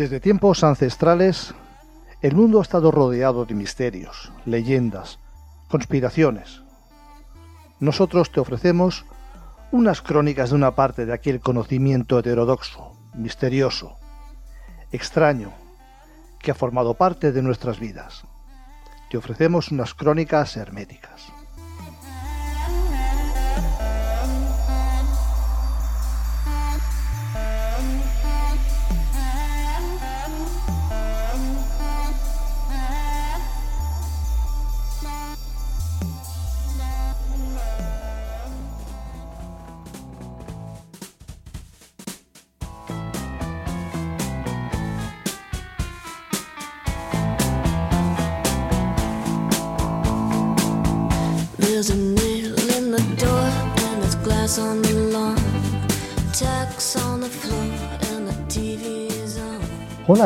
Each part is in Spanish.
Desde tiempos ancestrales, el mundo ha estado rodeado de misterios, leyendas, conspiraciones. Nosotros te ofrecemos unas crónicas de una parte de aquel conocimiento heterodoxo, misterioso, extraño, que ha formado parte de nuestras vidas. Te ofrecemos unas crónicas herméticas.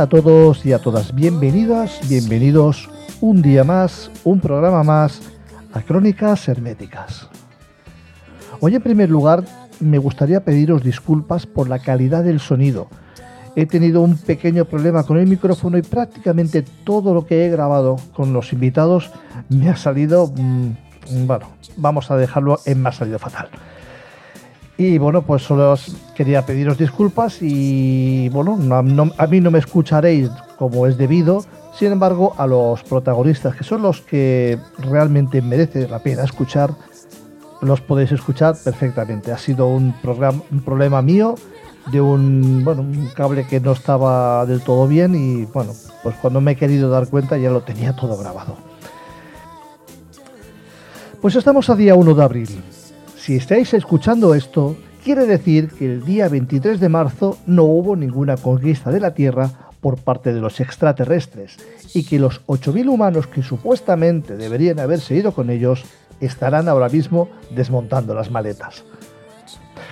A todos y a todas, bienvenidas, bienvenidos un día más, un programa más a Crónicas Herméticas. Hoy en primer lugar me gustaría pediros disculpas por la calidad del sonido. He tenido un pequeño problema con el micrófono y prácticamente todo lo que he grabado con los invitados me ha salido, mm, bueno, vamos a dejarlo en más salido fatal. Y bueno, pues solo quería pediros disculpas y bueno, a mí no me escucharéis como es debido, sin embargo a los protagonistas, que son los que realmente merece la pena escuchar, los podéis escuchar perfectamente. Ha sido un, programa, un problema mío de un, bueno, un cable que no estaba del todo bien y bueno, pues cuando me he querido dar cuenta ya lo tenía todo grabado. Pues estamos a día 1 de abril si estáis escuchando esto, quiere decir que el día 23 de marzo no hubo ninguna conquista de la Tierra por parte de los extraterrestres y que los 8.000 humanos que supuestamente deberían haberse ido con ellos estarán ahora mismo desmontando las maletas.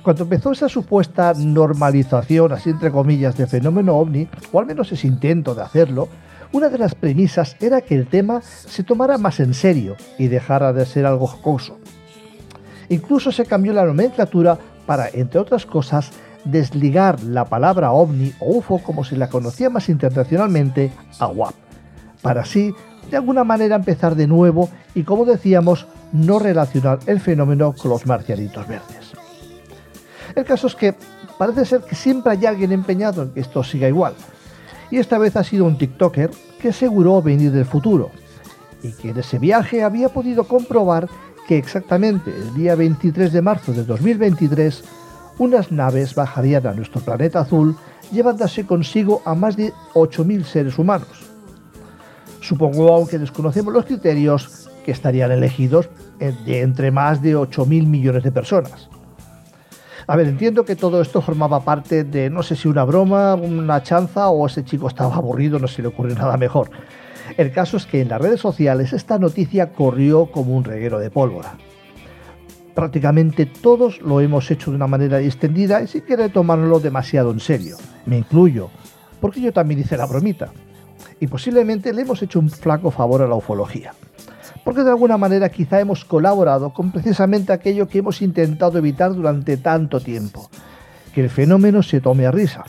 Cuando empezó esa supuesta normalización, así entre comillas, del fenómeno ovni, o al menos ese intento de hacerlo, una de las premisas era que el tema se tomara más en serio y dejara de ser algo jocoso. Incluso se cambió la nomenclatura para, entre otras cosas, desligar la palabra ovni o UFO como se la conocía más internacionalmente a WAP, para así, de alguna manera, empezar de nuevo y, como decíamos, no relacionar el fenómeno con los marcianitos verdes. El caso es que parece ser que siempre hay alguien empeñado en que esto siga igual, y esta vez ha sido un TikToker que aseguró venir del futuro, y que en ese viaje había podido comprobar exactamente el día 23 de marzo de 2023 unas naves bajarían a nuestro planeta azul llevándose consigo a más de 8.000 seres humanos. Supongo, aunque desconocemos los criterios, que estarían elegidos entre más de 8.000 millones de personas. A ver, entiendo que todo esto formaba parte de no sé si una broma, una chanza o ese chico estaba aburrido, no se le ocurrió nada mejor. El caso es que en las redes sociales esta noticia corrió como un reguero de pólvora. Prácticamente todos lo hemos hecho de una manera extendida y sin querer tomárnoslo demasiado en serio. Me incluyo, porque yo también hice la bromita. Y posiblemente le hemos hecho un flaco favor a la ufología. Porque de alguna manera quizá hemos colaborado con precisamente aquello que hemos intentado evitar durante tanto tiempo. Que el fenómeno se tome a risa,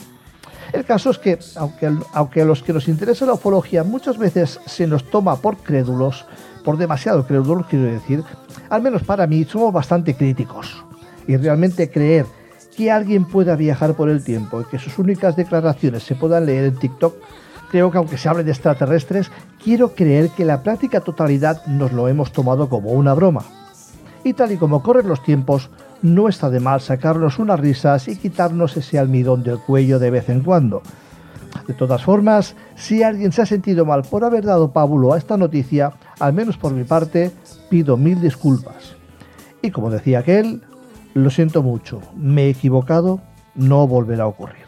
el caso es que, aunque, a los que nos interesa la ufología muchas veces se nos toma por crédulos, por demasiado crédulos quiero decir, al menos para mí somos bastante críticos. Y realmente creer que alguien pueda viajar por el tiempo y que sus únicas declaraciones se puedan leer en TikTok, creo que aunque se hable de extraterrestres, quiero creer que la práctica totalidad nos lo hemos tomado como una broma. Y tal y como corren los tiempos, no está de mal sacarnos unas risas y quitarnos ese almidón del cuello de vez en cuando. De todas formas, si alguien se ha sentido mal por haber dado pábulo a esta noticia, al menos por mi parte, pido mil disculpas. Y como decía aquel, lo siento mucho, me he equivocado, no volverá a ocurrir.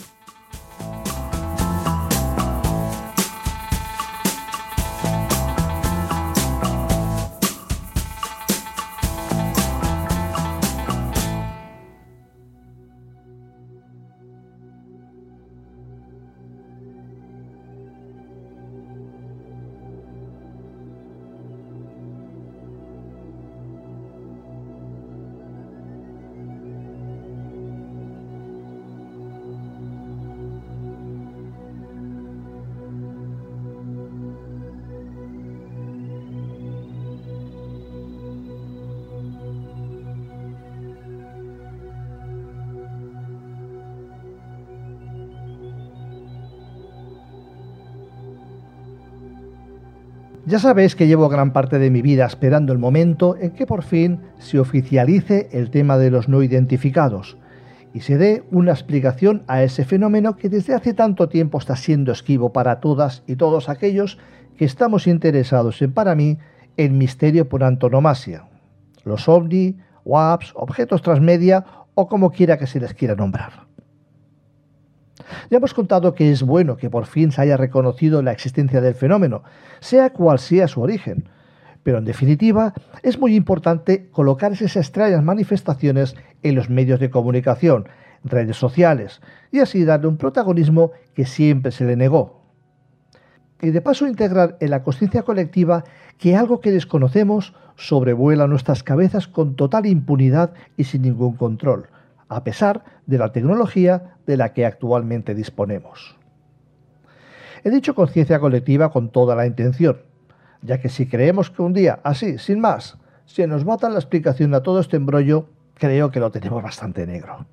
Ya sabéis que llevo gran parte de mi vida esperando el momento en que por fin se oficialice el tema de los no identificados y se dé una explicación a ese fenómeno que desde hace tanto tiempo está siendo esquivo para todas y todos aquellos que estamos interesados en, para mí, el misterio por antonomasia, los ovni, WAPs, objetos transmedia o como quiera que se les quiera nombrar. Ya hemos contado que es bueno que por fin se haya reconocido la existencia del fenómeno, sea cual sea su origen, pero en definitiva es muy importante colocar esas extrañas manifestaciones en los medios de comunicación, redes sociales, y así darle un protagonismo que siempre se le negó. Y de paso integrar en la conciencia colectiva que algo que desconocemos sobrevuela nuestras cabezas con total impunidad y sin ningún control, a pesar de la tecnología de la que actualmente disponemos. He dicho conciencia colectiva con toda la intención, ya que si creemos que un día, así, sin más, se nos mata la explicación a todo este embrollo, creo que lo tenemos bastante negro.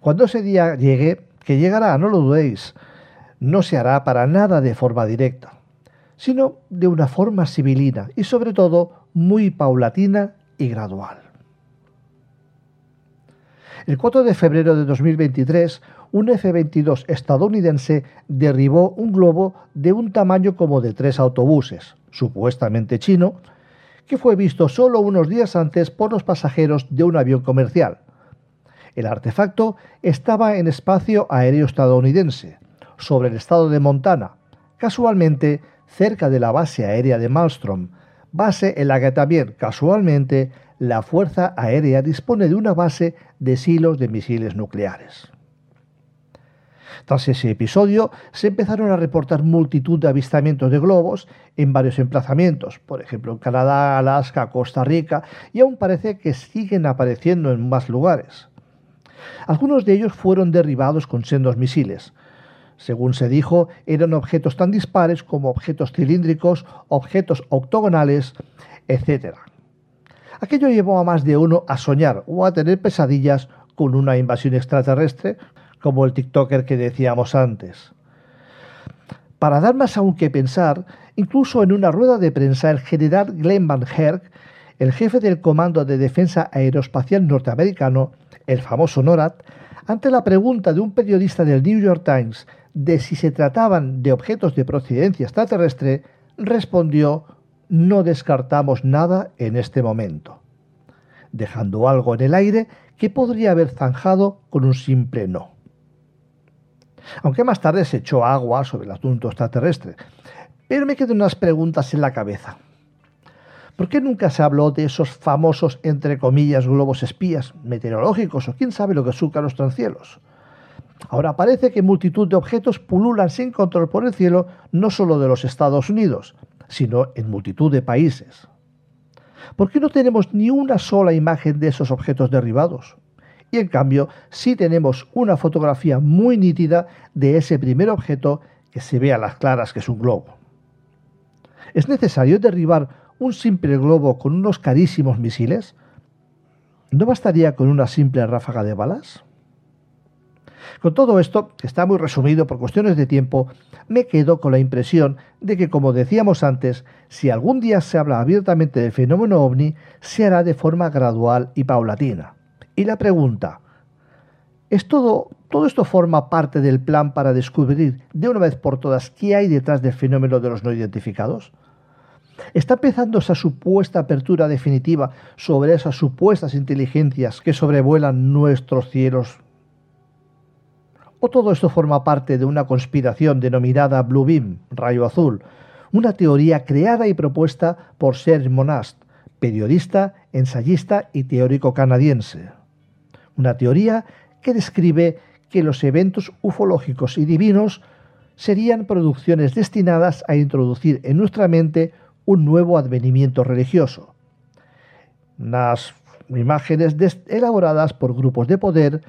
Cuando ese día llegue, que llegará, no lo dudéis, no se hará para nada de forma directa, sino de una forma civilina y sobre todo muy paulatina y gradual. El 4 de febrero de 2023, un F-22 estadounidense derribó un globo de un tamaño como de tres autobuses, supuestamente chino, que fue visto solo unos días antes por los pasajeros de un avión comercial. El artefacto estaba en espacio aéreo estadounidense, sobre el estado de Montana, casualmente cerca de la base aérea de Malmstrom, base en la que también, casualmente, la Fuerza Aérea dispone de una base de silos de misiles nucleares. Tras ese episodio, se empezaron a reportar multitud de avistamientos de globos en varios emplazamientos, por ejemplo en Canadá, Alaska, Costa Rica, y aún parece que siguen apareciendo en más lugares. Algunos de ellos fueron derribados con sendos misiles. Según se dijo, eran objetos tan dispares como objetos cilíndricos, objetos octogonales, etc. Aquello llevó a más de uno a soñar o a tener pesadillas con una invasión extraterrestre, como el TikToker que decíamos antes. Para dar más aún que pensar, incluso en una rueda de prensa el general Glenn Van Herk, el jefe del Comando de Defensa Aeroespacial norteamericano, el famoso NORAD, ante la pregunta de un periodista del New York Times de si se trataban de objetos de procedencia extraterrestre, respondió no descartamos nada en este momento, dejando algo en el aire que podría haber zanjado con un simple no. Aunque más tarde se echó agua sobre el asunto extraterrestre, pero me quedan unas preguntas en la cabeza. ¿Por qué nunca se habló de esos famosos, entre comillas, globos espías, meteorológicos o quién sabe lo que suca los transcielos? Ahora parece que multitud de objetos pululan sin control por el cielo, no solo de los Estados Unidos, sino en multitud de países. ¿Por qué no tenemos ni una sola imagen de esos objetos derribados? Y en cambio, sí tenemos una fotografía muy nítida de ese primer objeto que se ve a las claras que es un globo. ¿Es necesario derribar un simple globo con unos carísimos misiles? ¿No bastaría con una simple ráfaga de balas? Con todo esto, que está muy resumido por cuestiones de tiempo, me quedo con la impresión de que, como decíamos antes, si algún día se habla abiertamente del fenómeno ovni, se hará de forma gradual y paulatina. Y la pregunta, ¿es todo, todo esto forma parte del plan para descubrir de una vez por todas qué hay detrás del fenómeno de los no identificados? ¿Está empezando esa supuesta apertura definitiva sobre esas supuestas inteligencias que sobrevuelan nuestros cielos ¿O todo esto forma parte de una conspiración denominada Blue Beam, rayo azul, una teoría creada y propuesta por Serge Monast, periodista, ensayista y teórico canadiense? Una teoría que describe que los eventos ufológicos y divinos serían producciones destinadas a introducir en nuestra mente un nuevo advenimiento religioso. Unas imágenes elaboradas por grupos de poder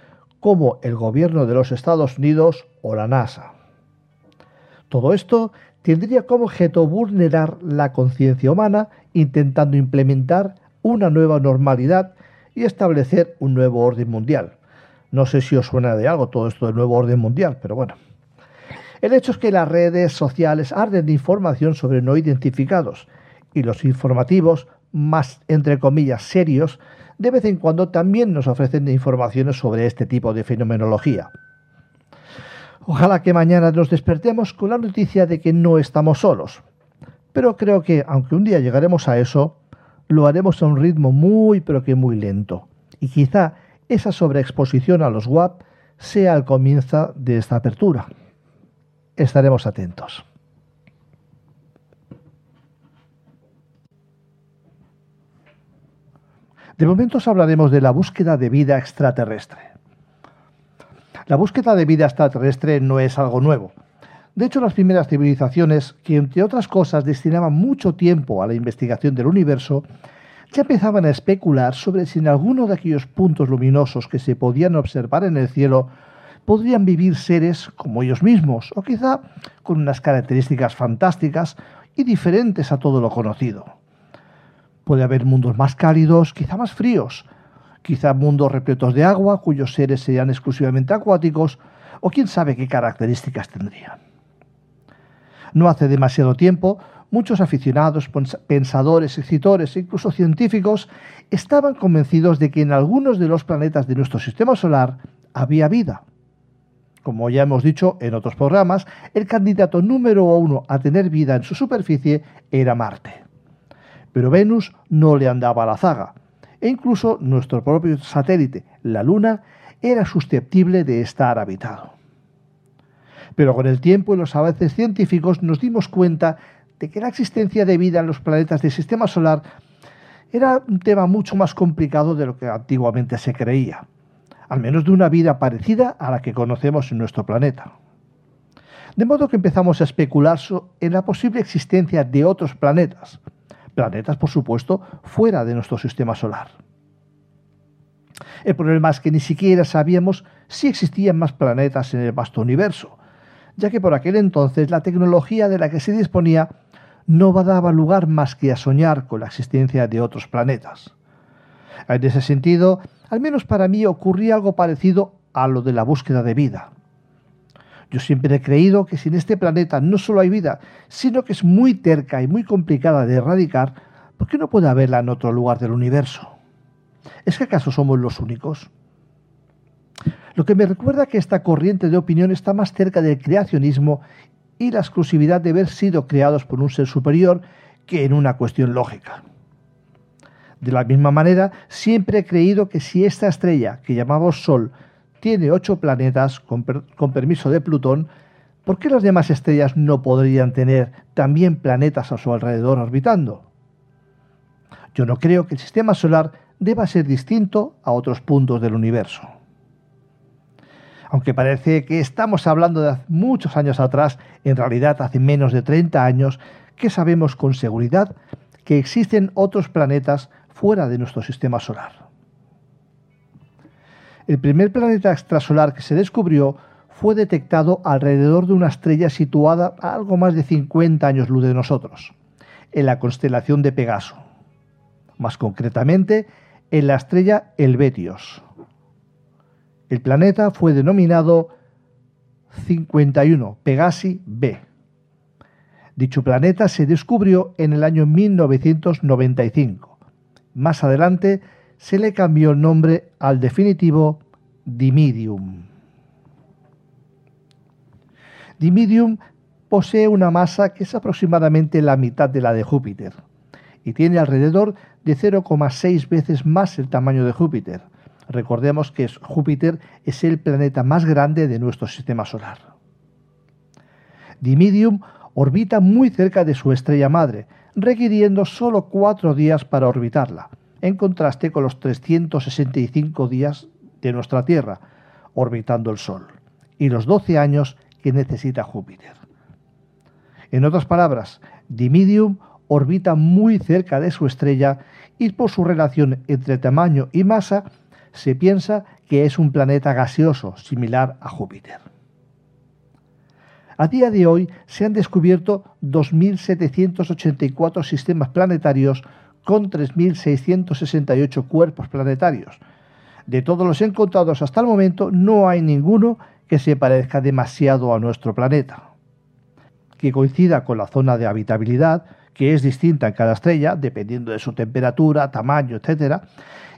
como el gobierno de los Estados Unidos o la NASA. Todo esto tendría como objeto vulnerar la conciencia humana intentando implementar una nueva normalidad y establecer un nuevo orden mundial. No sé si os suena de algo todo esto del nuevo orden mundial, pero bueno. El hecho es que las redes sociales arden de información sobre no identificados y los informativos, más entre comillas serios, de vez en cuando también nos ofrecen informaciones sobre este tipo de fenomenología. Ojalá que mañana nos despertemos con la noticia de que no estamos solos. Pero creo que, aunque un día llegaremos a eso, lo haremos a un ritmo muy pero que muy lento. Y quizá esa sobreexposición a los WAP sea el comienzo de esta apertura. Estaremos atentos. De momento hablaremos de la búsqueda de vida extraterrestre. La búsqueda de vida extraterrestre no es algo nuevo. De hecho, las primeras civilizaciones, que entre otras cosas destinaban mucho tiempo a la investigación del universo, ya empezaban a especular sobre si en alguno de aquellos puntos luminosos que se podían observar en el cielo podrían vivir seres como ellos mismos, o quizá con unas características fantásticas y diferentes a todo lo conocido. Puede haber mundos más cálidos, quizá más fríos, quizá mundos repletos de agua cuyos seres serían exclusivamente acuáticos, o quién sabe qué características tendrían. No hace demasiado tiempo, muchos aficionados, pensadores, escritores e incluso científicos estaban convencidos de que en algunos de los planetas de nuestro sistema solar había vida. Como ya hemos dicho en otros programas, el candidato número uno a tener vida en su superficie era Marte. Pero Venus no le andaba a la zaga, e incluso nuestro propio satélite, la Luna, era susceptible de estar habitado. Pero con el tiempo y los avances científicos nos dimos cuenta de que la existencia de vida en los planetas del sistema solar era un tema mucho más complicado de lo que antiguamente se creía, al menos de una vida parecida a la que conocemos en nuestro planeta. De modo que empezamos a especular en la posible existencia de otros planetas, planetas por supuesto fuera de nuestro sistema solar. El problema es que ni siquiera sabíamos si existían más planetas en el vasto universo, ya que por aquel entonces la tecnología de la que se disponía no daba lugar más que a soñar con la existencia de otros planetas. En ese sentido, al menos para mí ocurría algo parecido a lo de la búsqueda de vida. Yo siempre he creído que si en este planeta no solo hay vida, sino que es muy terca y muy complicada de erradicar, ¿por qué no puede haberla en otro lugar del universo? ¿Es que acaso somos los únicos? Lo que me recuerda que esta corriente de opinión está más cerca del creacionismo y la exclusividad de haber sido creados por un ser superior que en una cuestión lógica. De la misma manera, siempre he creído que si esta estrella, que llamamos Sol, tiene ocho planetas, con, permiso de Plutón, ¿por qué las demás estrellas no podrían tener también planetas a su alrededor orbitando? Yo no creo que el sistema solar deba ser distinto a otros puntos del universo aunque parece que estamos hablando de muchos años atrás, en realidad hace menos de 30 años, que sabemos con seguridad que existen otros planetas fuera de nuestro sistema solar. El primer planeta extrasolar que se descubrió fue detectado alrededor de una estrella situada a algo más de 50 años luz de nosotros, en la constelación de Pegaso, más concretamente en la estrella Helvetios. El planeta fue denominado 51 Pegasi b. Dicho planeta se descubrió en el año 1995. Más adelante se le cambió el nombre al definitivo Dimidium. Dimidium posee una masa que es aproximadamente la mitad de la de Júpiter y tiene alrededor de 0,6 veces más el tamaño de Júpiter Recordemos que Júpiter es el planeta más grande de nuestro sistema solar. Dimidium orbita muy cerca de su estrella madre, requiriendo solo cuatro días para orbitarla, en contraste con los 365 días de nuestra Tierra, orbitando el Sol, y los 12 años que necesita Júpiter. En otras palabras, Dimidium orbita muy cerca de su estrella y por su relación entre tamaño y masa se piensa que es un planeta gaseoso similar a Júpiter. A día de hoy se han descubierto 2.784 sistemas planetarios con 3.668 cuerpos planetarios. De todos los encontrados hasta el momento, no hay ninguno que se parezca demasiado a nuestro planeta. que coincida con la zona de habitabilidad, que es distinta en cada estrella, dependiendo de su temperatura, tamaño, etc.,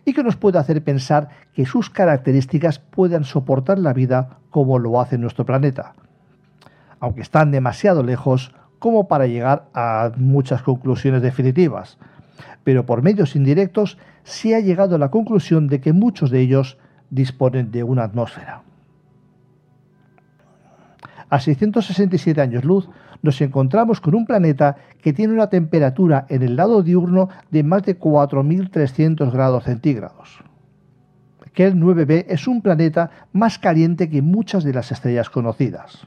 y que nos puede hacer pensar que sus características puedan soportar la vida como lo hace nuestro planeta, aunque están demasiado lejos como para llegar a muchas conclusiones definitivas. Pero por medios indirectos se ha llegado a la conclusión de que muchos de ellos disponen de una atmósfera. A 667 años luz nos encontramos con un planeta que tiene una temperatura en el lado diurno de más de 4.300 grados centígrados. Kel 9b es un planeta más caliente que muchas de las estrellas conocidas.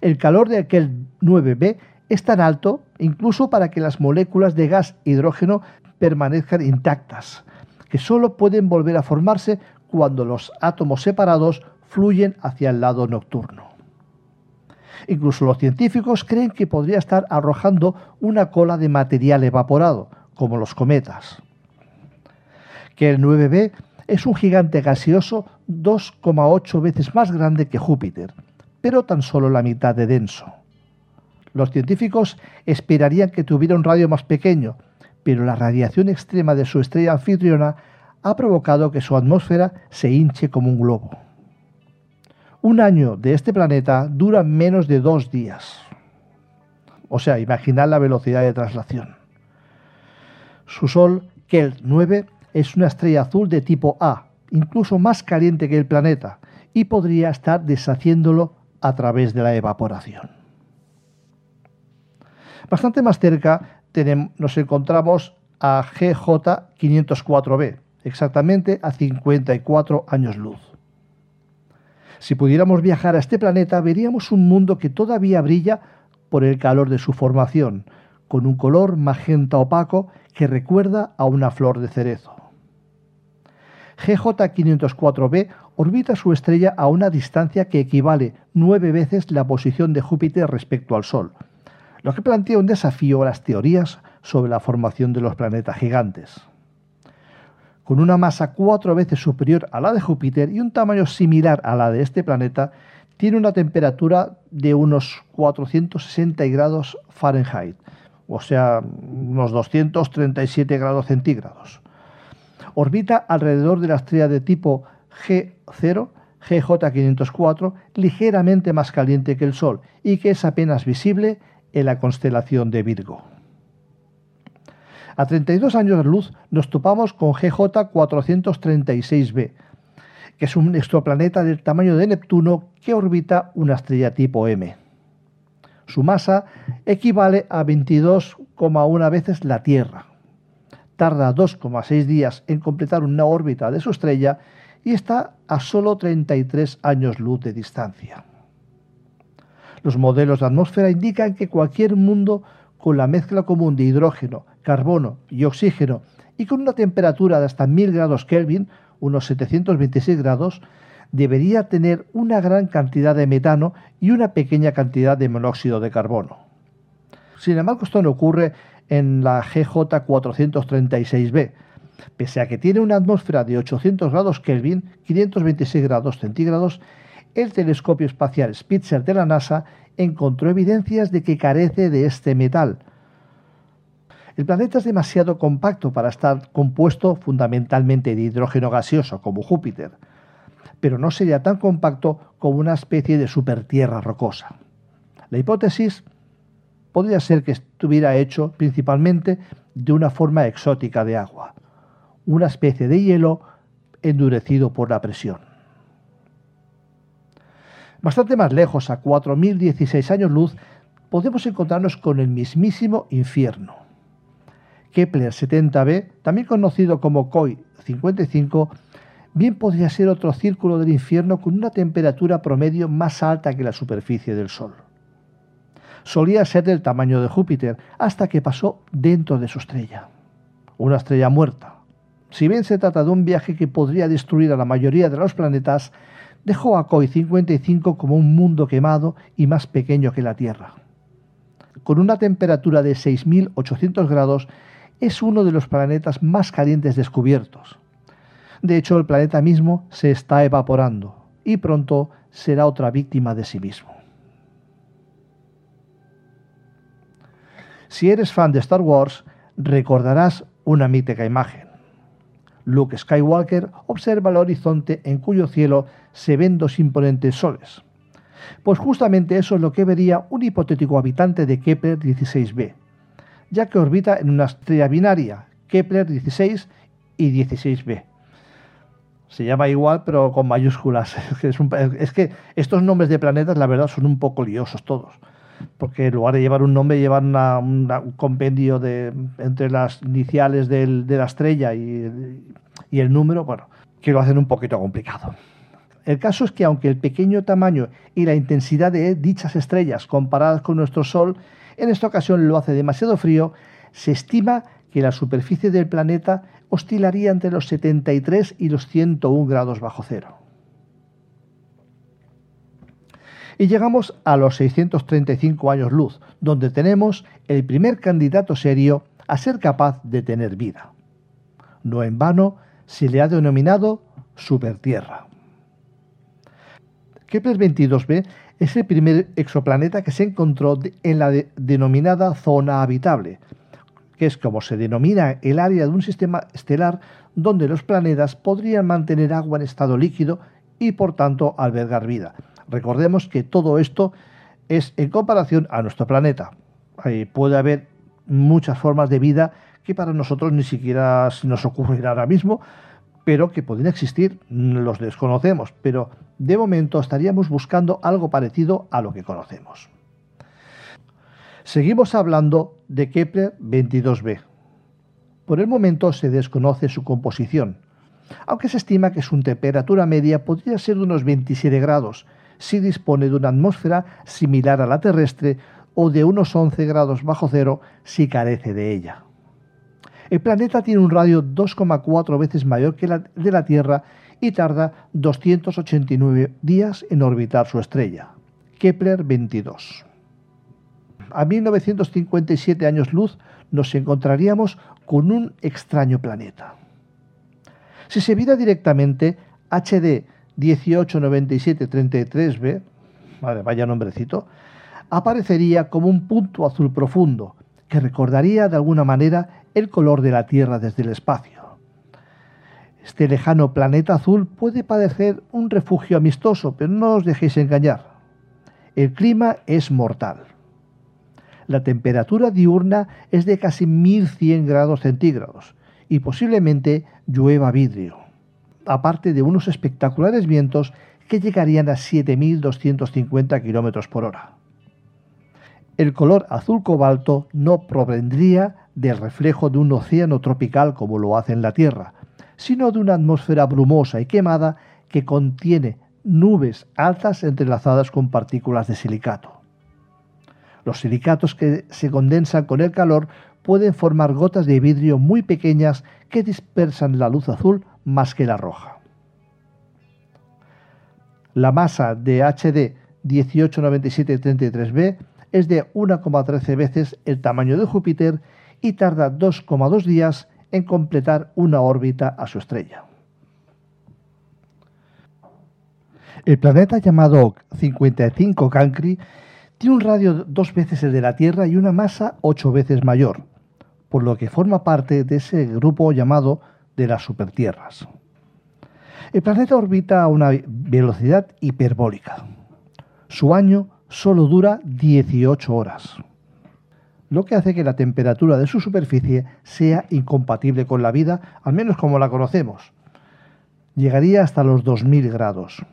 El calor de aquel 9b es tan alto incluso para que las moléculas de gas hidrógeno permanezcan intactas, que solo pueden volver a formarse cuando los átomos separados fluyen hacia el lado nocturno. Incluso los científicos creen que podría estar arrojando una cola de material evaporado, como los cometas. Que el 9b es un gigante gaseoso 2,8 veces más grande que Júpiter, pero tan solo la mitad de denso. Los científicos esperarían que tuviera un radio más pequeño, pero la radiación extrema de su estrella anfitriona ha provocado que su atmósfera se hinche como un globo. Un año de este planeta dura menos de dos días. O sea, imaginad la velocidad de traslación. Su Sol, Kelt 9, es una estrella azul de tipo A, incluso más caliente que el planeta, y podría estar deshaciéndolo a través de la evaporación. Bastante más cerca nos encontramos a GJ 504b, exactamente a 54 años luz. Si pudiéramos viajar a este planeta, veríamos un mundo que todavía brilla por el calor de su formación, con un color magenta opaco que recuerda a una flor de cerezo. GJ504b orbita su estrella a una distancia que equivale nueve veces la posición de Júpiter respecto al Sol, lo que plantea un desafío a las teorías sobre la formación de los planetas gigantes con una masa cuatro veces superior a la de Júpiter y un tamaño similar a la de este planeta, tiene una temperatura de unos 460 grados Fahrenheit, o sea, unos 237 grados centígrados. Orbita alrededor de la estrella de tipo G0, GJ504, ligeramente más caliente que el Sol y que es apenas visible en la constelación de Virgo. A 32 años de luz nos topamos con GJ 436b, que es un exoplaneta del tamaño de Neptuno que orbita una estrella tipo M. Su masa equivale a 22,1 veces la Tierra. Tarda 2,6 días en completar una órbita de su estrella y está a solo 33 años luz de distancia. Los modelos de atmósfera indican que cualquier mundo con la mezcla común de hidrógeno, carbono y oxígeno y con una temperatura de hasta 1000 grados Kelvin, unos 726 grados, debería tener una gran cantidad de metano y una pequeña cantidad de monóxido de carbono. Sin embargo, esto no ocurre en la GJ436b. Pese a que tiene una atmósfera de 800 grados Kelvin, 526 grados centígrados, el telescopio espacial Spitzer de la NASA encontró evidencias de que carece de este metal. El planeta es demasiado compacto para estar compuesto fundamentalmente de hidrógeno gaseoso como Júpiter, pero no sería tan compacto como una especie de supertierra rocosa. La hipótesis podría ser que estuviera hecho principalmente de una forma exótica de agua, una especie de hielo endurecido por la presión. Bastante más lejos, a 4.016 años luz, podemos encontrarnos con el mismísimo infierno. Kepler 70b, también conocido como COI 55, bien podría ser otro círculo del infierno con una temperatura promedio más alta que la superficie del Sol. Solía ser del tamaño de Júpiter hasta que pasó dentro de su estrella, una estrella muerta. Si bien se trata de un viaje que podría destruir a la mayoría de los planetas, dejó a COI 55 como un mundo quemado y más pequeño que la Tierra. Con una temperatura de 6.800 grados, es uno de los planetas más calientes descubiertos. De hecho, el planeta mismo se está evaporando y pronto será otra víctima de sí mismo. Si eres fan de Star Wars, recordarás una mítica imagen. Luke Skywalker observa el horizonte en cuyo cielo se ven dos imponentes soles. Pues justamente eso es lo que vería un hipotético habitante de Kepler 16b, ya que orbita en una estrella binaria, Kepler 16 y 16b. Se llama igual, pero con mayúsculas. Es, que estos nombres de planetas, la verdad, son un poco liosos todos. Porque en lugar de llevar un nombre, llevan un compendio de, entre las iniciales de la estrella y, y el número, bueno, que lo hacen un poquito complicado. El caso es que aunque el pequeño tamaño y la intensidad de dichas estrellas comparadas con nuestro Sol en esta ocasión lo hace demasiado frío, se estima que la superficie del planeta oscilaría entre los 73 y los 101 grados bajo cero. Y llegamos a los 635 años luz, donde tenemos el primer candidato serio a ser capaz de tener vida. No en vano se le ha denominado supertierra. Kepler 22b es el primer exoplaneta que se encontró en la denominada zona habitable, que es como se denomina el área de un sistema estelar donde los planetas podrían mantener agua en estado líquido y por tanto albergar vida. Recordemos que todo esto es en comparación a nuestro planeta. puede haber muchas formas de vida que para nosotros ni siquiera nos ocurrirá ahora mismo, pero que pueden existir, los desconocemos, pero de momento estaríamos buscando algo parecido a lo que conocemos. Seguimos hablando de Kepler 22b. Por el momento se desconoce su composición, aunque se estima que su temperatura media podría ser de unos 27 grados, si dispone de una atmósfera similar a la terrestre o de unos 11 grados bajo cero si carece de ella. El planeta tiene un radio 2,4 veces mayor que el de la Tierra y tarda 289 días en orbitar su estrella, Kepler 22. A 1957 años luz nos encontraríamos con un extraño planeta. Si se viera directamente, HD 189733b, vaya nombrecito, aparecería como un punto azul profundo que recordaría de alguna manera el color de la Tierra desde el espacio. Este lejano planeta azul puede parecer un refugio amistoso, pero no os dejéis engañar. El clima es mortal. La temperatura diurna es de casi 1100 grados centígrados y posiblemente llueva vidrio, aparte de unos espectaculares vientos que llegarían a 7250 km por hora. El color azul cobalto no provendría del reflejo de un océano tropical como lo hace en la Tierra, sino de una atmósfera brumosa y quemada que contiene nubes altas entrelazadas con partículas de silicato. Los silicatos que se condensan con el calor pueden formar gotas de vidrio muy pequeñas que dispersan la luz azul más que la roja. La masa de HD 189733b es de 1,13 veces el tamaño de Júpiter y tarda 2,2 días en completar una órbita a su estrella. El planeta llamado 55 Cancri tiene un radio dos veces el de la Tierra y una masa ocho veces mayor, por lo que forma parte de ese grupo llamado de las supertierras. El planeta orbita a una velocidad hiperbólica. Su año solo dura 18 horas lo que hace que la temperatura de su superficie sea incompatible con la vida, al menos como la conocemos. Llegaría hasta los 2000 grados.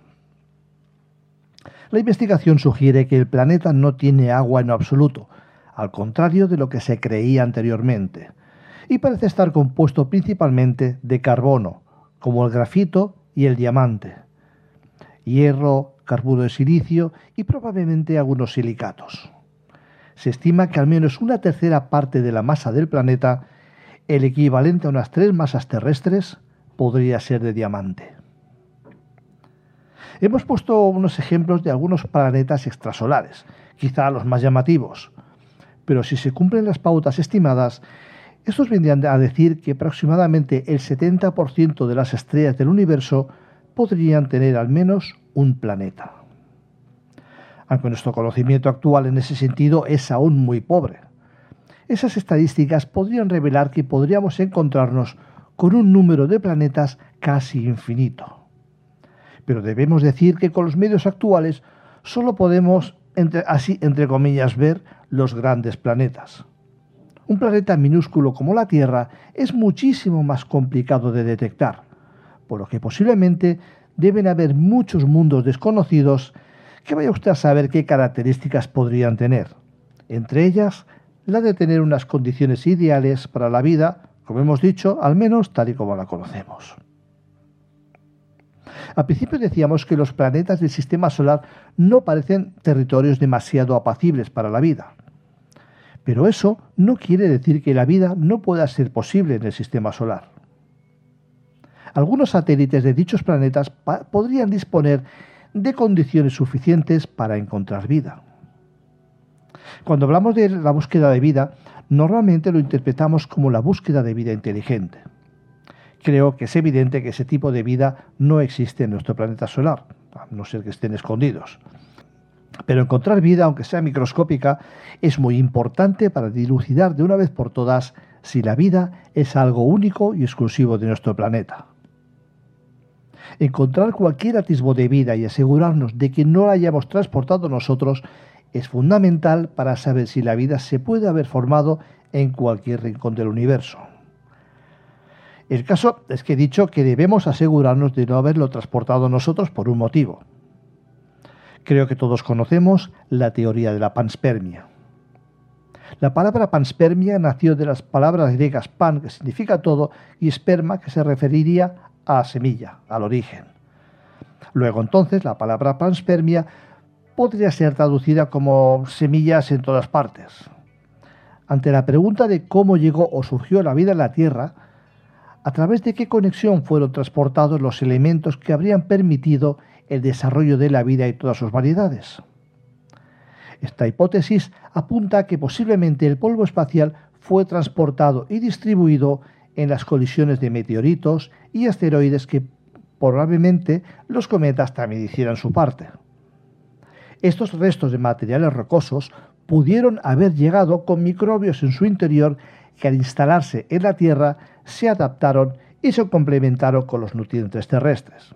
La investigación sugiere que el planeta no tiene agua en absoluto, al contrario de lo que se creía anteriormente, y parece estar compuesto principalmente de carbono, como el grafito y el diamante, hierro, carburo de silicio y probablemente algunos silicatos se estima que al menos una tercera parte de la masa del planeta, el equivalente a unas tres masas terrestres, podría ser de diamante. Hemos puesto unos ejemplos de algunos planetas extrasolares, quizá los más llamativos, pero si se cumplen las pautas estimadas, estos vendrían a decir que aproximadamente el 70% de las estrellas del universo podrían tener al menos un planeta aunque nuestro conocimiento actual en ese sentido es aún muy pobre. esas estadísticas podrían revelar que podríamos encontrarnos con un número de planetas casi infinito. Pero debemos decir que con los medios actuales solo podemos, así entre comillas, ver los grandes planetas. Un planeta minúsculo como la Tierra es muchísimo más complicado de detectar, por lo que posiblemente deben haber muchos mundos desconocidos que vaya usted a saber qué características podrían tener. Entre ellas, la de tener unas condiciones ideales para la vida, como hemos dicho, al menos tal y como la conocemos. Al principio decíamos que los planetas del sistema solar no parecen territorios demasiado apacibles para la vida. Pero eso no quiere decir que la vida no pueda ser posible en el sistema solar. Algunos satélites de dichos planetas podrían disponer de condiciones suficientes para encontrar vida. Cuando hablamos de la búsqueda de vida, normalmente lo interpretamos como la búsqueda de vida inteligente. Creo que es evidente que ese tipo de vida no existe en nuestro planeta solar, a no ser que estén escondidos. Pero encontrar vida, aunque sea microscópica, es muy importante para dilucidar de una vez por todas si la vida es algo único y exclusivo de nuestro planeta. Encontrar cualquier atisbo de vida y asegurarnos de que no la hayamos transportado nosotros es fundamental para saber si la vida se puede haber formado en cualquier rincón del universo. El caso es que he dicho que debemos asegurarnos de no haberlo transportado nosotros por un motivo. Creo que todos conocemos la teoría de la panspermia. La palabra panspermia nació de las palabras griegas pan, que significa todo, y esperma, que se referiría a semilla, al origen. Luego entonces la palabra panspermia podría ser traducida como semillas en todas partes. Ante la pregunta de cómo llegó o surgió la vida en la Tierra, a través de qué conexión fueron transportados los elementos que habrían permitido el desarrollo de la vida y todas sus variedades. Esta hipótesis apunta a que posiblemente el polvo espacial fue transportado y distribuido en las colisiones de meteoritos y asteroides que probablemente los cometas también hicieran su parte. Estos restos de materiales rocosos pudieron haber llegado con microbios en su interior que al instalarse en la Tierra se adaptaron y se complementaron con los nutrientes terrestres.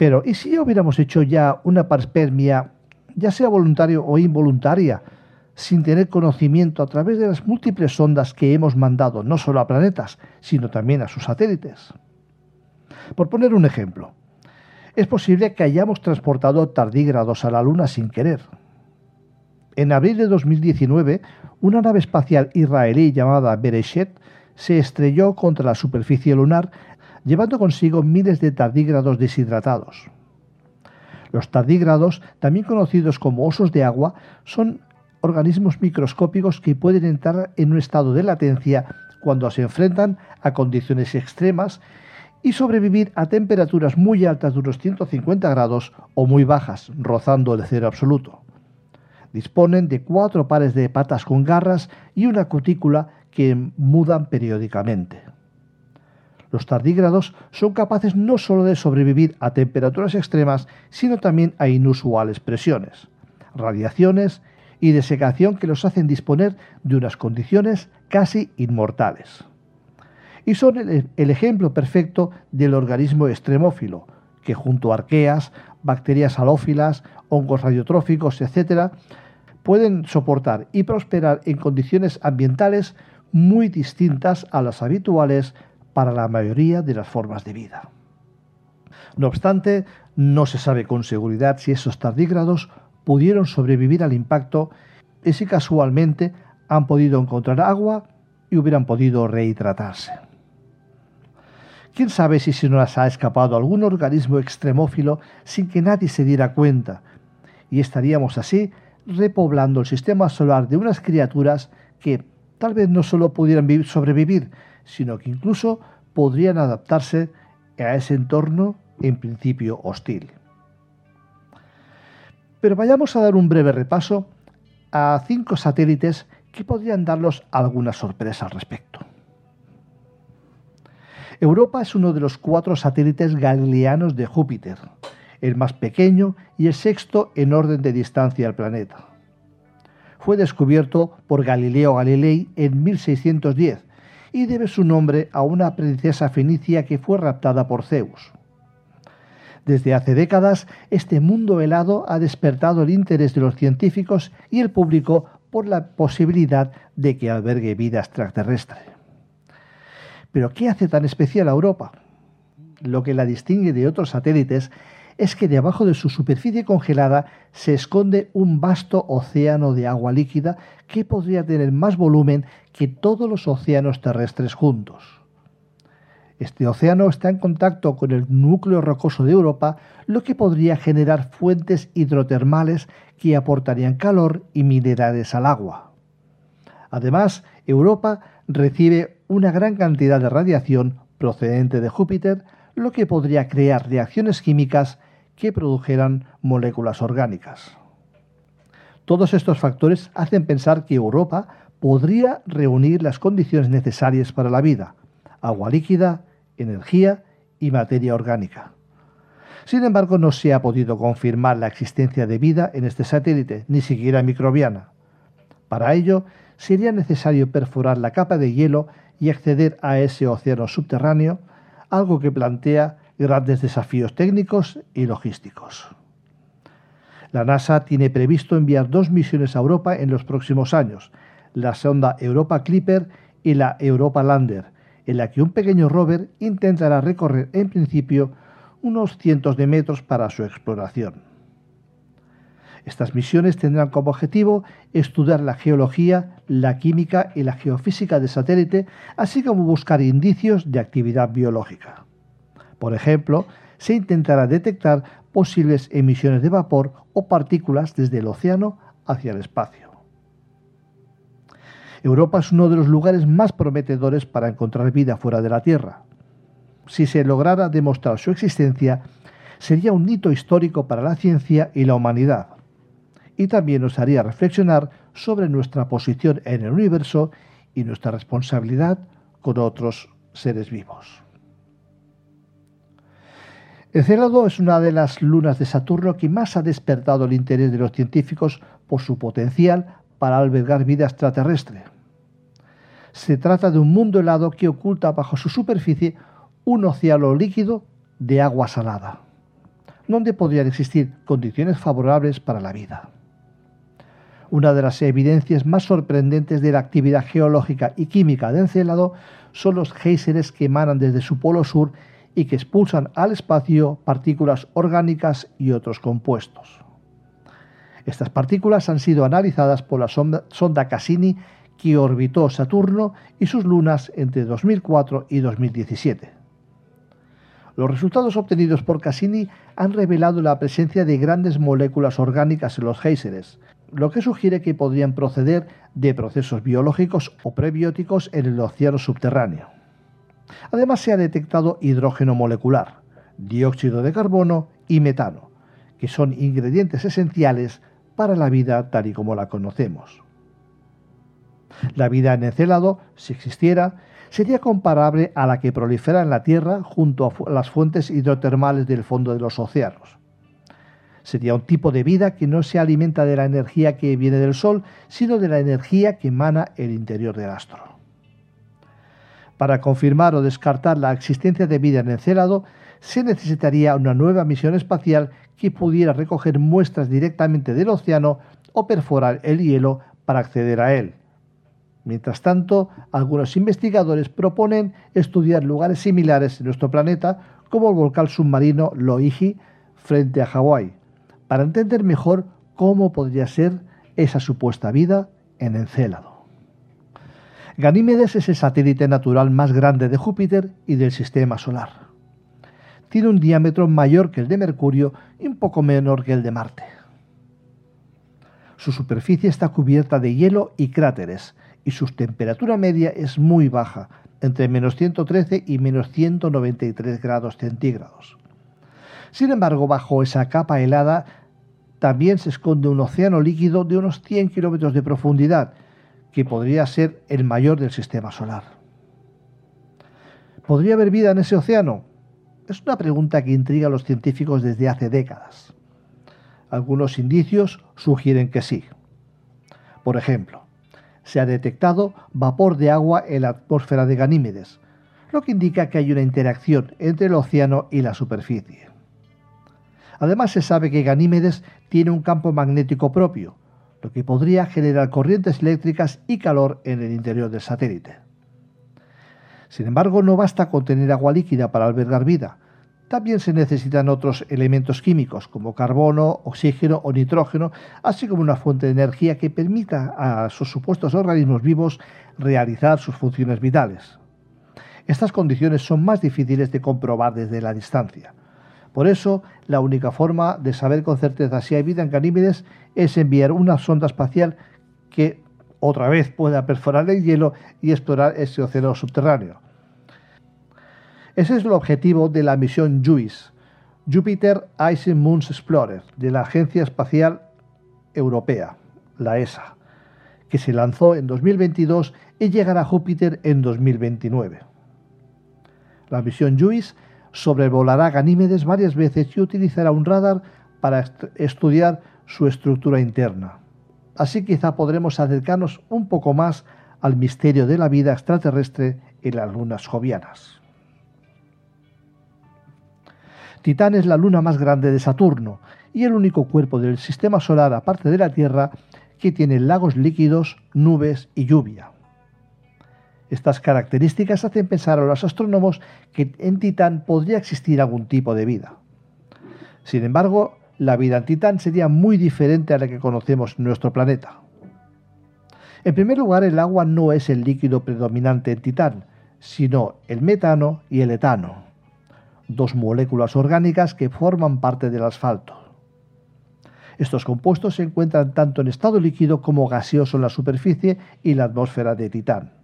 Pero, ¿y si hubiéramos hecho ya una parspermia, ya sea voluntaria o involuntaria, sin tener conocimiento a través de las múltiples sondas que hemos mandado no solo a planetas, sino también a sus satélites? Por poner un ejemplo, es posible que hayamos transportado tardígrados a la Luna sin querer. En abril de 2019, una nave espacial israelí llamada Bereshet se estrelló contra la superficie lunar llevando consigo miles de tardígrados deshidratados. Los tardígrados, también conocidos como osos de agua, son organismos microscópicos que pueden entrar en un estado de latencia cuando se enfrentan a condiciones extremas y sobrevivir a temperaturas muy altas de unos 150 grados o muy bajas, rozando el cero absoluto. Disponen de cuatro pares de patas con garras y una cutícula que mudan periódicamente. Los tardígrados son capaces no solo de sobrevivir a temperaturas extremas, sino también a inusuales presiones, radiaciones y desecación que los hacen disponer de unas condiciones casi inmortales. Y son el, ejemplo perfecto del organismo extremófilo, que junto a arqueas, bacterias halófilas, hongos radiotróficos, etc., pueden soportar y prosperar en condiciones ambientales muy distintas a las habituales para la mayoría de las formas de vida. No obstante, no se sabe con seguridad si esos tardígrados pudieron sobrevivir al impacto y si casualmente han podido encontrar agua y hubieran podido rehidratarse. ¿Quién sabe si se nos ha escapado algún organismo extremófilo sin que nadie se diera cuenta? Y estaríamos así repoblando el sistema solar de unas criaturas que tal vez no solo pudieran sobrevivir, sino que incluso podrían adaptarse a ese entorno en principio hostil. Pero vayamos a dar un breve repaso a cinco satélites que podrían darnos alguna sorpresa al respecto. Europa es uno de los cuatro satélites galileanos de Júpiter, el más pequeño y el sexto en orden de distancia al planeta. fue descubierto por Galileo Galilei en 1610 y debe su nombre a una princesa fenicia que fue raptada por Zeus. Desde hace décadas, este mundo helado ha despertado el interés de los científicos y el público por la posibilidad de que albergue vida extraterrestre. Pero ¿qué hace tan especial a Europa? Lo que la distingue de otros satélites es que debajo de su superficie congelada se esconde un vasto océano de agua líquida que podría tener más volumen que todos los océanos terrestres juntos. Este océano está en contacto con el núcleo rocoso de Europa, lo que podría generar fuentes hidrotermales que aportarían calor y minerales al agua. Además, Europa recibe una gran cantidad de radiación procedente de Júpiter, lo que podría crear reacciones químicas que produjeran moléculas orgánicas. Todos estos factores hacen pensar que Europa podría reunir las condiciones necesarias para la vida, agua líquida, energía y materia orgánica. Sin embargo, no se ha podido confirmar la existencia de vida en este satélite, ni siquiera microbiana. Para ello, sería necesario perforar la capa de hielo y acceder a ese océano subterráneo, algo que plantea grandes desafíos técnicos y logísticos. La NASA tiene previsto enviar dos misiones a Europa en los próximos años, la sonda Europa Clipper y la Europa Lander, en la que un pequeño rover intentará recorrer en principio unos cientos de metros para su exploración. Estas misiones tendrán como objetivo estudiar la geología, la química y la geofísica del satélite, así como buscar indicios de actividad biológica. Por ejemplo, se intentará detectar posibles emisiones de vapor o partículas desde el océano hacia el espacio. Europa es uno de los lugares más prometedores para encontrar vida fuera de la Tierra. Si se lograra demostrar su existencia, sería un hito histórico para la ciencia y la humanidad. Y también nos haría reflexionar sobre nuestra posición en el universo y nuestra responsabilidad con otros seres vivos. Encélado es una de las lunas de Saturno que más ha despertado el interés de los científicos por su potencial para albergar vida extraterrestre. Se trata de un mundo helado que oculta bajo su superficie un océano líquido de agua salada, donde podrían existir condiciones favorables para la vida. Una de las evidencias más sorprendentes de la actividad geológica y química de Encélado son los géiseres que emanan desde su polo sur y que expulsan al espacio partículas orgánicas y otros compuestos. Estas partículas han sido analizadas por la sonda, Cassini que orbitó Saturno y sus lunas entre 2004 y 2017. Los resultados obtenidos por Cassini han revelado la presencia de grandes moléculas orgánicas en los géiseres, lo que sugiere que podrían proceder de procesos biológicos o prebióticos en el océano subterráneo. Además se ha detectado hidrógeno molecular, dióxido de carbono y metano, que son ingredientes esenciales para la vida tal y como la conocemos. La vida en Encélado, si existiera, sería comparable a la que prolifera en la Tierra junto a las fuentes hidrotermales del fondo de los océanos. Sería un tipo de vida que no se alimenta de la energía que viene del Sol, sino de la energía que emana el interior del astro. Para confirmar o descartar la existencia de vida en Encélado, se necesitaría una nueva misión espacial que pudiera recoger muestras directamente del océano o perforar el hielo para acceder a él. Mientras tanto, algunos investigadores proponen estudiar lugares similares en nuestro planeta, como el volcán submarino Loihi frente a Hawái, para entender mejor cómo podría ser esa supuesta vida en Encélado. Ganímedes es el satélite natural más grande de Júpiter y del Sistema Solar tiene un diámetro mayor que el de Mercurio y un poco menor que el de Marte. Su superficie está cubierta de hielo y cráteres, y su temperatura media es muy baja, entre menos 113 y menos 193 grados centígrados. Sin embargo, bajo esa capa helada también se esconde un océano líquido de unos 100 kilómetros de profundidad, que podría ser el mayor del sistema solar. ¿Podría haber vida en ese océano? Es una pregunta que intriga a los científicos desde hace décadas. Algunos indicios sugieren que sí. Por ejemplo, se ha detectado vapor de agua en la atmósfera de Ganímedes, lo que indica que hay una interacción entre el océano y la superficie. Además se sabe que Ganímedes tiene un campo magnético propio, lo que podría generar corrientes eléctricas y calor en el interior del satélite. Sin embargo, no basta con tener agua líquida para albergar vida. También se necesitan otros elementos químicos como carbono, oxígeno o nitrógeno, así como una fuente de energía que permita a sus supuestos organismos vivos realizar sus funciones vitales. Estas condiciones son más difíciles de comprobar desde la distancia. Por eso, la única forma de saber con certeza si hay vida en Ganímedes es enviar una sonda espacial que otra vez pueda perforar el hielo y explorar ese océano subterráneo. Ese es el objetivo de la misión JUICE, Jupiter Ice Moons Explorer, de la Agencia Espacial Europea, la ESA, que se lanzó en 2022 y llegará a Júpiter en 2029. La misión JUICE sobrevolará Ganímedes varias veces y utilizará un radar para estudiar su estructura interna. Así quizá podremos acercarnos un poco más al misterio de la vida extraterrestre en las lunas jovianas. Titán es la luna más grande de Saturno y el único cuerpo del sistema solar aparte de la Tierra que tiene lagos líquidos, nubes y lluvia. Estas características hacen pensar a los astrónomos que en Titán podría existir algún tipo de vida. Sin embargo, la vida en Titán sería muy diferente a la que conocemos en nuestro planeta. En primer lugar, el agua no es el líquido predominante en Titán, sino el metano y el etano, dos moléculas orgánicas que forman parte del asfalto. Estos compuestos se encuentran tanto en estado líquido como gaseoso en la superficie y la atmósfera de Titán.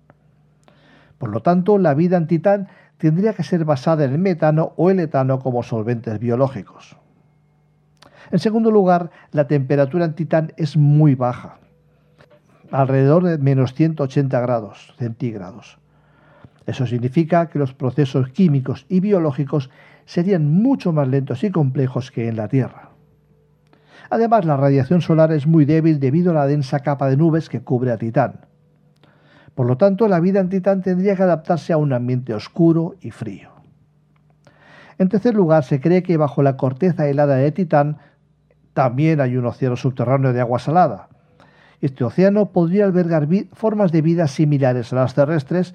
Por lo tanto, la vida en Titán tendría que ser basada en el metano o el etano como solventes biológicos. En segundo lugar, la temperatura en Titán es muy baja, alrededor de menos 180 grados centígrados. Eso significa que los procesos químicos y biológicos serían mucho más lentos y complejos que en la Tierra. Además, la radiación solar es muy débil debido a la densa capa de nubes que cubre a Titán. Por lo tanto, la vida en Titán tendría que adaptarse a un ambiente oscuro y frío. En tercer lugar, se cree que bajo la corteza helada de Titán también hay un océano subterráneo de agua salada. Este océano podría albergar formas de vida similares a las terrestres,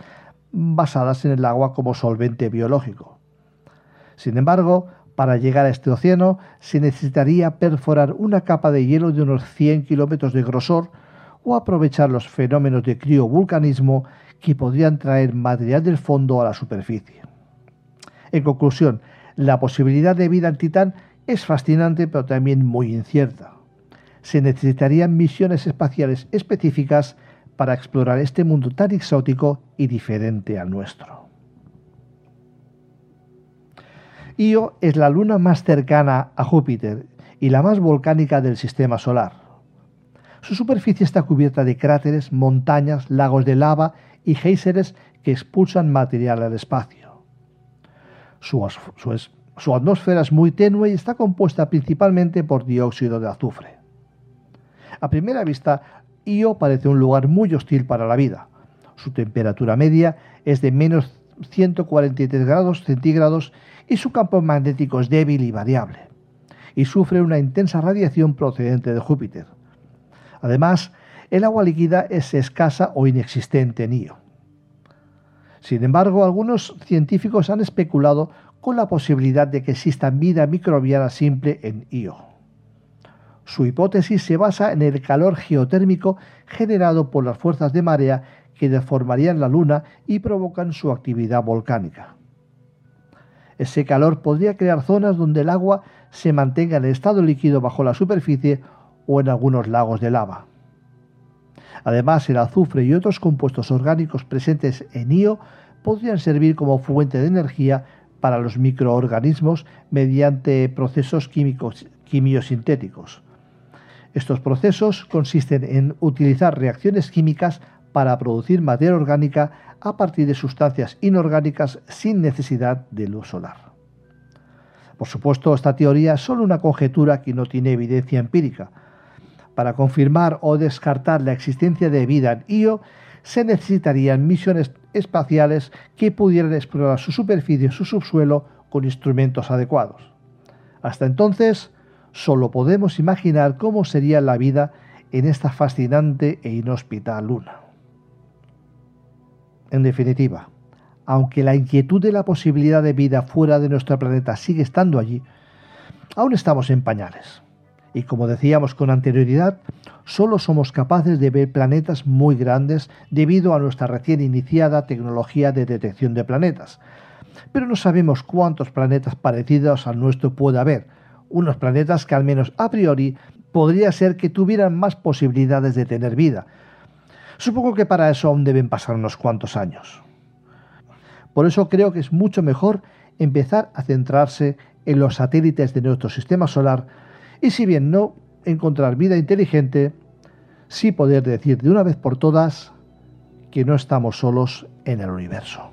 basadas en el agua como solvente biológico. Sin embargo, para llegar a este océano se necesitaría perforar una capa de hielo de unos 100 kilómetros de grosor o aprovechar los fenómenos de criovulcanismo que podrían traer material del fondo a la superficie. En conclusión, la posibilidad de vida en Titán es fascinante pero también muy incierta. Se necesitarían misiones espaciales específicas para explorar este mundo tan exótico y diferente al nuestro. Io es la luna más cercana a Júpiter y la más volcánica del sistema solar. Su superficie está cubierta de cráteres, montañas, lagos de lava y géiseres que expulsan material al espacio. Su, su atmósfera es muy tenue y está compuesta principalmente por dióxido de azufre. A primera vista, Io parece un lugar muy hostil para la vida. Su temperatura media es de menos 143 grados centígrados y su campo magnético es débil y variable, y sufre una intensa radiación procedente de Júpiter. Además, el agua líquida es escasa o inexistente en Io. Sin embargo, algunos científicos han especulado con la posibilidad de que exista vida microbiana simple en Io. Su hipótesis se basa en el calor geotérmico generado por las fuerzas de marea que deformarían la Luna y provocan su actividad volcánica. Ese calor podría crear zonas donde el agua se mantenga en estado líquido bajo la superficie o en algunos lagos de lava. Además, el azufre y otros compuestos orgánicos presentes en Io podrían servir como fuente de energía para los microorganismos mediante procesos químicos, quimiosintéticos. Estos procesos consisten en utilizar reacciones químicas para producir materia orgánica a partir de sustancias inorgánicas sin necesidad de luz solar. Por supuesto, esta teoría es solo una conjetura que no tiene evidencia empírica, Para confirmar o descartar la existencia de vida en Io, se necesitarían misiones espaciales que pudieran explorar su superficie y su subsuelo con instrumentos adecuados. Hasta entonces, solo podemos imaginar cómo sería la vida en esta fascinante e inhóspita luna. En definitiva, aunque la inquietud de la posibilidad de vida fuera de nuestro planeta sigue estando allí, aún estamos en pañales. Y como decíamos con anterioridad, solo somos capaces de ver planetas muy grandes debido a nuestra recién iniciada tecnología de detección de planetas. Pero no sabemos cuántos planetas parecidos al nuestro puede haber, unos planetas que al menos a priori podría ser que tuvieran más posibilidades de tener vida. Supongo que para eso aún deben pasar unos cuantos años. Por eso creo que es mucho mejor empezar a centrarse en los satélites de nuestro sistema solar y si bien no encontrar vida inteligente, sí poder decir de una vez por todas que no estamos solos en el universo.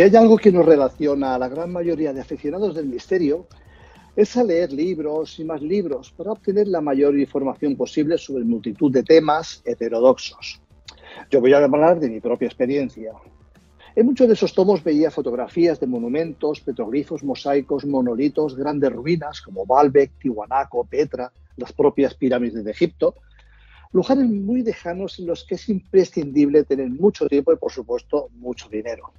Si hay algo que nos relaciona a la gran mayoría de aficionados del misterio, es a leer libros y más libros para obtener la mayor información posible sobre multitud de temas heterodoxos. Yo voy a hablar de mi propia experiencia. En muchos de esos tomos veía fotografías de monumentos, petroglifos, mosaicos, monolitos, grandes ruinas como Baalbek, Tiwanaco, Petra, las propias pirámides de Egipto, lugares muy lejanos en los que es imprescindible tener mucho tiempo y, por supuesto, mucho dinero.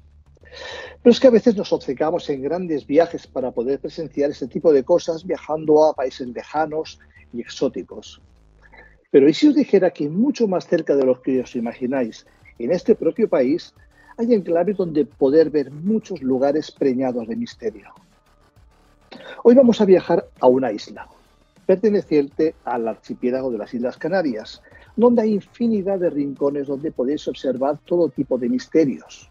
Pero es que a veces nos obcecamos en grandes viajes para poder presenciar este tipo de cosas viajando a países lejanos y exóticos. Pero ¿y si os dijera que mucho más cerca de lo que os imagináis, en este propio país, hay enclaves donde poder ver muchos lugares preñados de misterio? Hoy vamos a viajar a una isla, perteneciente al archipiélago de las Islas Canarias, donde hay infinidad de rincones donde podéis observar todo tipo de misterios.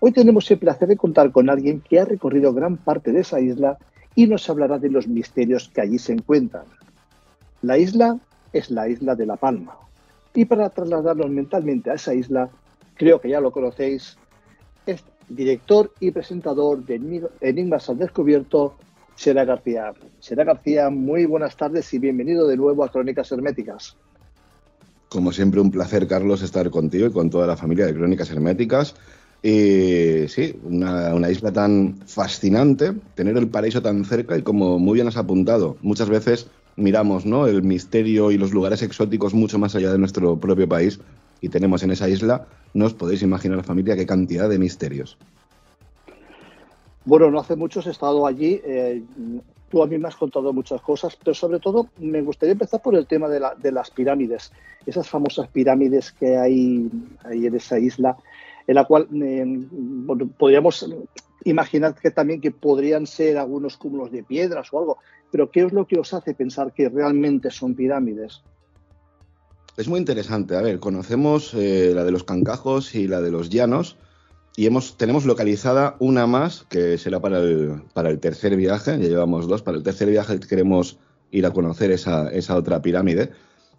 Hoy tenemos el placer de contar con alguien que ha recorrido gran parte de esa isla y nos hablará de los misterios que allí se encuentran. La isla es la isla de La Palma. Y para trasladarnos mentalmente a esa isla, creo que ya lo conocéis, es director y presentador de Enigmas al Descubierto, Sera García. Sera García, muy buenas tardes y bienvenido de nuevo a Crónicas Herméticas. Como siempre, un placer, Carlos, estar contigo y con toda la familia de Crónicas Herméticas. Y sí, una, isla tan fascinante, tener el paraíso tan cerca y como muy bien has apuntado, muchas veces miramos ¿no? el misterio y los lugares exóticos mucho más allá de nuestro propio país y tenemos en esa isla, no os podéis imaginar, familia, qué cantidad de misterios. Bueno, no hace mucho he estado allí. Eh, tú a mí me has contado muchas cosas, pero sobre todo me gustaría empezar por el tema de, de las pirámides, esas famosas pirámides que hay, hay en esa isla en la cual eh, podríamos imaginar que también que podrían ser algunos cúmulos de piedras o algo, pero ¿qué es lo que os hace pensar que realmente son pirámides? Es muy interesante. A ver, conocemos eh, la de los cancajos y la de los llanos y hemos, tenemos localizada una más que será para el, para el tercer viaje, ya llevamos dos, para el tercer viaje queremos ir a conocer esa, esa otra pirámide.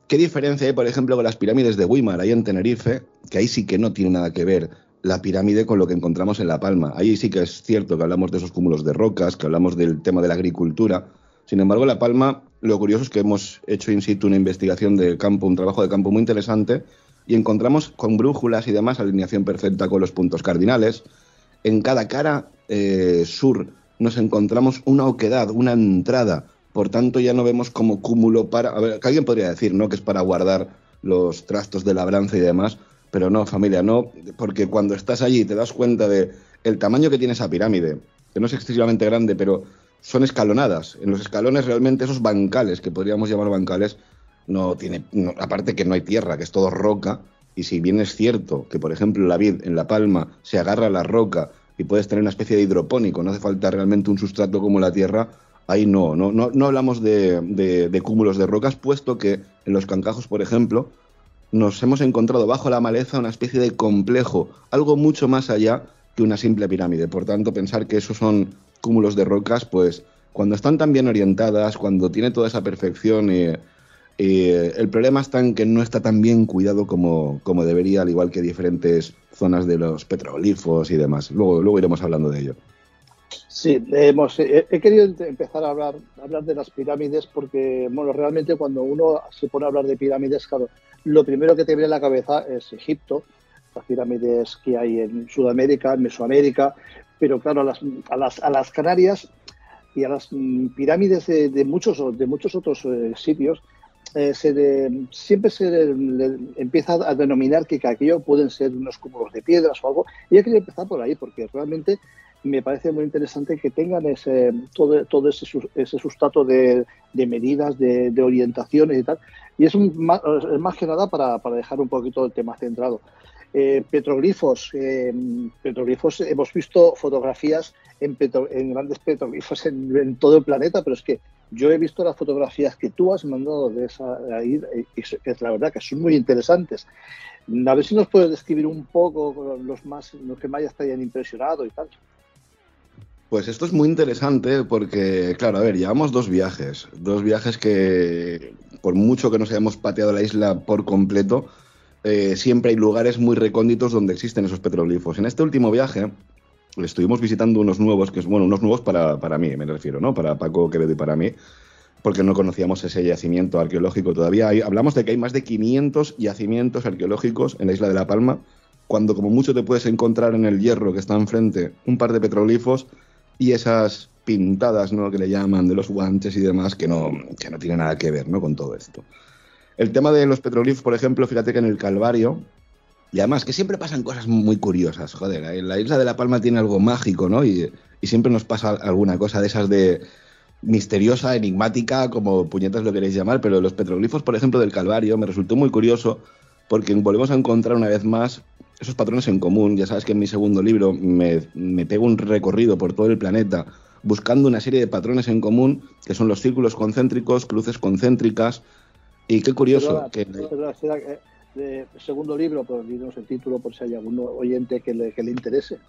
¿Qué diferencia hay, por ejemplo, con las pirámides de Weimar, ahí en Tenerife, que ahí sí que no tiene nada que ver la pirámide con lo que encontramos en La Palma. Ahí sí que es cierto que hablamos de esos cúmulos de rocas, que hablamos del tema de la agricultura. Sin embargo, La Palma, lo curioso es que hemos hecho in situ una investigación de campo, un trabajo de campo muy interesante, y encontramos con brújulas y demás alineación perfecta con los puntos cardinales. En cada cara eh, sur nos encontramos una oquedad, una entrada. Por tanto, ya no vemos como cúmulo para. A ver, que alguien podría decir, ¿no? Que es para guardar los trastos de labranza y demás. Pero no, familia, no, porque cuando estás allí te das cuenta de el tamaño que tiene esa pirámide, que no es excesivamente grande, pero son escalonadas. En los escalones realmente esos bancales, que podríamos llamar bancales, no tiene, aparte que no hay tierra, que es todo roca, y si bien es cierto que, por ejemplo, la vid en La Palma se agarra a la roca y puedes tener una especie de hidropónico, no hace falta realmente un sustrato como la tierra, ahí no, no, no, no hablamos de, de cúmulos de rocas, puesto que en los cancajos, por ejemplo, nos hemos encontrado bajo la maleza una especie de complejo, algo mucho más allá que una simple pirámide. Por tanto, pensar que esos son cúmulos de rocas, pues cuando están tan bien orientadas, cuando tiene toda esa perfección, y el problema está en que no está tan bien cuidado como, como debería, al igual que diferentes zonas de los petroglifos y demás. Luego, luego iremos hablando de ello. Sí, hemos, he, querido empezar a hablar, hablar de las pirámides porque, bueno, realmente cuando uno se pone a hablar de pirámides, claro, lo primero que te viene a la cabeza es Egipto, las pirámides que hay en Sudamérica, en Mesoamérica, pero claro, a las, a las, a las Canarias y a las mm, pirámides de, muchos, de muchos otros eh, sitios, eh, se siempre se empieza a denominar que, aquello pueden ser unos cúmulos de piedras o algo. Y hay que empezar por ahí, porque realmente me parece muy interesante que tengan ese, todo, todo ese, ese sustrato de, medidas, de, orientaciones y tal. Y es, más, más, que nada para, dejar un poquito el tema centrado. Eh, petroglifos, eh, petroglifos, hemos visto fotografías en, en grandes petroglifos en, en, todo el planeta, pero es que yo he visto las fotografías que tú has mandado de esa ahí, y es la verdad que son muy interesantes. A ver si nos puedes describir un poco los más, los que más te hayan impresionado y tal. Pues esto es muy interesante porque, claro, a ver, llevamos dos viajes, dos viajes que, por mucho que nos hayamos pateado la isla por completo, eh, siempre hay lugares muy recónditos donde existen esos petroglifos. En este último viaje estuvimos visitando unos nuevos, que es, bueno, unos nuevos para, para mí, me refiero, ¿no? Para Paco Quevedo y para mí, porque no conocíamos ese yacimiento arqueológico todavía. hablamos de que hay más de 500 yacimientos arqueológicos en la isla de La Palma, cuando como mucho te puedes encontrar en el hierro que está enfrente un par de petroglifos y esas pintadas ¿no? que le llaman de los guanches y demás que no, que no tiene nada que ver ¿no? con todo esto. El tema de los petroglifos, por ejemplo, fíjate que en el Calvario, y además que siempre pasan cosas muy curiosas, joder, la isla de La Palma tiene algo mágico, ¿no? Y, y siempre nos pasa alguna cosa de esas de misteriosa, enigmática, como puñetas lo queréis llamar, pero los petroglifos, por ejemplo, del Calvario, me resultó muy curioso porque volvemos a encontrar una vez más esos patrones en común. Ya sabes que en mi segundo libro me, me pego un recorrido por todo el planeta buscando una serie de patrones en común, que son los círculos concéntricos, cruces concéntricas, y qué curioso. que... de segundo libro, pero el título por si hay algún oyente que le, que le interese.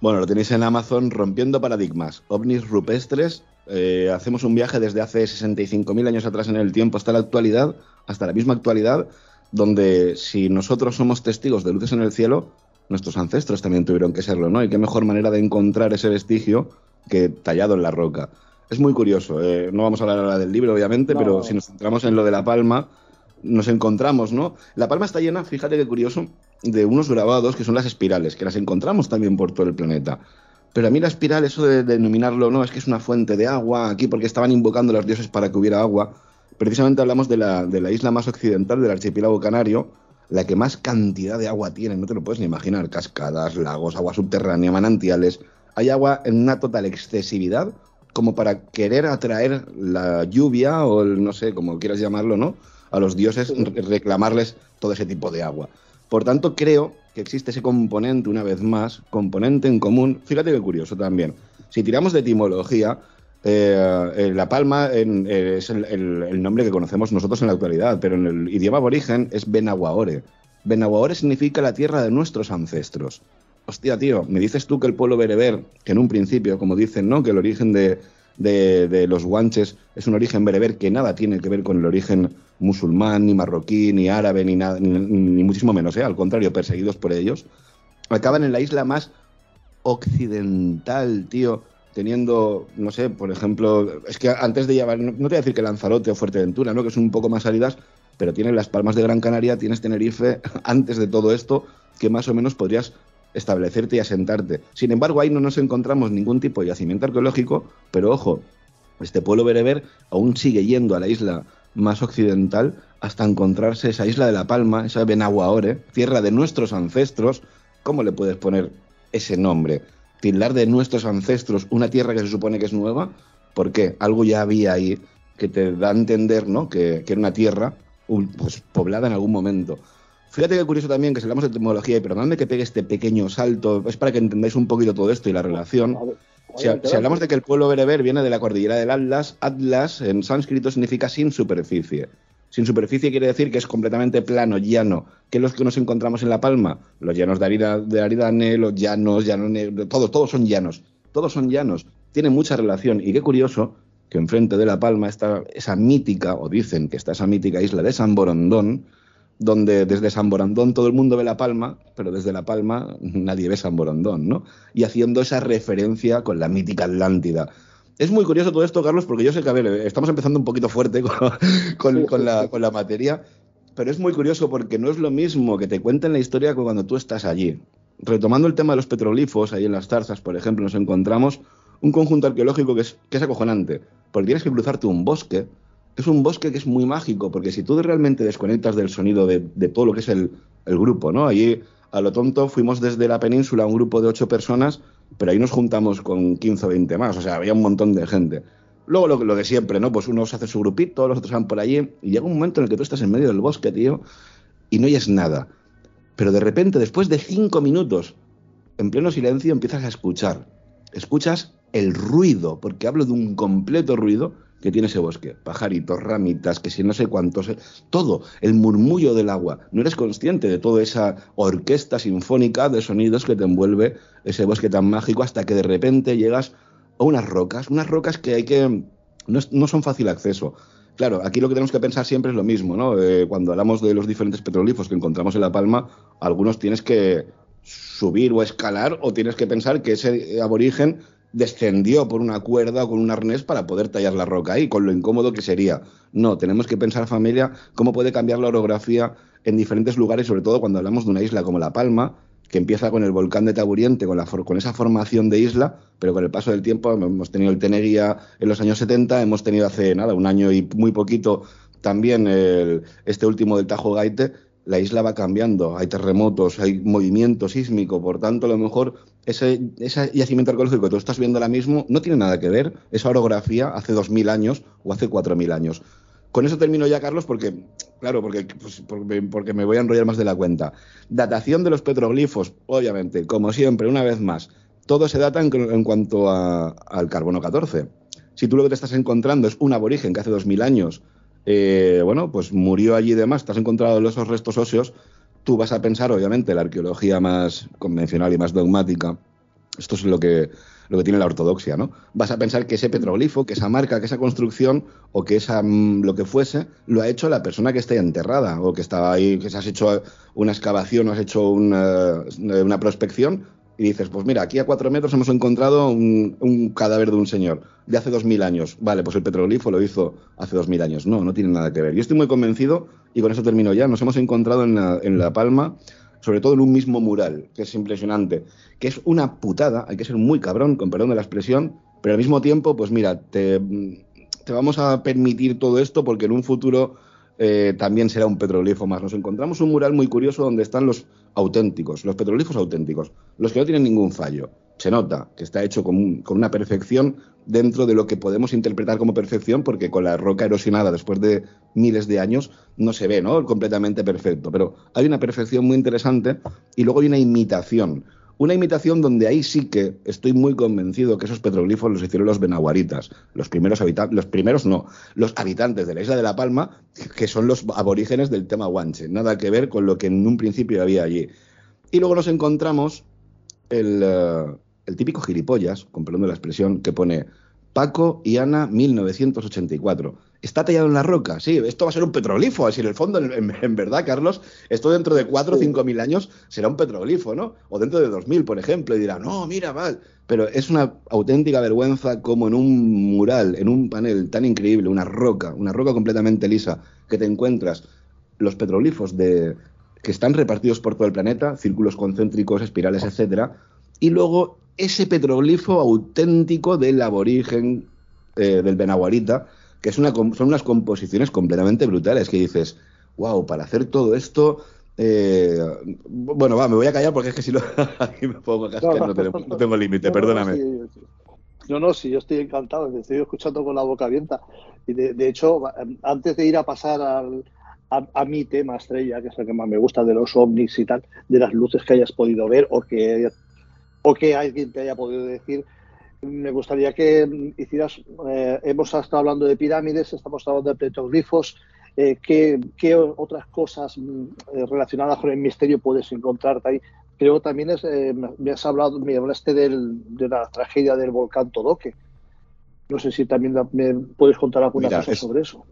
Bueno, lo tenéis en Amazon, Rompiendo Paradigmas, OVNIs Rupestres. Eh, hacemos un viaje desde hace 65.000 años atrás en el tiempo hasta la actualidad, hasta la misma actualidad, donde si nosotros somos testigos de luces en el cielo, nuestros ancestros también tuvieron que serlo, ¿no? Y qué mejor manera de encontrar ese vestigio que tallado en la roca. Es muy curioso, eh, no vamos a hablar ahora del libro, obviamente, pero si nos centramos en lo de La Palma, nos encontramos, ¿no? La Palma está llena, fíjate qué curioso, de unos grabados que son las espirales, que las encontramos también por todo el planeta. Pero a mí la espiral, eso de denominarlo, no, es que es una fuente de agua aquí porque estaban invocando a los dioses para que hubiera agua precisamente hablamos de la, de la isla más occidental del archipiélago canario, la que más cantidad de agua tiene, no te lo puedes ni imaginar, cascadas, lagos, agua subterránea, manantiales. Hay agua en una total excesividad como para querer atraer la lluvia o el, no sé, como quieras llamarlo, ¿no? A los dioses reclamarles todo ese tipo de agua. Por tanto, creo que existe ese componente, una vez más, componente en común. Fíjate qué curioso también. Si tiramos de etimología, eh, la Palma eh, es el, nombre que conocemos nosotros en la actualidad, pero en el idioma aborigen es Benaguaore. Benaguaore significa la tierra de nuestros ancestros. Hostia, tío, me dices tú que el pueblo bereber, que en un principio, como dicen, ¿no? Que el origen de, los guanches es un origen bereber que nada tiene que ver con el origen musulmán, ni marroquí, ni árabe, ni, nada, ni, muchísimo menos, ¿eh? al contrario, perseguidos por ellos. acaban en la isla más occidental, tío, teniendo, no sé, por ejemplo, es que antes de llevar, no, te voy a decir que Lanzarote o Fuerteventura, ¿no? Que son un poco más áridas, pero tienes las Palmas de Gran Canaria, tienes Tenerife, antes de todo esto, que más o menos podrías establecerte y asentarte. Sin embargo, ahí no nos encontramos ningún tipo de yacimiento arqueológico, pero ojo, este pueblo bereber aún sigue yendo a la isla más occidental hasta encontrarse esa isla de La Palma, esa Benaguaore, tierra de nuestros ancestros. ¿Cómo le puedes poner ese nombre? Tildar de nuestros ancestros una tierra que se supone que es nueva, ¿por qué? Algo ya había ahí que te da a entender, ¿no? Que, que era una tierra pues, poblada en algún momento. Fíjate que curioso también que si hablamos de etimología, y perdonadme que pegue este pequeño salto, es para que entendáis un poquito todo esto y la relación. Si, hablamos de que el pueblo bereber viene de la cordillera del Atlas, Atlas en sánscrito significa sin superficie. Sin superficie quiere decir que es completamente plano, llano. ¿Qué es lo que nos encontramos en La Palma? Los llanos de, Aridane, los llanos, llanos todos, todos son llanos. Todos son llanos. Tiene mucha relación. Y qué curioso que enfrente de La Palma está esa mítica, o dicen que está esa mítica isla de San Borondón, donde desde San Borondón todo el mundo ve La Palma, pero desde La Palma nadie ve San Borondón, ¿no? Y haciendo esa referencia con la mítica Atlántida. Es muy curioso todo esto, Carlos, porque yo sé que, a ver, estamos empezando un poquito fuerte con, la, con la materia, pero es muy curioso porque no es lo mismo que te cuenten la historia que cuando tú estás allí. Retomando el tema de los petroglifos, ahí en las tarzas, por ejemplo, nos encontramos un conjunto arqueológico que es, que es acojonante, porque tienes que cruzarte un bosque, es un bosque que es muy mágico, porque si tú realmente desconectas del sonido de, todo lo que es el, grupo, ¿no? Allí, a lo tonto, fuimos desde la península un grupo de ocho personas, pero ahí nos juntamos con 15 o 20 más, o sea, había un montón de gente. Luego lo, lo de siempre, ¿no? Pues uno se hace su grupito, los otros van por allí, y llega un momento en el que tú estás en medio del bosque, tío, y no oyes nada. Pero de repente, después de cinco minutos, en pleno silencio, empiezas a escuchar. Escuchas el ruido, porque hablo de un completo ruido, que tiene ese bosque. Pajaritos, ramitas, que si no sé cuántos, eh, todo, el murmullo del agua. No eres consciente de toda esa orquesta sinfónica de sonidos que te envuelve ese bosque tan mágico hasta que de repente llegas a unas rocas, unas rocas que hay que... no, son fácil acceso. Claro, aquí lo que tenemos que pensar siempre es lo mismo, ¿no? Eh, cuando hablamos de los diferentes petroglifos que encontramos en La Palma, algunos tienes que subir o escalar o tienes que pensar que ese aborigen descendió por una cuerda o con un arnés para poder tallar la roca ahí, con lo incómodo que sería. No, tenemos que pensar, familia, cómo puede cambiar la orografía en diferentes lugares, sobre todo cuando hablamos de una isla como La Palma, que empieza con el volcán de Taburiente, con, la con esa formación de isla, pero con el paso del tiempo hemos tenido el Teneguía en los años 70, hemos tenido hace nada, un año y muy poquito también este último del Tajo Gaite, la isla va cambiando, hay terremotos, hay movimiento sísmico, por tanto, a lo mejor ese, ese yacimiento arqueológico que tú estás viendo ahora mismo no tiene nada que ver, esa orografía hace 2.000 años o hace 4.000 años. Con eso termino ya, Carlos, porque, claro, porque, pues, porque, me voy a enrollar más de la cuenta. Datación de los petroglifos, obviamente, como siempre, una vez más, todo se data en, cuanto al carbono 14. Si tú lo que te estás encontrando es un aborigen que hace 2.000 años eh, bueno, pues murió allí y demás, te has encontrado esos restos óseos, tú vas a pensar, obviamente, la arqueología más convencional y más dogmática, esto es lo que, lo que tiene la ortodoxia, ¿no? Vas a pensar que ese petroglifo, que esa marca, que esa construcción o que esa mm, lo que fuese, lo ha hecho la persona que está enterrada o que estaba ahí, que se has hecho una excavación o has hecho una, una prospección y dices, pues mira, aquí a cuatro metros hemos encontrado un, cadáver de un señor de hace dos mil años. Vale, pues el petroglifo lo hizo hace dos mil años. No, no tiene nada que ver. Yo estoy muy convencido, y con eso termino ya, nos hemos encontrado en la, en la Palma, sobre todo en un mismo mural, que es impresionante, que es una putada, hay que ser muy cabrón, con perdón de la expresión, pero al mismo tiempo, pues mira, te, vamos a permitir todo esto porque en un futuro eh, también será un petroglifo más. Nos encontramos un mural muy curioso donde están los auténticos, los petroglifos auténticos, los que no tienen ningún fallo. Se nota que está hecho con, una perfección dentro de lo que podemos interpretar como perfección, porque con la roca erosionada después de miles de años no se ve, ¿no? Completamente perfecto. Pero hay una perfección muy interesante y luego hay una imitación. Una imitación donde ahí sí que estoy muy convencido que esos petroglifos los hicieron los benaguaritas, los primeros habitantes, los primeros no, los habitantes de la isla de La Palma, que son los aborígenes del tema guanche, nada que ver con lo que en un principio había allí. Y luego nos encontramos el, eh, el típico gilipollas, con perdón de la expresión, que pone Paco y Ana 1984. está tallado en la roca. Sí, esto va a ser un petroglifo. Así en el fondo, en, verdad, Carlos, esto dentro de 4 o 5 mil años será un petroglifo, ¿no? O dentro de 2000, por ejemplo, y dirá, no, mira, mal. Pero es una auténtica vergüenza como en un mural, en un panel tan increíble, una roca, una roca completamente lisa, que te encuentras los petroglifos de, que están repartidos por todo el planeta, círculos concéntricos, espirales, etcétera, y luego ese petroglifo auténtico del aborigen eh, del Benaguarita, que es una, son unas composiciones completamente brutales, que dices, wow, para hacer todo esto... Eh, bueno, va, me voy a callar porque es que si no, aquí me pongo a cascar, no, tengo, límite, perdóname. No, no, sí, yo estoy encantado, estoy escuchando con la boca abierta. Y de hecho, antes de ir a pasar al, a, mi tema estrella, que es el que más me gusta, de los ovnis y tal, de las luces que hayas podido ver o que, o que alguien te haya podido decir, me gustaría que hicieras, eh, hemos estado hablando de pirámides, estamos hablando de petroglifos, eh, ¿qué, otras cosas mm, eh, relacionadas con el misterio puedes encontrarte ahí? Creo también es, me has hablado, me hablaste del, de la tragedia del volcán Todoque. No sé si también me puedes contar alguna cosa sobre eso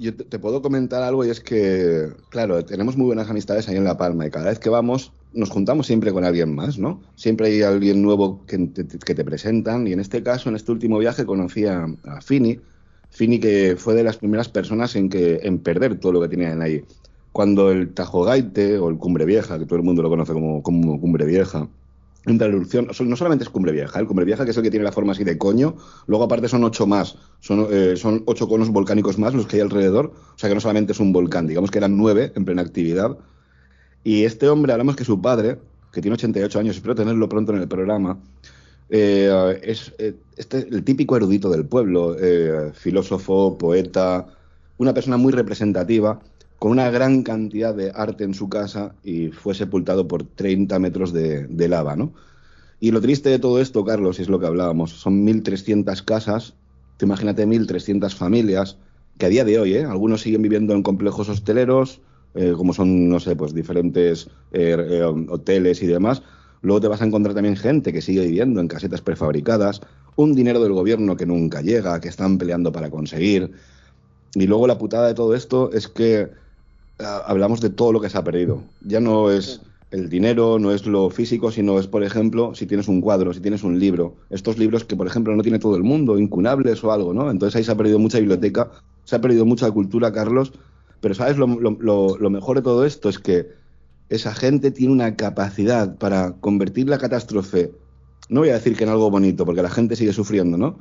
yo te, puedo comentar algo y es que, claro, tenemos muy buenas amistades ahí en La Palma y cada vez que vamos nos juntamos siempre con alguien más, ¿no? Siempre hay alguien nuevo que te, presentan y en este caso, en este último viaje, conocí a, Fini. Fini que fue de las primeras personas en, que, en perder todo lo que tenían ahí. Cuando el Tajogaite o el Cumbre Vieja, que todo el mundo lo conoce como, como Cumbre Vieja, entra la erupción, no solamente es Cumbre Vieja, el Cumbre Vieja que es el que tiene la forma así de coño, luego aparte son ocho más, son, eh, son ocho conos volcánicos más los que hay alrededor, o sea que no solamente es un volcán, digamos que eran nueve en plena actividad. Y este hombre, hablamos que su padre, que tiene 88 años, espero tenerlo pronto en el programa, eh, es eh, este, el típico erudito del pueblo, filósofo, poeta, una persona muy representativa con una gran cantidad de arte en su casa y fue sepultado por 30 metros de, lava, ¿no? Y lo triste de todo esto, Carlos, es lo que hablábamos, son 1.300 casas, te imagínate 1.300 familias, que a día de hoy, ¿eh? algunos siguen viviendo en complejos hosteleros, eh, como son, no sé, pues diferentes eh, eh, hoteles y demás. Luego te vas a encontrar también gente que sigue viviendo en casetas prefabricadas, un dinero del gobierno que nunca llega, que están peleando para conseguir. Y luego la putada de todo esto es que hablamos de todo lo que se ha perdido. Ya no es el dinero, no es lo físico, sino es, por ejemplo, si tienes un cuadro, si tienes un libro. Estos libros que, por ejemplo, no tiene todo el mundo, incunables o algo, ¿no? Entonces ahí se ha perdido mucha biblioteca, se ha perdido mucha cultura, Carlos. Pero, ¿sabes? Lo, lo mejor de todo esto es que esa gente tiene una capacidad para convertir la catástrofe, no voy a decir que en algo bonito, porque la gente sigue sufriendo, ¿no?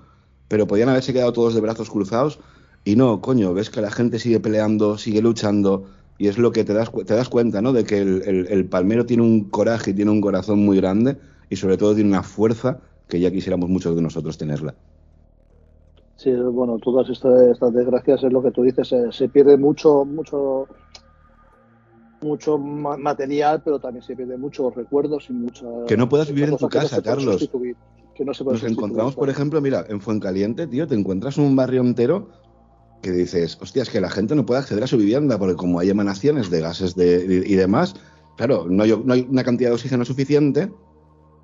Pero podían haberse quedado todos de brazos cruzados y no, coño, ves que la gente sigue peleando, sigue luchando, y es lo que te das, te das cuenta, ¿no? De que el, palmero tiene un coraje y tiene un corazón muy grande y sobre todo tiene una fuerza que ya quisiéramos muchos de nosotros tenerla. Sí, bueno, todas estas, desgracias es lo que tú dices, se, pierde mucho, mucho, mucho material, pero también se pierde muchos recuerdos y mucha... Que no puedas vivir en tu casa, Carlos. Que no se Nos encontramos, por ejemplo, mira, en Fuencaliente, tío, te encuentras un barrio entero que dices, hostia, es que la gente no puede acceder a su vivienda porque como hay emanaciones de gases y demás, claro, no hay, una cantidad de oxígeno suficiente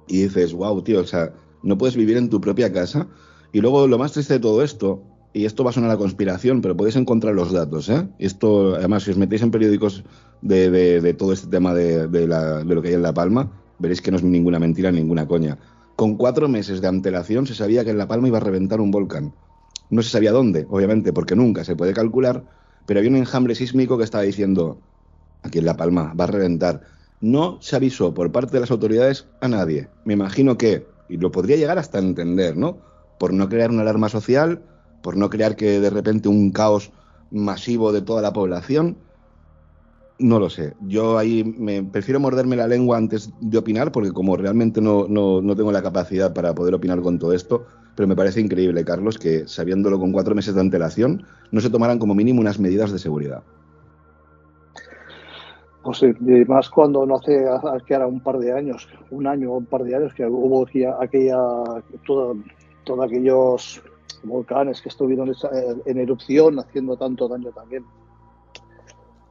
y dices, wow, tío, o sea, no puedes vivir en tu propia casa. Y luego lo más triste de todo esto, y esto va a sonar a conspiración, pero podéis encontrar los datos, ¿eh? Esto, además, si os metéis en periódicos de, todo este tema de, lo que hay en La Palma, veréis que no es ninguna mentira, ninguna coña. Con cuatro meses de antelación se sabía que en La Palma iba a reventar un volcán. No se sabía dónde, obviamente, porque nunca se puede calcular, pero había un enjambre sísmico que estaba diciendo, aquí en La Palma, va a reventar. No se avisó por parte de las autoridades a nadie. Me imagino que, y lo podría llegar hasta entender, ¿no? Por no crear una alarma social, por no crear que de repente un caos masivo de toda la población. No lo sé. Yo ahí me prefiero morderme la lengua antes de opinar, porque como realmente no, no, no tengo la capacidad para poder opinar con todo esto, pero me parece increíble, Carlos, que sabiéndolo con cuatro meses de antelación, no se tomaran como mínimo unas medidas de seguridad. Pues sí, y más cuando no hace que era un par de años, un año o un par de años, que hubo aquella, aquella todos aquellos volcanes que estuvieron en erupción haciendo tanto daño también.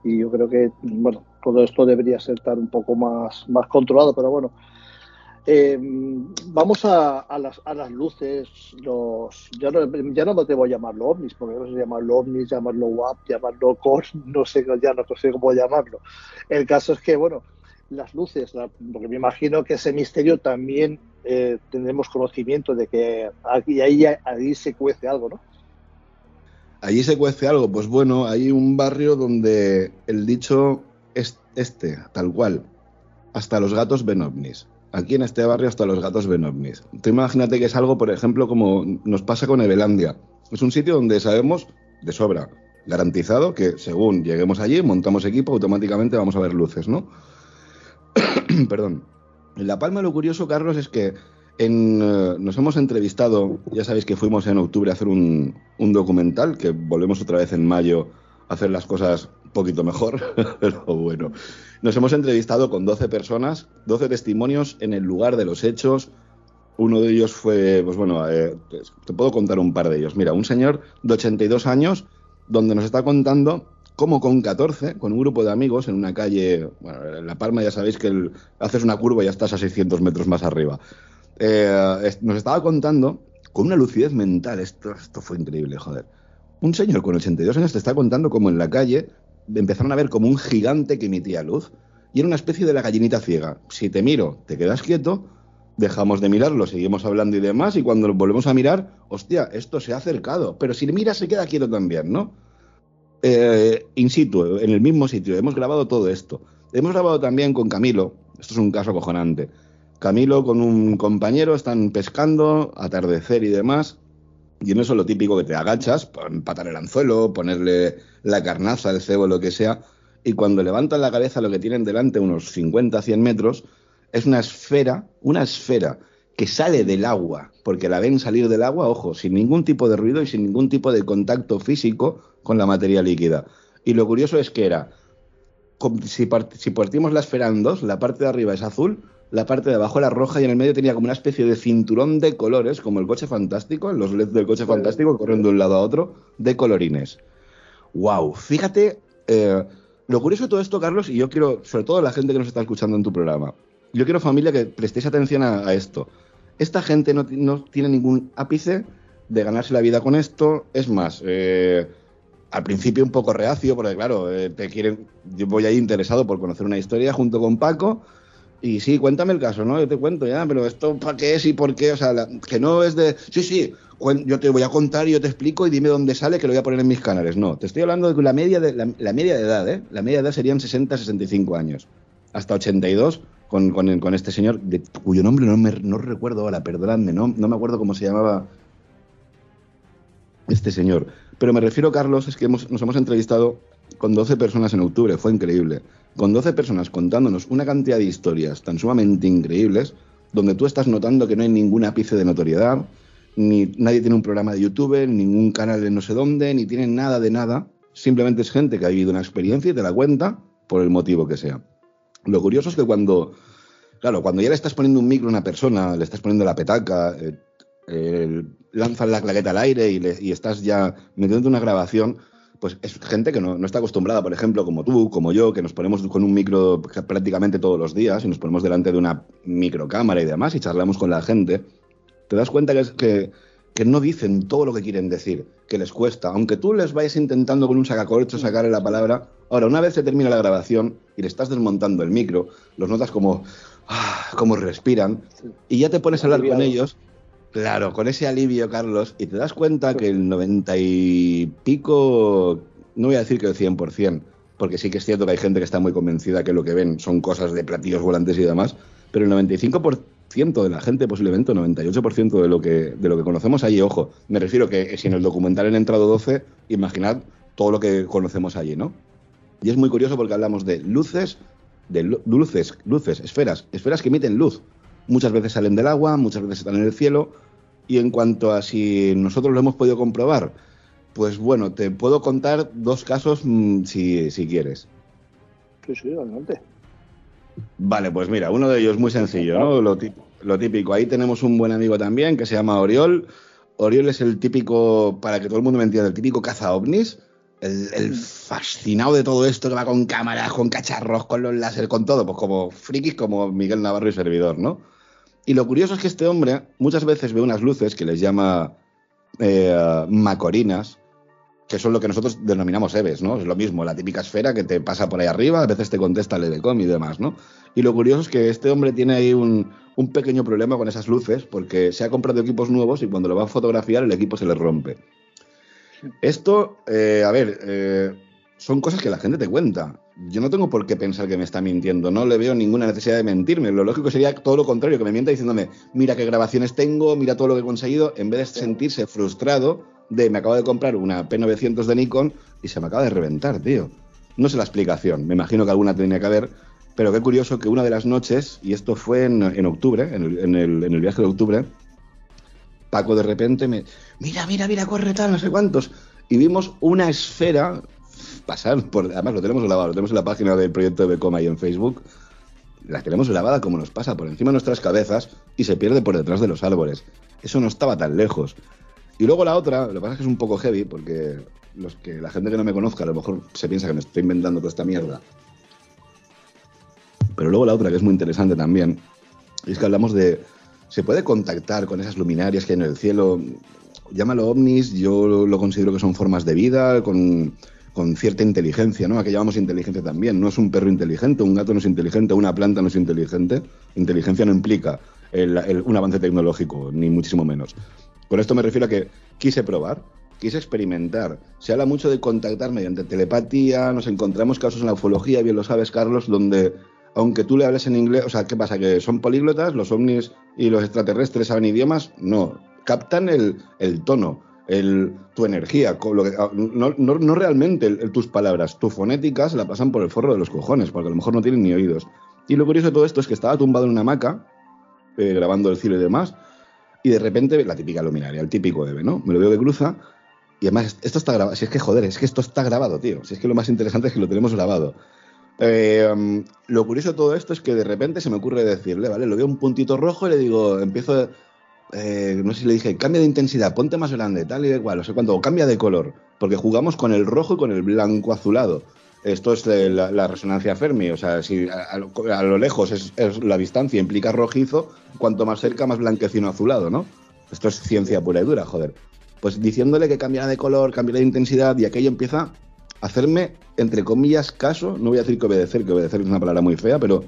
Y yo creo que, bueno, todo esto debería ser un poco más, más controlado, pero bueno, Eh, vamos a, las, luces, los, ya, no, ya no me atrevo a llamarlo ovnis, porque no sé llamarlo ovnis, llamarlo WAP, llamarlo COS, no sé, ya no sé cómo llamarlo. El caso es que, bueno, las luces, porque me imagino que ese misterio también eh, tendremos conocimiento de que aquí, ahí, ahí se cuece algo, ¿no? Allí se cuece algo, pues bueno, hay un barrio donde el dicho es este, tal cual, hasta los gatos ven ovnis aquí en este barrio hasta los gatos ven. Tú imagínate que es algo, por ejemplo, como nos pasa con Evelandia. Es un sitio donde sabemos de sobra, garantizado, que según lleguemos allí, montamos equipo, automáticamente vamos a ver luces, ¿no? Perdón. En La Palma lo curioso, Carlos, es que en, eh, nos hemos entrevistado, ya sabéis que fuimos en octubre a hacer un, documental, que volvemos otra vez en mayo a hacer las cosas poquito mejor, pero bueno. Nos hemos entrevistado con 12 personas, 12 testimonios en el lugar de los hechos. Uno de ellos fue, pues bueno, eh, te puedo contar un par de ellos. Mira, un señor de 82 años, donde nos está contando cómo con 14, con un grupo de amigos en una calle, bueno, en La Palma ya sabéis que haces una curva y ya estás a 600 metros más arriba. Eh, nos estaba contando con una lucidez mental, esto, esto fue increíble, joder. Un señor con 82 años te está contando cómo en la calle empezaron a ver como un gigante que emitía luz. Y era una especie de la gallinita ciega. Si te miro, te quedas quieto, dejamos de mirarlo, seguimos hablando y demás, y cuando lo volvemos a mirar, hostia, esto se ha acercado. Pero si mira, se queda quieto también, ¿no? Eh, in situ, en el mismo sitio, hemos grabado todo esto. Hemos grabado también con Camilo, esto es un caso acojonante. Camilo con un compañero están pescando, atardecer y demás, y no es lo típico que te agachas, empatar el anzuelo, ponerle la carnaza, el cebo, lo que sea, y cuando levantan la cabeza lo que tienen delante, unos 50, 100 metros, es una esfera, una esfera que sale del agua, porque la ven salir del agua, ojo, sin ningún tipo de ruido y sin ningún tipo de contacto físico con la materia líquida. Y lo curioso es que era, si, partimos la esfera en dos, la parte de arriba es azul, la parte de abajo era roja y en el medio tenía como una especie de cinturón de colores, como el coche fantástico, los LEDs del coche fantástico corriendo de un lado a otro, de colorines. ¡Wow! Fíjate, eh, lo curioso de todo esto, Carlos, y yo quiero, sobre todo la gente que nos está escuchando en tu programa, yo quiero familia que prestéis atención a, esto. Esta gente no, tiene ningún ápice de ganarse la vida con esto. Es más, eh, al principio un poco reacio, porque claro, eh, te quieren, yo voy ahí interesado por conocer una historia junto con Paco y sí, cuéntame el caso, ¿no? Yo te cuento ya, pero esto para qué es y por qué, o sea, que no es de, sí, sí, yo te voy a contar y yo te explico y dime dónde sale que lo voy a poner en mis canales. No, te estoy hablando de la media de, la, media de edad, ¿eh? La media de edad serían 60, 65 años, hasta 82 con, con, con este señor, de, cuyo nombre no, me, no recuerdo ahora, perdonadme, no, no me acuerdo cómo se llamaba este señor. Pero me refiero, Carlos, es que hemos, nos hemos entrevistado con 12 personas en octubre, fue increíble con 12 personas contándonos una cantidad de historias tan sumamente increíbles, donde tú estás notando que no hay ningún ápice de notoriedad, ni nadie tiene un programa de YouTube, ningún canal de no sé dónde, ni tiene nada de nada. Simplemente es gente que ha vivido una experiencia y te la cuenta por el motivo que sea. Lo curioso es que cuando, claro, cuando ya le estás poniendo un micro a una persona, le estás poniendo la petaca, eh, lanzas la claqueta al aire y, y estás ya metiendo una grabación, pues es gente que no, está acostumbrada, por ejemplo, como tú, como yo, que nos ponemos con un micro prácticamente todos los días y nos ponemos delante de una microcámara y demás y charlamos con la gente, te das cuenta que, que, no dicen todo lo que quieren decir, que les cuesta, aunque tú les vayas intentando con un sacacorcho sacarle la palabra, ahora una vez se termina la grabación y le estás desmontando el micro, los notas como, ah, como respiran y ya te pones a hablar con ellos Claro, con ese alivio, Carlos, y te das cuenta que el 90 y pico, no voy a decir que el 100%, porque sí que es cierto que hay gente que está muy convencida que lo que ven son cosas de platillos volantes y demás, pero el 95% de la gente, posiblemente el 98% de lo, que, de lo que conocemos allí, ojo, me refiero que si en el documental han entrado 12, imaginad todo lo que conocemos allí, ¿no? Y es muy curioso porque hablamos de luces, de luces, luces, esferas, esferas que emiten luz. Muchas veces salen del agua, muchas veces están en el cielo, y en cuanto a si nosotros lo hemos podido comprobar, pues bueno, te puedo contar dos casos mm, si, si, quieres. Sí, sí, adelante. Vale, pues mira, uno de ellos muy sencillo, ¿no? Lo, lo, típico. Ahí tenemos un buen amigo también que se llama Oriol. Oriol es el típico, para que todo el mundo me entienda, el típico caza ovnis. El, el, fascinado de todo esto que va con cámaras, con cacharros, con los láser, con todo, pues como frikis como Miguel Navarro y servidor, ¿no? Y lo curioso es que este hombre muchas veces ve unas luces que les llama eh, macorinas, que son lo que nosotros denominamos EVES, ¿no? Es lo mismo, la típica esfera que te pasa por ahí arriba, a veces te contesta el EDECOM y demás, ¿no? Y lo curioso es que este hombre tiene ahí un, un pequeño problema con esas luces, porque se ha comprado equipos nuevos y cuando lo va a fotografiar el equipo se le rompe. Esto, eh, a ver, eh, son cosas que la gente te cuenta. Yo no tengo por qué pensar que me está mintiendo, no le veo ninguna necesidad de mentirme. Lo lógico sería todo lo contrario, que me mienta diciéndome, mira qué grabaciones tengo, mira todo lo que he conseguido, en vez de sentirse frustrado de me acabo de comprar una P900 de Nikon y se me acaba de reventar, tío. No sé la explicación, me imagino que alguna tenía que haber, pero qué curioso que una de las noches, y esto fue en, octubre, en el, en, el, en el viaje de octubre, Paco de repente me, mira, mira, mira, corre tal, no sé cuántos, y vimos una esfera pasar por. Además, lo tenemos grabado, lo tenemos en la página del proyecto de Becoma y en Facebook. La tenemos grabada como nos pasa por encima de nuestras cabezas y se pierde por detrás de los árboles. Eso no estaba tan lejos. Y luego la otra, lo que pasa es que es un poco heavy, porque los que la gente que no me conozca a lo mejor se piensa que me estoy inventando toda esta mierda. Pero luego la otra, que es muy interesante también, es que hablamos de. Se puede contactar con esas luminarias que hay en el cielo. Llámalo ovnis, yo lo considero que son formas de vida, con con cierta inteligencia, ¿no? A que llamamos inteligencia también. No es un perro inteligente, un gato no es inteligente, una planta no es inteligente. Inteligencia no implica un avance tecnológico, ni muchísimo menos. Con esto me refiero a que quise probar, quise experimentar. Se habla mucho de contactar mediante telepatía, nos encontramos casos en la ufología, bien lo sabes, Carlos, donde aunque tú le hables en inglés, o sea, ¿qué pasa? ¿Que son políglotas? ¿Los ovnis y los extraterrestres saben idiomas? No, captan el, el tono el, tu energía, ah, no, realmente tus palabras, tu fonética se la pasan por el forro de los cojones, porque a lo mejor no tienen ni oídos. Y lo curioso de todo esto es que estaba tumbado en una hamaca, eh, grabando el cielo y demás, y de repente, la típica luminaria, el típico Eve, ¿no? Me lo veo que cruza, y además, esto está grabado, si es que joder, es que esto está grabado, tío, si es que lo más interesante es que lo tenemos grabado. Eh, lo curioso de todo esto es que de repente se me ocurre decirle, ¿vale? Lo veo un puntito rojo y le digo, empiezo eh, no sé si le dije, cambia de intensidad, ponte más grande, tal y igual, no sé cuánto, o cambia de color, porque jugamos con el rojo y con el blanco azulado. Esto es la, resonancia Fermi, o sea, si a, lo lejos es, la distancia implica rojizo, cuanto más cerca, más blanquecino azulado, ¿no? Esto es ciencia pura y dura, joder. Pues diciéndole que cambiara de color, cambiara de intensidad, y aquello empieza a hacerme, entre comillas, caso, no voy a decir que obedecer, que obedecer es una palabra muy fea, pero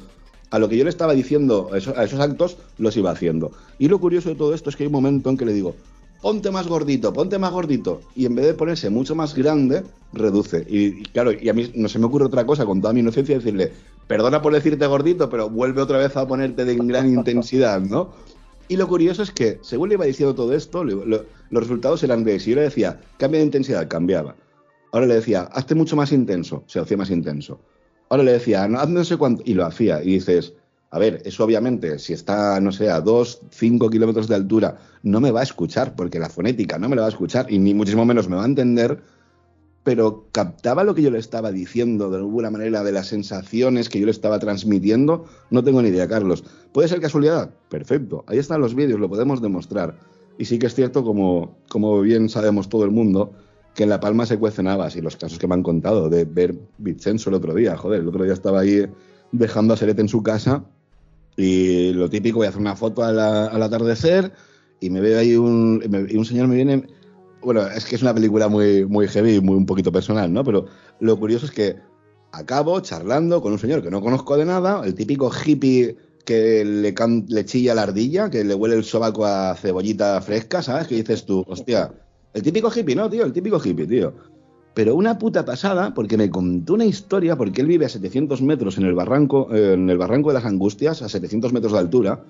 a lo que yo le estaba diciendo, a esos, actos, los iba haciendo. Y lo curioso de todo esto es que hay un momento en que le digo, ponte más gordito, ponte más gordito. Y en vez de ponerse mucho más grande, reduce. Y, claro, y a mí no se me ocurre otra cosa con toda mi inocencia decirle, perdona por decirte gordito, pero vuelve otra vez a ponerte de gran intensidad, ¿no? Y lo curioso es que, según le iba diciendo todo esto, los resultados eran de, si yo le decía, cambia de intensidad, cambiaba. Ahora le decía, hazte mucho más intenso, se hacía más intenso. Ahora le decía, no, no sé cuánto, y lo hacía. Y dices, a ver, eso obviamente, si está, no sé, a 2, 5 kilómetros de altura, no me va a escuchar, porque la fonética no me la va a escuchar, y ni muchísimo menos me va a entender, pero captaba lo que yo le estaba diciendo de alguna manera, de las sensaciones que yo le estaba transmitiendo, no tengo ni idea, Carlos. ¿Puede ser casualidad? Perfecto, ahí están los vídeos, lo podemos demostrar. Y sí que es cierto, como, como bien sabemos todo el mundo, que en La Palma se cuecen habas y los casos que me han contado de ver Vincenzo el otro día, joder, el otro día estaba ahí dejando a Serete en su casa y lo típico, voy a hacer una foto al atardecer y me veo ahí un, y un señor me viene, bueno, es que es una película muy, muy heavy, muy un poquito personal, ¿no? Pero lo curioso es que acabo charlando con un señor que no conozco de nada, el típico hippie que le, le chilla la ardilla, que le huele el sobaco a cebollita fresca, ¿sabes? Que dices tú, hostia, el típico hippie, ¿no, tío? El típico hippie, tío. Pero una puta pasada, porque me contó una historia, porque él vive a 700 metros en el barranco, en el barranco de las Angustias, a 700 metros de altura.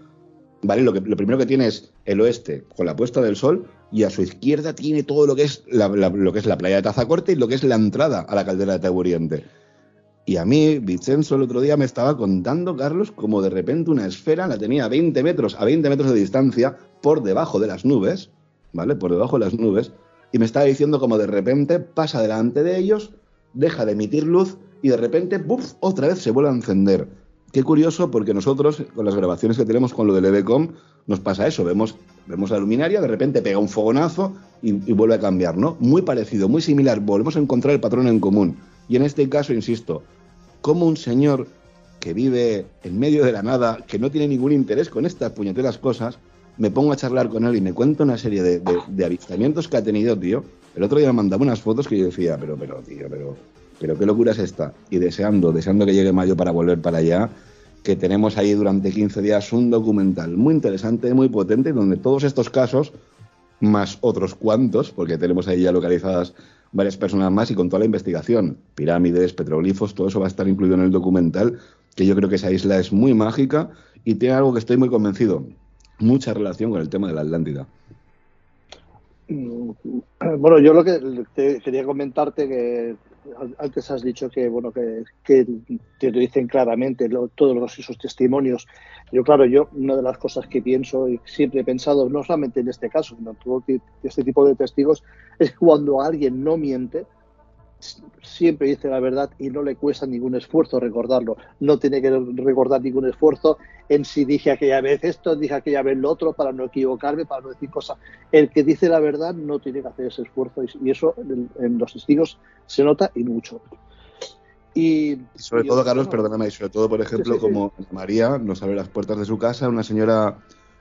¿Vale? Lo, que, lo primero que tiene es el oeste, con la puesta del sol, y a su izquierda tiene todo lo que es la, lo que es la playa de Tazacorte y lo que es la entrada a la caldera de Taburiente. Y a mí, Vicenzo el otro día me estaba contando, Carlos, como de repente una esfera la tenía a 20 metros, a 20 metros de distancia, por debajo de las nubes, ¿vale? Por debajo de las nubes, y me estaba diciendo como de repente pasa delante de ellos, deja de emitir luz y de repente, ¡buf!, otra vez se vuelve a encender. Qué curioso, porque nosotros, con las grabaciones que tenemos con lo del EBCOM, nos pasa eso. Vemos, vemos la luminaria, de repente pega un fogonazo y, y, vuelve a cambiar, ¿no? Muy parecido, muy similar. Volvemos a encontrar el patrón en común. Y en este caso, insisto, como un señor que vive en medio de la nada, que no tiene ningún interés con estas puñeteras cosas, me pongo a charlar con él y me cuenta una serie de, avistamientos que ha tenido, tío. El otro día me mandaba unas fotos que yo decía, pero, pero, tío, pero, pero qué locura es esta. Y deseando, deseando que llegue mayo para volver para allá, que tenemos ahí durante 15 días un documental muy interesante, muy potente, donde todos estos casos, más otros cuantos, porque tenemos ahí ya localizadas varias personas más y con toda la investigación, pirámides, petroglifos, todo eso va a estar incluido en el documental, que yo creo que esa isla es muy mágica y tiene algo que estoy muy convencido, mucha relación con el tema de la Atlántida. Mm, bueno, yo lo que quería comentarte que antes has dicho que bueno que, te lo dicen claramente todos esos testimonios. Yo claro, yo una de las cosas que pienso y siempre he pensado, no solamente en este caso, sino en todo este tipo de testigos, es cuando alguien no miente, siempre dice la verdad y no le cuesta ningún esfuerzo recordarlo. No tiene que recordar ningún esfuerzo en si dije aquella vez esto, dije aquella vez lo otro, para no equivocarme, para no decir cosas. El que dice la verdad no tiene que hacer ese esfuerzo y, eso en, los testigos se nota y mucho. Y, sobre todo, Carlos, perdóname, sobre todo, por ejemplo, como María nos abre las puertas de su casa, una señora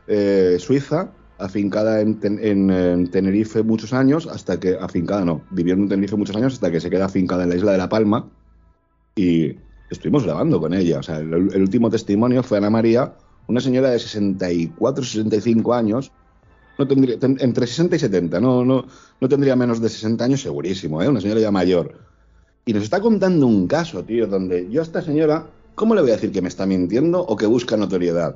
eh, suiza, afincada en, Tenerife muchos años, hasta que, afincada no, viviendo en Tenerife muchos años, hasta que se queda afincada en la isla de La Palma. Y estuvimos grabando con ella. O sea, el, último testimonio fue Ana María, una señora de 64, 65 años. No tendría, entre 60 y 70, no, no, no tendría menos de 60 años segurísimo, ¿eh? una señora ya mayor. Y nos está contando un caso, tío, donde yo a esta señora, ¿cómo le voy a decir que me está mintiendo o que busca notoriedad?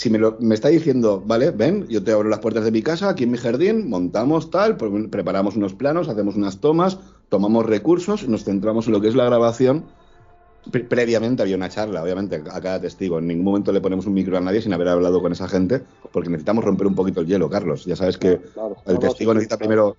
Si me, lo, me, está diciendo, vale, ven, yo te abro las puertas de mi casa, aquí en mi jardín, montamos tal, preparamos unos planos, hacemos unas tomas, tomamos recursos, nos centramos en lo que es la grabación. previamente había una charla, obviamente, a cada testigo. En ningún momento le ponemos un micro a nadie sin haber hablado con esa gente, porque necesitamos romper un poquito el hielo, Carlos. Ya sabes que el testigo necesita primero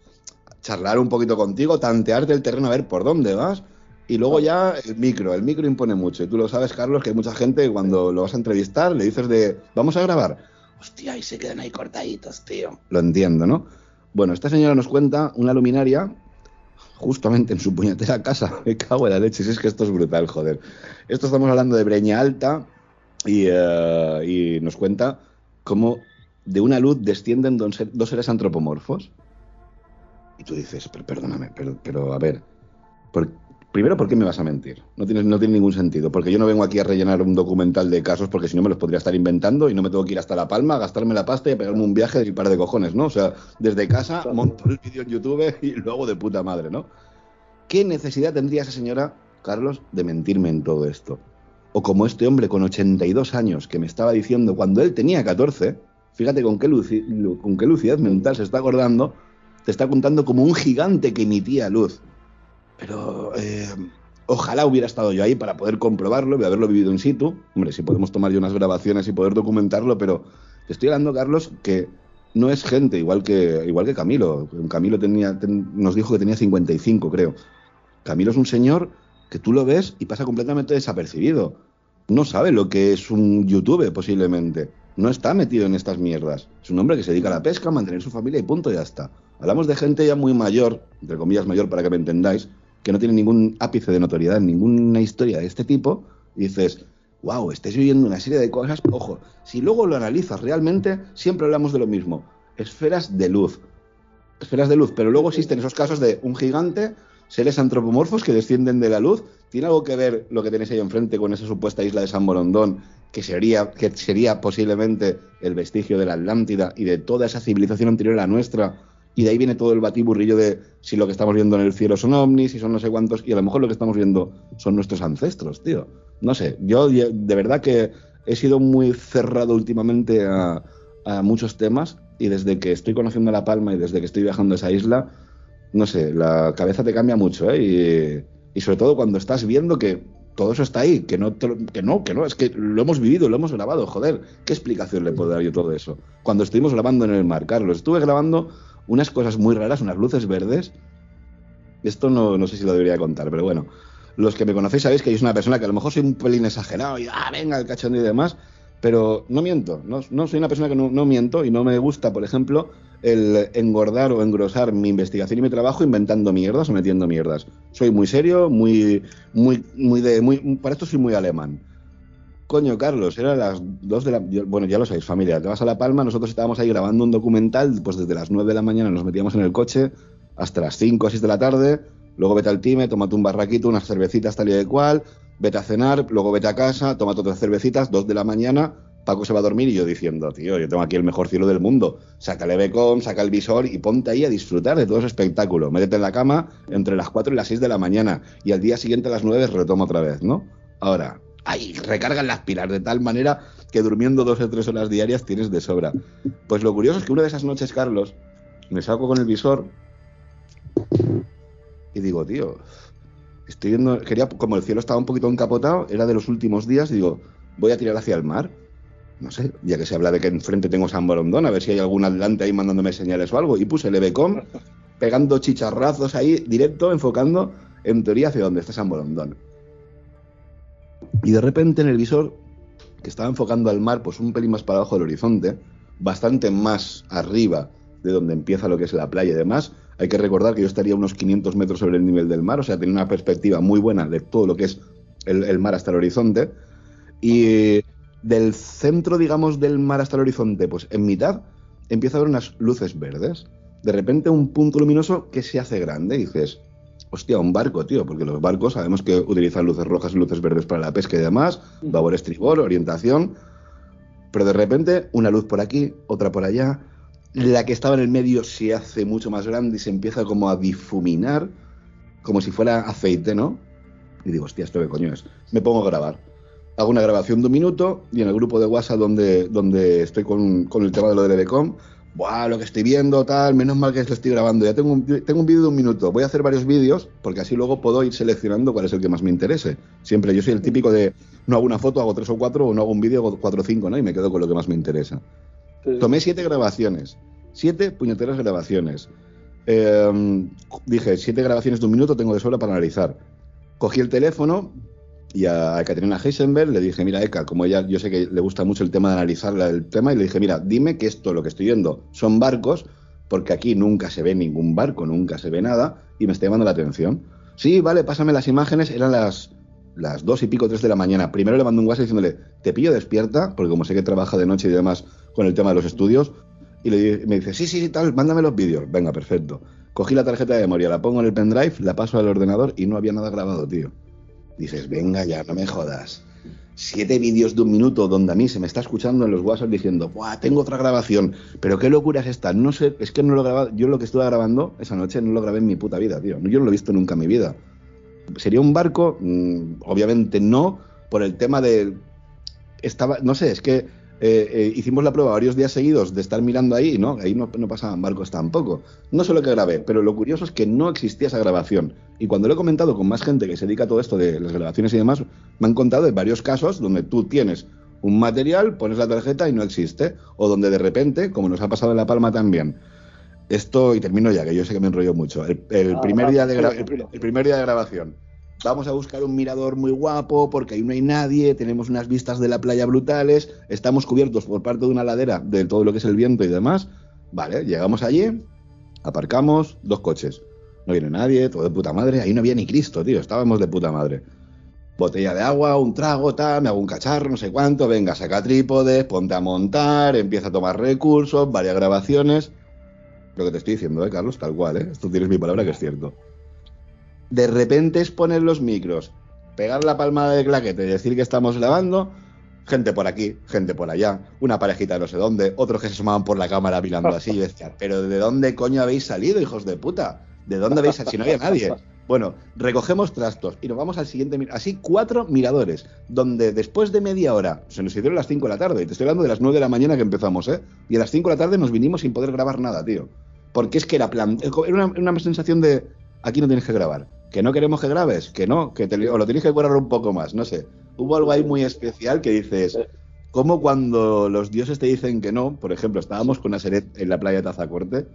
charlar un poquito contigo, tantearte el terreno, a ver por dónde vas y luego ya el micro, el micro impone mucho. Y tú lo sabes, Carlos, que hay mucha gente cuando lo vas a entrevistar le dices de, vamos a grabar. Hostia, y se quedan ahí cortaditos, tío. Lo entiendo, ¿no? Bueno, esta señora nos cuenta una luminaria justamente en su puñetera casa. Me cago en la leche, si es que esto es brutal, joder. Esto estamos hablando de Breña Alta y, eh, nos cuenta cómo de una luz descienden dos, seres antropomorfos. Y tú dices, pero perdóname, pero, pero a ver, ¿por, Primero, ¿por qué me vas a mentir? No tiene, no tiene ningún sentido, porque yo no vengo aquí a rellenar un documental de casos, porque si no me los podría estar inventando y no me tengo que ir hasta La Palma, gastarme la pasta y a pegarme un viaje de par de cojones, ¿no? O sea, desde casa monto el vídeo en YouTube y luego de puta madre, ¿no? ¿Qué necesidad tendría esa señora, Carlos, de mentirme en todo esto? O como este hombre con 82 años que me estaba diciendo cuando él tenía 14, fíjate con qué, con qué lucidez mental se está acordando, te está contando como un gigante que emitía luz pero eh, ojalá hubiera estado yo ahí para poder comprobarlo y haberlo vivido in situ. Hombre, si podemos tomar yo unas grabaciones y poder documentarlo, pero estoy hablando, Carlos, que no es gente igual que, igual que Camilo. Camilo tenía, nos dijo que tenía 55, creo. Camilo es un señor que tú lo ves y pasa completamente desapercibido. No sabe lo que es un YouTube, posiblemente. No está metido en estas mierdas. Es un hombre que se dedica a la pesca, a mantener su familia y punto, ya está. Hablamos de gente ya muy mayor, entre comillas mayor para que me entendáis, que no tiene ningún ápice de notoriedad, ninguna historia de este tipo, y dices, wow, estáis viviendo una serie de cosas. Ojo, si luego lo analizas realmente, siempre hablamos de lo mismo. Esferas de luz. Esferas de luz, pero luego existen esos casos de un gigante, seres antropomorfos que descienden de la luz. ¿Tiene algo que ver lo que tenéis ahí enfrente con esa supuesta isla de San Borondón, que sería, que sería posiblemente el vestigio de la Atlántida y de toda esa civilización anterior a la nuestra? Y de ahí viene todo el batiburrillo de si lo que estamos viendo en el cielo son ovnis, si son no sé cuántos, y a lo mejor lo que estamos viendo son nuestros ancestros, tío. No sé, yo de verdad que he sido muy cerrado últimamente a, muchos temas y desde que estoy conociendo La Palma y desde que estoy viajando a esa isla, no sé, la cabeza te cambia mucho, ¿eh? Y, sobre todo cuando estás viendo que todo eso está ahí, que no, que no, que no, es que lo hemos vivido, lo hemos grabado, joder, ¿qué explicación le puedo dar yo todo eso? Cuando estuvimos grabando en el mar, Carlos, estuve grabando unas cosas muy raras, unas luces verdes. Esto no, no sé si lo debería contar, pero bueno. Los que me conocéis sabéis que yo soy una persona que a lo mejor soy un pelín exagerado y, ah, venga, el cachón y demás, pero no miento, no, no soy una persona que no, no, miento y no me gusta, por ejemplo, el engordar o engrosar mi investigación y mi trabajo inventando mierdas o metiendo mierdas. Soy muy serio, muy, muy, muy, para esto soy muy alemán. Coño, Carlos, era las 2 de la... Bueno, ya lo sabéis, familia, te vas a La Palma, nosotros estábamos ahí grabando un documental, pues desde las 9 de la mañana nos metíamos en el coche hasta las 5 o 6 de la tarde, luego vete al time, tómate un barraquito, unas cervecitas tal y de cual, vete a cenar, luego vete a casa, tómate otras cervecitas, 2 de la mañana, Paco se va a dormir y yo diciendo, tío, yo tengo aquí el mejor cielo del mundo. Saca el EBCOM, saca el visor y ponte ahí a disfrutar de todo ese espectáculo. Métete en la cama entre las 4 y las 6 de la mañana y al día siguiente a las 9 retomo otra vez, ¿no? Ahora, ahí recargan las pilas de tal manera que durmiendo dos o tres horas diarias tienes de sobra. Pues lo curioso es que una de esas noches, Carlos, me saco con el visor y digo, tío, estoy viendo, quería, como el cielo estaba un poquito encapotado, era de los últimos días, digo, voy a tirar hacia el mar no sé, ya que se habla de que enfrente tengo San Borondón, a ver si hay algún adelante ahí mandándome señales o algo. Y puse el EBCOM pegando chicharrazos ahí, directo, enfocando en teoría hacia donde está San Borondón. Y de repente en el visor, que estaba enfocando al mar, pues un pelín más para abajo del horizonte, bastante más arriba de donde empieza lo que es la playa y demás, hay que recordar que yo estaría unos 500 metros sobre el nivel del mar, o sea, tenía una perspectiva muy buena de todo lo que es el, mar hasta el horizonte. Y del centro, digamos, del mar hasta el horizonte, pues en mitad empieza a haber unas luces verdes. De repente un punto luminoso que se hace grande y dices, hostia, un barco, tío, porque los barcos sabemos que utilizan luces rojas y luces verdes para la pesca y demás, babor estribor, orientación, pero de repente una luz por aquí, otra por allá, la que estaba en el medio se hace mucho más grande y se empieza como a difuminar, como si fuera aceite, ¿no? Y digo, hostia, ¿esto qué coño es? Me pongo a grabar hago una grabación de un minuto y en el grupo de WhatsApp donde, donde estoy con, el tema de lo del EBCOM, Buah, lo que estoy viendo, tal, menos mal que lo estoy grabando. Ya tengo un, tengo un vídeo de un minuto. Voy a hacer varios vídeos porque así luego puedo ir seleccionando cuál es el que más me interese. Siempre yo soy el típico de no hago una foto, hago tres o cuatro, o no hago un vídeo, hago cuatro o cinco, ¿no? Y me quedo con lo que más me interesa. Tomé siete grabaciones. Siete puñeteras grabaciones. Em, dije, siete grabaciones de un minuto tengo de sobra para analizar. Cogí el teléfono, y a Katrina Heisenberg le dije, mira, Eka, como ella, yo sé que le gusta mucho el tema de analizar el tema, y le dije, mira, dime que esto, lo que estoy viendo, son barcos, porque aquí nunca se ve ningún barco, nunca se ve nada, y me está llamando la atención. Sí, vale, pásame las imágenes, eran las, las dos y pico, tres de la mañana. Primero le mando un WhatsApp diciéndole, te pillo despierta, porque como sé que trabaja de noche y demás con el tema de los estudios, y le, me dice, sí, sí, tal, mándame los vídeos. Venga, perfecto. Cogí la tarjeta de memoria, la pongo en el pendrive, la paso al ordenador y no había nada grabado, tío. Dices, venga ya, no me jodas. Siete vídeos de un minuto donde a mí se me está escuchando en los WhatsApp diciendo, Buah, tengo otra grabación, pero qué locura es esta. No sé, es que no lo he grabado. Yo lo que estuve grabando esa noche no lo grabé en mi puta vida, tío. Yo no lo he visto nunca en mi vida. ¿Sería un barco? Mm, obviamente no, por el tema de. Estaba, no sé, es que eh, eh, hicimos la prueba varios días seguidos de estar mirando ahí, ¿no? Ahí no, pasaban barcos tampoco. No sé lo que grabé, pero lo curioso es que no existía esa grabación. Y cuando lo he comentado con más gente que se dedica a todo esto de las grabaciones y demás, me han contado de varios casos donde tú tienes un material, pones la tarjeta y no existe. O donde de repente, como nos ha pasado en La Palma también, esto, y termino ya, que yo sé que me enrollo mucho, el, ah, primer, día de el primer día de grabación vamos a buscar un mirador muy guapo porque ahí no hay nadie, tenemos unas vistas de la playa brutales, estamos cubiertos por parte de una ladera de todo lo que es el viento y demás. Vale, llegamos allí, aparcamos, dos coches. No viene nadie, todo de puta madre. Ahí no había ni Cristo, tío, estábamos de puta madre. Botella de agua, un trago, tal, me hago un cacharro, no sé cuánto, venga, saca trípodes, ponte a montar, empieza a tomar recursos, varias grabaciones. Lo que te estoy diciendo, ¿eh, Carlos? Tal cual, ¿eh? Esto tienes mi palabra que es cierto de repente es poner los micros, pegar la palmada de claquete y decir que estamos grabando, gente por aquí, gente por allá, una parejita de no sé dónde, otros que se sumaban por la cámara mirando así y decían, pero ¿de dónde coño habéis salido, hijos de puta? ¿De dónde habéis salido? Si no había nadie. Bueno, recogemos trastos y nos vamos al siguiente. Así, cuatro miradores, donde después de media hora, se nos hicieron las 5 de la tarde, y te estoy hablando de las 9 de la mañana que empezamos, ¿eh? Y a las 5 de la tarde nos vinimos sin poder grabar nada, tío. Porque es que era plan. Era una sensación de. Aquí no tienes que grabar que no queremos que grabes, que no, que te, o lo tienes que curar un poco más, no sé. Hubo algo ahí muy especial que dices, como cuando los dioses te dicen que no, por ejemplo, estábamos con una serie en la playa de Tazacorte,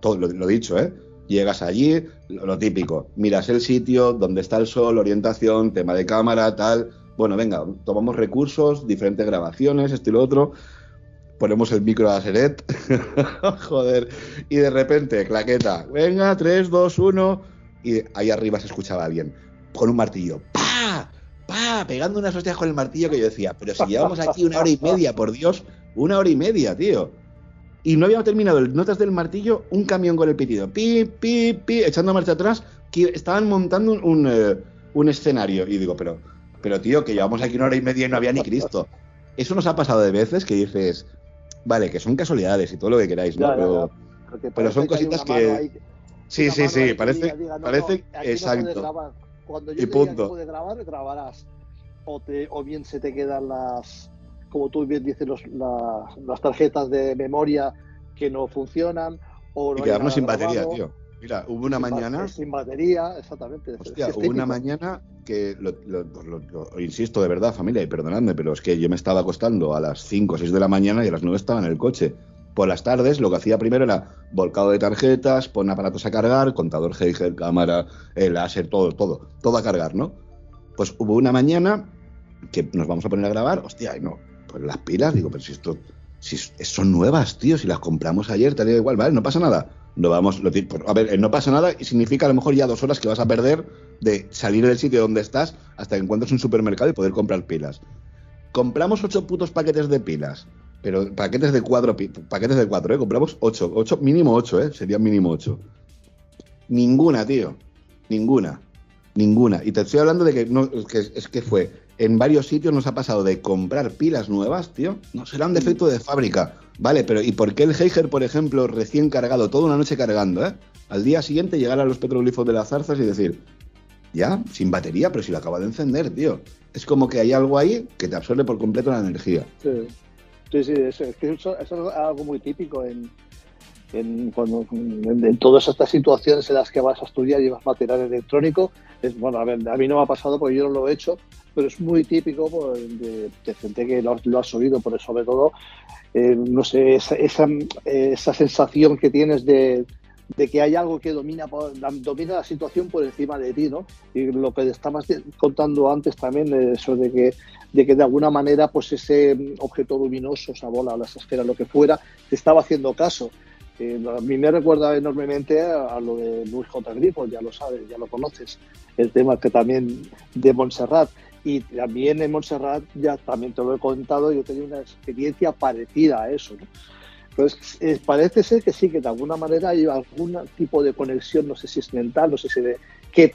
todo lo, dicho, ¿eh? Llegas allí, lo, típico, miras el sitio, donde está el sol, orientación, tema de cámara, tal. Bueno, venga, tomamos recursos, diferentes grabaciones, esto y lo otro ponemos el micro a Seret, joder, y de repente, claqueta, venga, 3, 2, 1, y ahí arriba se escuchaba bien, con un martillo, ¡pa! ¡pa! pegando unas hostias con el martillo que yo decía, pero si llevamos aquí una hora y media, por Dios, una hora y media, tío. Y no habíamos terminado el notas del martillo, un camión con el pitido, pi, pi, pi, echando marcha atrás, que estaban montando un, eh, un, escenario. Y digo, pero, pero tío, que llevamos aquí una hora y media y no había ni Cristo. Eso nos ha pasado de veces que dices, vale, que son casualidades y todo lo que queráis, ¿no? pero, son cositas que... sí, sí, sí, parece, parece exacto. Cuando yo y punto. Que grabar, grabarás. O, te, o bien se te quedan las, como tú bien dices, los, las tarjetas de memoria que no funcionan. O y quedarnos sin batería, tío. Mira, hubo una mañana. Sin batería, exactamente. Hostia, hubo una mañana que, lo, insisto de verdad, familia, y perdonadme, pero es que yo me estaba acostando a las 5 o 6 de la mañana y a las 9 estaba en el coche. Por las tardes lo que hacía primero era volcado de tarjetas, poner aparatos a cargar, contador Geiger, cámara, el láser, todo, todo, todo a cargar, ¿no? Pues hubo una mañana que nos vamos a poner a grabar, hostia, no, pues las pilas, digo, pero si esto, si son nuevas, tío, si las compramos ayer, te digo igual, vale, no pasa nada. No vamos, lo, a ver, no pasa nada y significa a lo mejor ya dos horas que vas a perder de salir del sitio donde estás hasta que encuentres un supermercado y poder comprar pilas. Compramos ocho putos paquetes de pilas pero paquetes de cuatro, paquetes de cuatro, ¿eh? Compramos ocho, ocho, mínimo ocho, ¿eh? Serían mínimo ocho. Ninguna, tío. Ninguna. Ninguna. Y te estoy hablando de que, no, es que fue, en varios sitios nos ha pasado de comprar pilas nuevas, tío. No será un defecto de fábrica. Vale, pero ¿y por qué el Heiger, por ejemplo, recién cargado, toda una noche cargando, ¿eh? Al día siguiente llegar a los petroglifos de las zarzas y decir, ya, sin batería, pero si lo acaba de encender, tío. Es como que hay algo ahí que te absorbe por completo la energía. Sí. Sí, eso, es eso, algo muy típico en, en, cuando, en, todas estas situaciones en las que vas a estudiar y llevas material electrónico. Es, bueno, a, ver, a mí no me ha pasado porque yo no lo he hecho, pero es muy típico pues, de, gente que lo, lo has oído, por sobre todo, eh, no sé, esa, esa, esa, sensación que tienes de, de que hay algo que domina, domina la situación por encima de ti, ¿no? Y lo que estabas contando antes también, eso de que, de que de alguna manera pues ese objeto luminoso, esa bola o la esfera, lo que fuera, te estaba haciendo caso. Eh, a mí me recuerda enormemente a, lo de Luis J. Grifo, ya lo sabes, ya lo conoces, el tema que también de Montserrat. Y también en Montserrat, ya también te lo he contado, yo tenía una experiencia parecida a eso, ¿no? Entonces, eh, parece ser que sí, que de alguna manera hay algún tipo de conexión, no sé si es mental, no sé si de qué,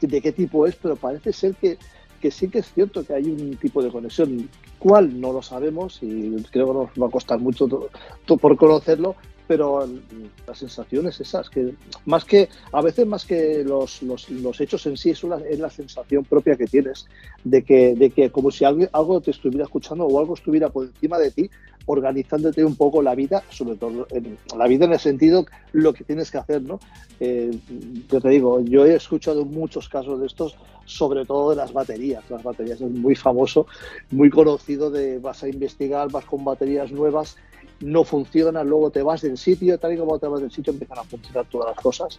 de qué tipo es, pero parece ser que, que sí que es cierto que hay un tipo de conexión. ¿Cuál? No lo sabemos y creo que nos va a costar mucho por conocerlo, pero las sensaciones esas, que más que, a veces más que los, los, los hechos en sí, es, es, la sensación propia que tienes de que, de que como si algo, algo, te estuviera escuchando o algo estuviera por encima de ti, organizándote un poco la vida, sobre todo en, la vida en el sentido lo que tienes que hacer, ¿no? Eh, yo te digo, yo he escuchado muchos casos de estos, sobre todo de las baterías. Las baterías es muy famoso, muy conocido de vas a investigar, vas con baterías nuevas no funciona, luego te vas del sitio, tal y como te vas del sitio empiezan a funcionar todas las cosas.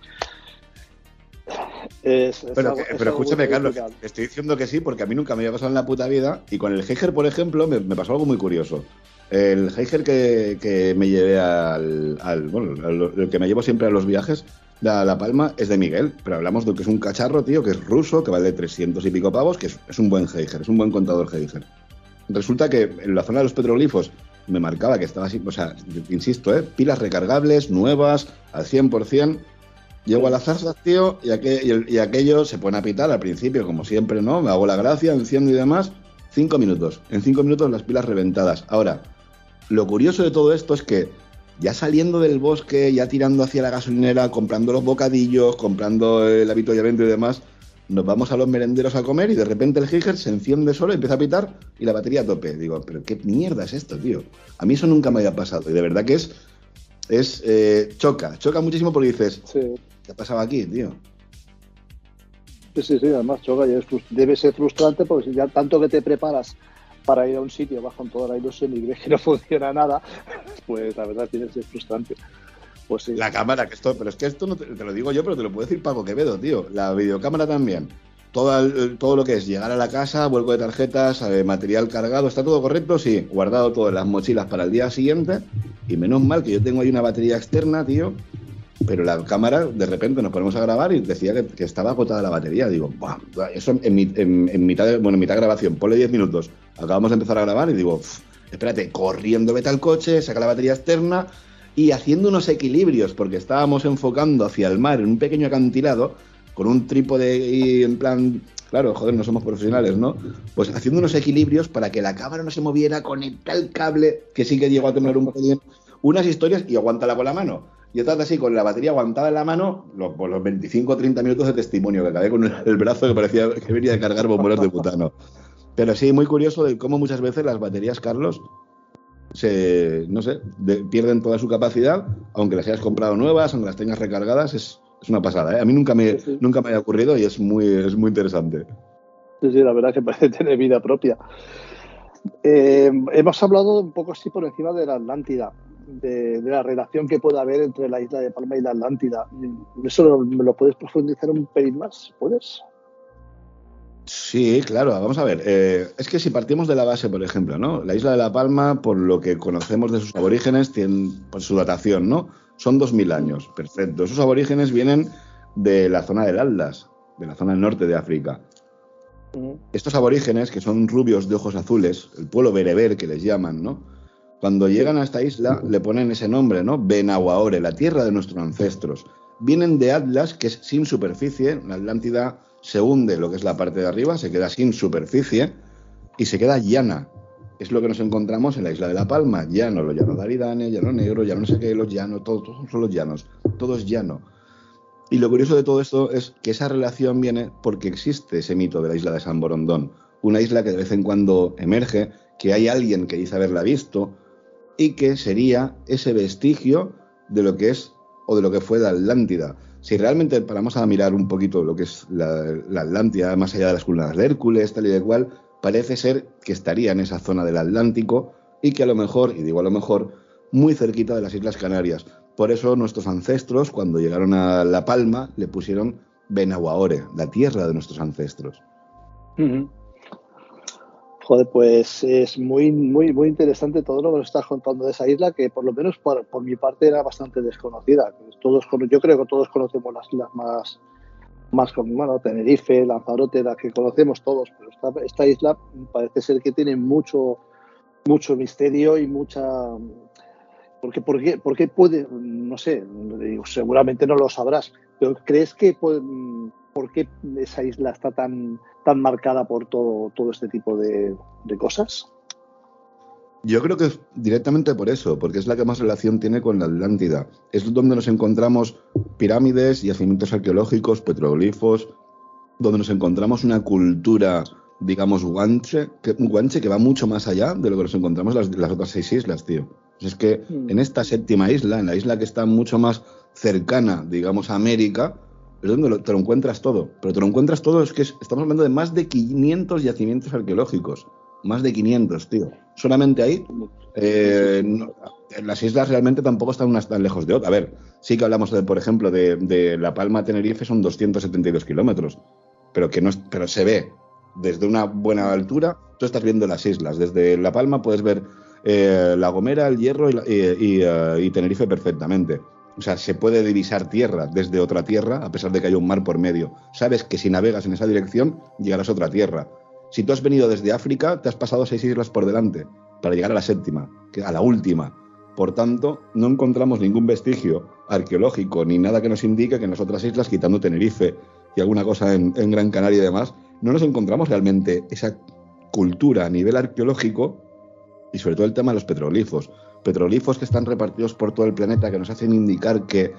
pero, escúchame, Carlos, estoy diciendo que sí porque a mí nunca me había pasado en la puta vida y con el Heiger, por ejemplo, me, pasó algo muy curioso. El Heiger que, me llevé al, bueno, el que me llevo siempre a los viajes de La Palma es de Miguel, pero hablamos de que es un cacharro, tío, que es ruso, que vale 300 y pico pavos, que es, es un buen Heiger, es un buen contador Heiger. Resulta que en la zona de los petroglifos me marcaba que estaba así, o sea, insisto, ¿eh? pilas recargables, nuevas, al 100%. Llego a la zarza, tío, y, aquello se pone a pitar al principio, como siempre, ¿no? Me hago la gracia, enciendo y demás. Cinco minutos. En cinco minutos las pilas reventadas. Ahora, lo curioso de todo esto es que ya saliendo del bosque, ya tirando hacia la gasolinera, comprando los bocadillos, comprando el avituallamiento y demás, nos vamos a los merenderos a comer y de repente el Giger se enciende solo, empieza a pitar y la batería a tope. Digo, pero qué mierda es esto, tío. A mí eso nunca me había pasado y de verdad que es, es eh, choca, choca muchísimo porque dices, ¿qué ha pasado aquí, tío? Sí, sí, sí, además choca y debe ser frustrante porque si ya tanto que te preparas para ir a un sitio, vas con toda la ilusión y ves que no funciona nada, pues la verdad tiene que ser frustrante. Pues la cámara, que esto, pero es que esto no te, lo digo yo, pero te lo puedo decir Paco Quevedo, tío. La videocámara también. Todo, todo lo que es llegar a la casa, vuelco de tarjetas, eh, material cargado, ¿está todo correcto? Sí, guardado todas las mochilas para el día siguiente. Y menos mal que yo tengo ahí una batería externa, tío, pero la cámara de repente nos ponemos a grabar y decía que, estaba agotada la batería. Digo, eso en, mitad de, bueno, en mitad de grabación, ponle 10 minutos. Acabamos de empezar a grabar y digo, espérate, corriendo vete al coche, saca la batería externa y haciendo unos equilibrios, porque estábamos enfocando hacia el mar en un pequeño acantilado, con un trípode y en plan, claro, joder, no somos profesionales, ¿no? Pues haciendo unos equilibrios para que la cámara no se moviera, con el cable, que sí que llegó a tener un poquito, unas historias y aguántala con la mano. Y estás así, con la batería aguantada en la mano, los, pues los 25 o 30 minutos de testimonio, que acabé con el, brazo que parecía que venía de cargar bombones de butano. Pero sí, muy curioso de cómo muchas veces las baterías, Carlos, se, no sé, pierden toda su capacidad, aunque las hayas comprado nuevas, aunque las tengas recargadas, es, una pasada. ¿eh? A mí nunca me, nunca me ha ocurrido y es muy, es muy interesante. Sí, sí, la verdad que parece tener vida propia. Eh, hemos hablado un poco así por encima de la Atlántida de, la relación que puede haber entre la isla de Palma y la Atlántida. ¿Eso me lo puedes profundizar un pelín más? ¿Puedes? Sí, claro, vamos a ver. Eh, es que si partimos de la base, por ejemplo, ¿no? La isla de La Palma, por lo que conocemos de sus aborígenes, tiene por su datación, ¿no? Son 2.000 años, perfecto. Esos aborígenes vienen de la zona del Atlas, de la zona del norte de África. Estos aborígenes, que son rubios de ojos azules, el pueblo bereber que les llaman, ¿no? Cuando llegan a esta isla le ponen ese nombre, ¿no? Benahuaore, la tierra de nuestros ancestros. Vienen de Atlas, que es sin superficie, la Atlántida se hunde lo que es la parte de arriba, se queda sin superficie y se queda llana. Es lo que nos encontramos en la isla de La Palma, llano, los llanos de Aridane, llano negro, llano no sé qué, los llanos, todos, todos son los llanos, todo es llano. Y lo curioso de todo esto es que esa relación viene porque existe ese mito de la isla de San Borondón, una isla que de vez en cuando emerge, que hay alguien que dice haberla visto, y que sería ese vestigio de lo que es o de lo que fue la Atlántida. Si realmente paramos a mirar un poquito lo que es la, Atlántida, más allá de las columnas de Hércules, tal y de cual, parece ser que estaría en esa zona del Atlántico y que a lo mejor, y digo a lo mejor, muy cerquita de las Islas Canarias. Por eso nuestros ancestros, cuando llegaron a La Palma, le pusieron Benahuaore, la tierra de nuestros ancestros. Joder, pues es muy, muy, muy interesante todo lo que nos estás contando de esa isla, que por lo menos por, mi parte era bastante desconocida. Todos, yo creo que todos conocemos las islas más, más como, bueno, Tenerife, Lanzarote, las que conocemos todos, pero esta, esta isla parece ser que tiene mucho, mucho misterio y mucha... Porque, porque, porque puede, no sé, seguramente no lo sabrás, pero ¿crees que puede, por qué esa isla está tan, tan marcada por todo, todo este tipo de, cosas? Yo creo que es directamente por eso, porque es la que más relación tiene con la Atlántida. Es donde nos encontramos pirámides, yacimientos arqueológicos, petroglifos, donde nos encontramos una cultura, digamos, guanche, que, guanche, que va mucho más allá de lo que nos encontramos en las, las otras seis islas, tío. Es que mm. en esta séptima isla, en la isla que está mucho más cercana, digamos, a América, es donde te lo encuentras todo. Pero te lo encuentras todo, es que estamos hablando de más de 500 yacimientos arqueológicos. Más de 500, tío. Solamente ahí. Eh, las islas realmente tampoco están unas tan lejos de otras. A ver, sí que hablamos, de, por ejemplo, de, La Palma a Tenerife, son 272 kilómetros. Pero, que no pero se ve desde una buena altura. Tú estás viendo las islas. Desde La Palma puedes ver eh, La Gomera, El Hierro y, eh, y Tenerife perfectamente. O sea, se puede divisar tierra desde otra tierra, a pesar de que haya un mar por medio. Sabes que si navegas en esa dirección, llegarás a otra tierra. Si tú has venido desde África, te has pasado seis islas por delante para llegar a la séptima, a la última. Por tanto, no encontramos ningún vestigio arqueológico ni nada que nos indique que en las otras islas, quitando Tenerife y alguna cosa en, en Gran Canaria y demás, no nos encontramos realmente esa cultura a nivel arqueológico y sobre todo el tema de los petroglifos petroglifos que están repartidos por todo el planeta que nos hacen indicar que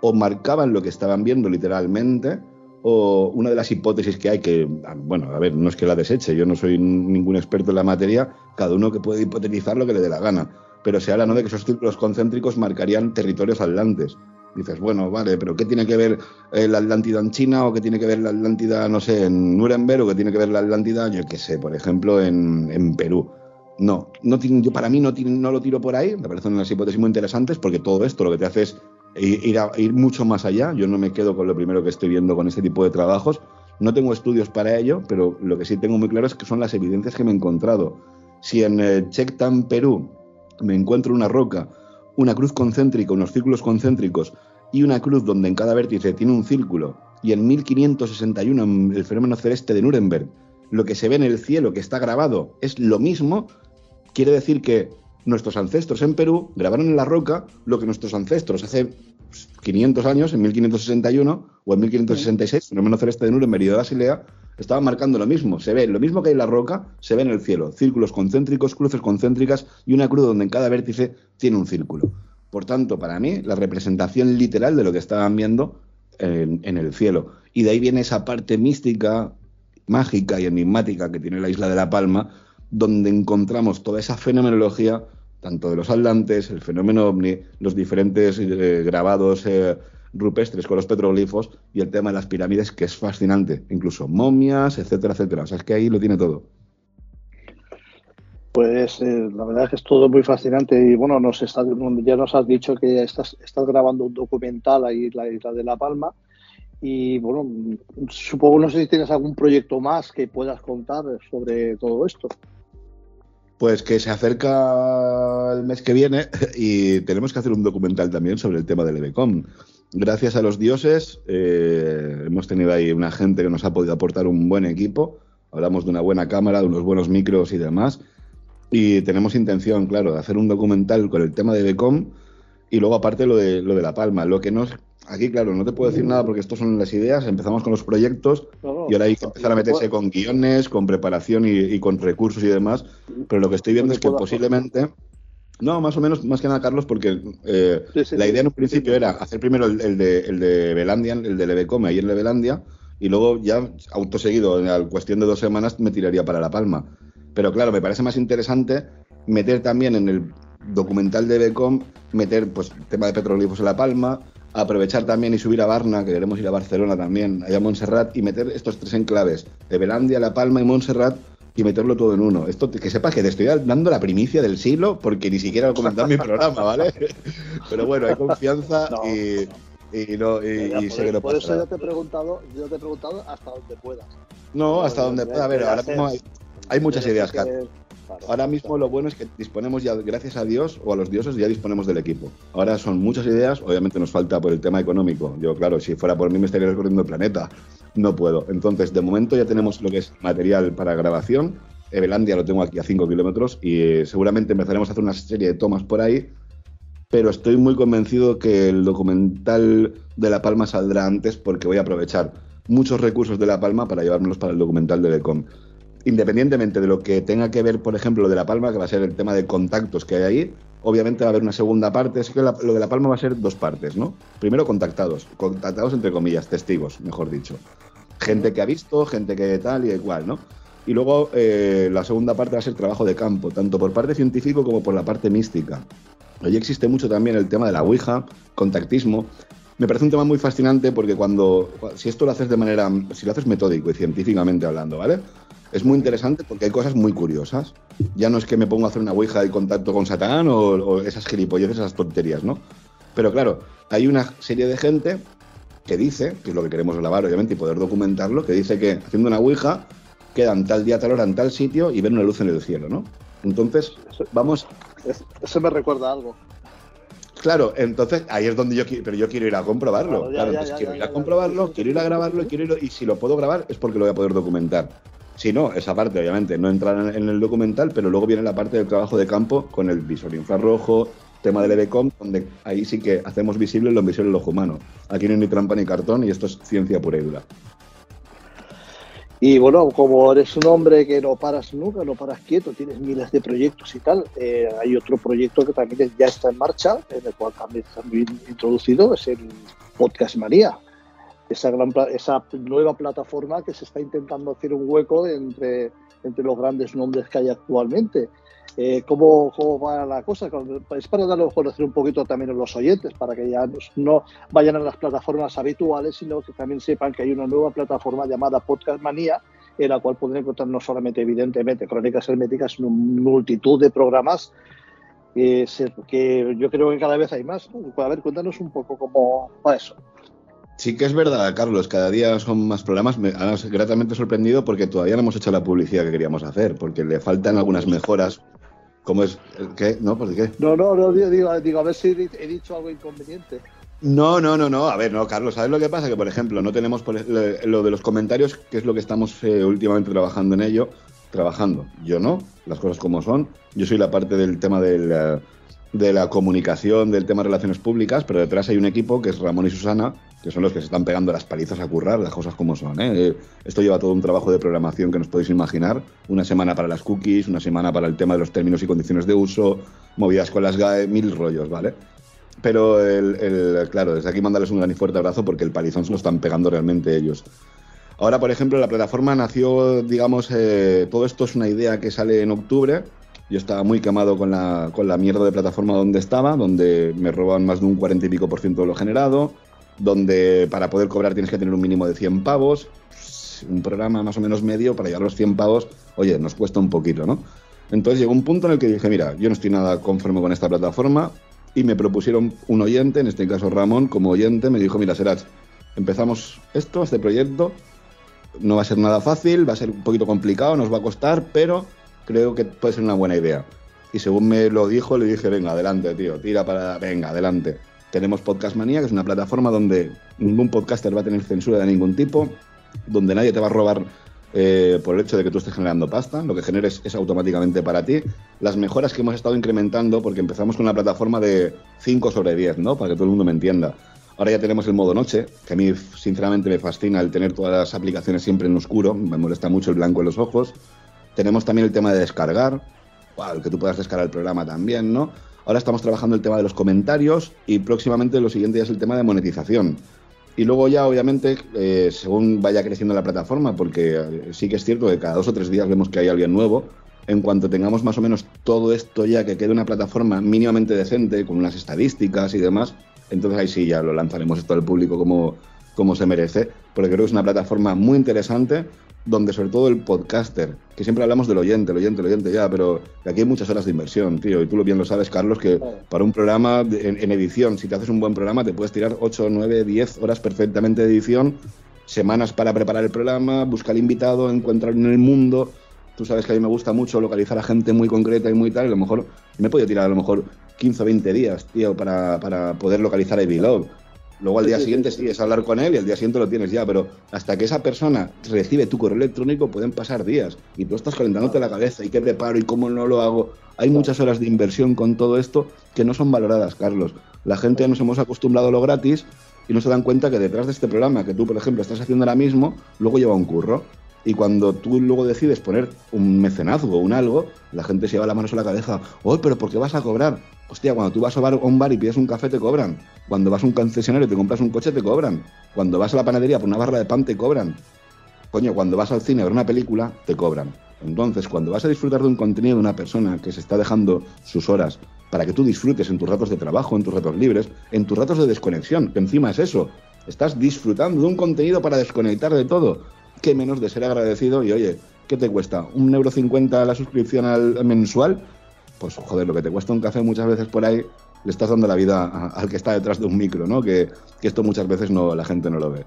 o marcaban lo que estaban viendo literalmente, o una de las hipótesis que hay, que, bueno, a ver, no es que la deseche, yo no soy ningún experto en la materia, cada uno que puede hipotetizar lo que le dé la gana, pero se habla ¿no? de que esos círculos concéntricos marcarían territorios atlantes. Dices, bueno, vale, pero ¿qué tiene que ver eh, la Atlántida en China o qué tiene que ver la Atlántida, no sé, en Nuremberg o qué tiene que ver la Atlántida, yo qué sé, por ejemplo, en, en Perú? No, no yo para mí no, no lo tiro por ahí, me parecen unas hipótesis muy interesantes porque todo esto lo que te hace es ir, ir mucho más allá. Yo no me quedo con lo primero que estoy viendo con este tipo de trabajos. No tengo estudios para ello, pero lo que sí tengo muy claro es que son las evidencias que me he encontrado. Si en eh, Chectan, Perú, me encuentro una roca, una cruz concéntrica, unos círculos concéntricos y una cruz donde en cada vértice tiene un círculo, y en 1561 en el fenómeno celeste de Nuremberg, lo que se ve en el cielo que está grabado es lo mismo, quiere decir que nuestros ancestros en Perú grabaron en la roca lo que nuestros ancestros hace 500 años, en 1561 o en 1566, fenómeno celeste de Nuremberg y de Basilea, estaban marcando lo mismo. Se ve lo mismo que hay en la roca, se ve en el cielo. Círculos concéntricos, cruces concéntricas y una cruz donde en cada vértice tiene un círculo. Por tanto, para mí, la representación literal de lo que estaban viendo en, en el cielo. Y de ahí viene esa parte mística, mágica y enigmática que tiene la isla de La Palma, donde encontramos toda esa fenomenología, tanto de los atlantes, el fenómeno ovni, los diferentes eh, grabados eh, rupestres con los petroglifos y el tema de las pirámides, que es fascinante, incluso momias, etcétera, etcétera. O sea, es que ahí lo tiene todo. Pues eh, la verdad es que es todo muy fascinante y bueno, nos está, ya nos has dicho que estás, estás grabando un documental ahí en la isla de La Palma y bueno, supongo no sé si tienes algún proyecto más que puedas contar sobre todo esto. Pues que se acerca el mes que viene y tenemos que hacer un documental también sobre el tema del EBCOM. Gracias a los dioses eh, hemos tenido ahí una gente que nos ha podido aportar un buen equipo. Hablamos de una buena cámara, de unos buenos micros y demás. Y tenemos intención, claro, de hacer un documental con el tema de Becom y luego aparte lo de, lo de La Palma. Lo que nos... Aquí, claro, no te puedo decir nada porque estos son las ideas. Empezamos con los proyectos y ahora hay que empezar a meterse con guiones, con preparación y, con recursos y demás. Pero lo que estoy viendo es que posiblemente... No, más o menos, más que nada, Carlos, porque eh, la idea en un principio era hacer primero el, de, el de Belandia, el de Lebecome, ahí en Levelandia, y luego ya, autoseguido, en la cuestión de dos semanas, me tiraría para La Palma. Pero claro, me parece más interesante meter también en el documental de Becom, meter pues tema de petroglifos en La Palma, aprovechar también y subir a Barna, que queremos ir a Barcelona también, allá a Montserrat, y meter estos tres enclaves, de Belandia, La Palma y Montserrat, y meterlo todo en uno. Esto que sepas que te estoy dando la primicia del siglo, porque ni siquiera lo comentado en mi programa, ¿vale? Pero bueno, hay confianza y, y, no, y, sé que no Por eso yo te, he preguntado, yo te he preguntado hasta donde puedas. No, hasta donde pueda. A ver, ahora mismo hay, hay muchas ideas, Kat. Ahora mismo lo bueno es que disponemos ya, gracias a Dios o a los dioses, ya disponemos del equipo. Ahora son muchas ideas, obviamente nos falta por el tema económico. Yo, claro, si fuera por mí me estaría recorriendo el planeta. No puedo. Entonces, de momento ya tenemos lo que es material para grabación. Evelandia lo tengo aquí a 5 kilómetros y eh, seguramente empezaremos a hacer una serie de tomas por ahí. Pero estoy muy convencido que el documental de La Palma saldrá antes porque voy a aprovechar muchos recursos de La Palma para llevármelos para el documental de Lecom independientemente de lo que tenga que ver, por ejemplo, lo de La Palma, que va a ser el tema de contactos que hay ahí, obviamente va a haber una segunda parte. Es que lo de La Palma va a ser dos partes, ¿no? Primero, contactados, contactados entre comillas, testigos, mejor dicho. Gente que ha visto, gente que tal y igual, ¿no? Y luego eh, la segunda parte va a ser trabajo de campo, tanto por parte científico como por la parte mística. Allí existe mucho también el tema de la Ouija, contactismo. Me parece un tema muy fascinante porque cuando, si esto lo haces de manera, si lo haces metódico y científicamente hablando, ¿vale? Es muy interesante porque hay cosas muy curiosas. Ya no es que me pongo a hacer una ouija de contacto con Satán o, esas gilipolleces, esas tonterías, ¿no? Pero claro, hay una serie de gente que dice, que es lo que queremos grabar obviamente y poder documentarlo, que dice que haciendo una ouija quedan tal día, tal hora en tal sitio y ven una luz en el cielo, ¿no? Entonces, vamos... Eso me recuerda algo. Claro, entonces ahí es donde yo quiero, pero yo quiero ir a comprobarlo. Claro, quiero ir a comprobarlo, quiero ir a grabarlo, quiero ir, y si lo puedo grabar es porque lo voy a poder documentar. Si no, esa parte obviamente no entra en el documental, pero luego viene la parte del trabajo de campo con el visor infrarrojo, tema del EBCOM, donde ahí sí que hacemos visible lo invisible del ojo humano. Aquí no hay ni trampa ni cartón y esto es ciencia pura y dura. Y bueno, como eres un hombre que no paras nunca, no paras quieto, tienes miles de proyectos y tal, eh, hay otro proyecto que también ya está en marcha, en el cual también está introducido, es el Podcast María esa, gran, esa nueva plataforma que se está intentando hacer un hueco entre, entre los grandes nombres que hay actualmente. Eh, ¿cómo, ¿cómo, va la cosa? Es para darlo a conocer un poquito también a los oyentes, para que ya no vayan a las plataformas habituales, sino que también sepan que hay una nueva plataforma llamada Podcast Manía, en la cual pueden encontrar no solamente, evidentemente, crónicas herméticas, sino multitud de programas que, que yo creo que cada vez hay más. A ver, cuéntanos un poco cómo va eso. Sí que es verdad, Carlos, cada día son más programas. Me has gratamente sorprendido porque todavía no hemos hecho la publicidad que queríamos hacer, porque le faltan algunas mejoras. ¿Cómo es? ¿Qué? ¿No? ¿Por qué? No, no, no digo, digo, a ver si he dicho algo inconveniente. No, no, no, no. A ver, no, Carlos, ¿sabes lo que pasa? Que, por ejemplo, no tenemos lo de los comentarios, que es lo que estamos eh, últimamente trabajando en ello, trabajando. Yo no, las cosas como son. Yo soy la parte del tema del, eh, de la comunicación, del tema de relaciones públicas, pero detrás hay un equipo que es Ramón y Susana, que son los que se están pegando las palizas a currar, las cosas como son. ¿eh? Esto lleva todo un trabajo de programación que nos podéis imaginar. Una semana para las cookies, una semana para el tema de los términos y condiciones de uso, movidas con las GAE, mil rollos, ¿vale? Pero, el, claro, desde aquí mandarles un gran y fuerte abrazo porque el palizón se lo están pegando realmente ellos. Ahora, por ejemplo, la plataforma nació, digamos, eh, todo esto es una idea que sale en octubre yo estaba muy quemado con la, con la mierda de plataforma donde estaba, donde me roban más de un 40 y pico por ciento de lo generado, donde para poder cobrar tienes que tener un mínimo de 100 pavos. Un programa más o menos medio para llegar a los 100 pavos, oye, nos cuesta un poquito, ¿no? Entonces llegó un punto en el que dije, mira, yo no estoy nada conforme con esta plataforma y me propusieron un oyente, en este caso Ramón, como oyente, me dijo, mira, Serach, empezamos esto, este proyecto, no va a ser nada fácil, va a ser un poquito complicado, nos va a costar, pero creo que puede ser una buena idea. Y según me lo dijo, le dije, venga, adelante, tío, tira para, venga, adelante. Tenemos Podcast Manía, que es una plataforma donde ningún podcaster va a tener censura de ningún tipo, donde nadie te va a robar eh, por el hecho de que tú estés generando pasta, lo que generes es automáticamente para ti. Las mejoras que hemos estado incrementando, porque empezamos con una plataforma de 5 sobre 10, ¿no? Para que todo el mundo me entienda. Ahora ya tenemos el modo noche, que a mí sinceramente me fascina el tener todas las aplicaciones siempre en oscuro, me molesta mucho el blanco en los ojos. Tenemos también el tema de descargar, el que tú puedas descargar el programa también, ¿no? Ahora estamos trabajando el tema de los comentarios y próximamente lo siguiente ya es el tema de monetización. Y luego ya, obviamente, eh, según vaya creciendo la plataforma, porque eh, sí que es cierto que cada dos o tres días vemos que hay alguien nuevo, en cuanto tengamos más o menos todo esto ya que quede una plataforma mínimamente decente, con unas estadísticas y demás, entonces ahí sí ya lo lanzaremos esto al público como, como se merece, porque creo que es una plataforma muy interesante donde sobre todo el podcaster, que siempre hablamos del oyente, el oyente, el oyente ya, pero aquí hay muchas horas de inversión, tío, y tú lo bien lo sabes, Carlos, que para un programa en, edición, si te haces un buen programa, te puedes tirar 8, 9, 10 horas perfectamente de edición, semanas para preparar el programa, buscar el invitado, encontrar en el mundo. Tú sabes que a mí me gusta mucho localizar a gente muy concreta y muy tal, y a lo mejor me he podido tirar a lo mejor 15 o 20 días, tío, para, para poder localizar a Love Luego al día siguiente sí, es hablar con él y al día siguiente lo tienes ya, pero hasta que esa persona recibe tu correo electrónico pueden pasar días y tú estás calentándote la cabeza y qué preparo y cómo no lo hago. Hay muchas horas de inversión con todo esto que no son valoradas, Carlos. La gente nos hemos acostumbrado a lo gratis y no se dan cuenta que detrás de este programa que tú, por ejemplo, estás haciendo ahora mismo, luego lleva un curro. Y cuando tú luego decides poner un mecenazgo o un algo, la gente se lleva la mano a la cabeza. ¡Oh, pero por qué vas a cobrar! Hostia, cuando tú vas a un bar y pides un café, te cobran. Cuando vas a un concesionario y te compras un coche, te cobran. Cuando vas a la panadería por una barra de pan, te cobran. Coño, cuando vas al cine a ver una película, te cobran. Entonces, cuando vas a disfrutar de un contenido de una persona que se está dejando sus horas para que tú disfrutes en tus ratos de trabajo, en tus ratos libres, en tus ratos de desconexión, que encima es eso, estás disfrutando de un contenido para desconectar de todo qué menos de ser agradecido y oye, ¿qué te cuesta? ¿Un euro cincuenta la suscripción al mensual? Pues joder, lo que te cuesta un café muchas veces por ahí, le estás dando la vida al que está detrás de un micro, ¿no? Que, esto muchas veces no la gente no lo ve.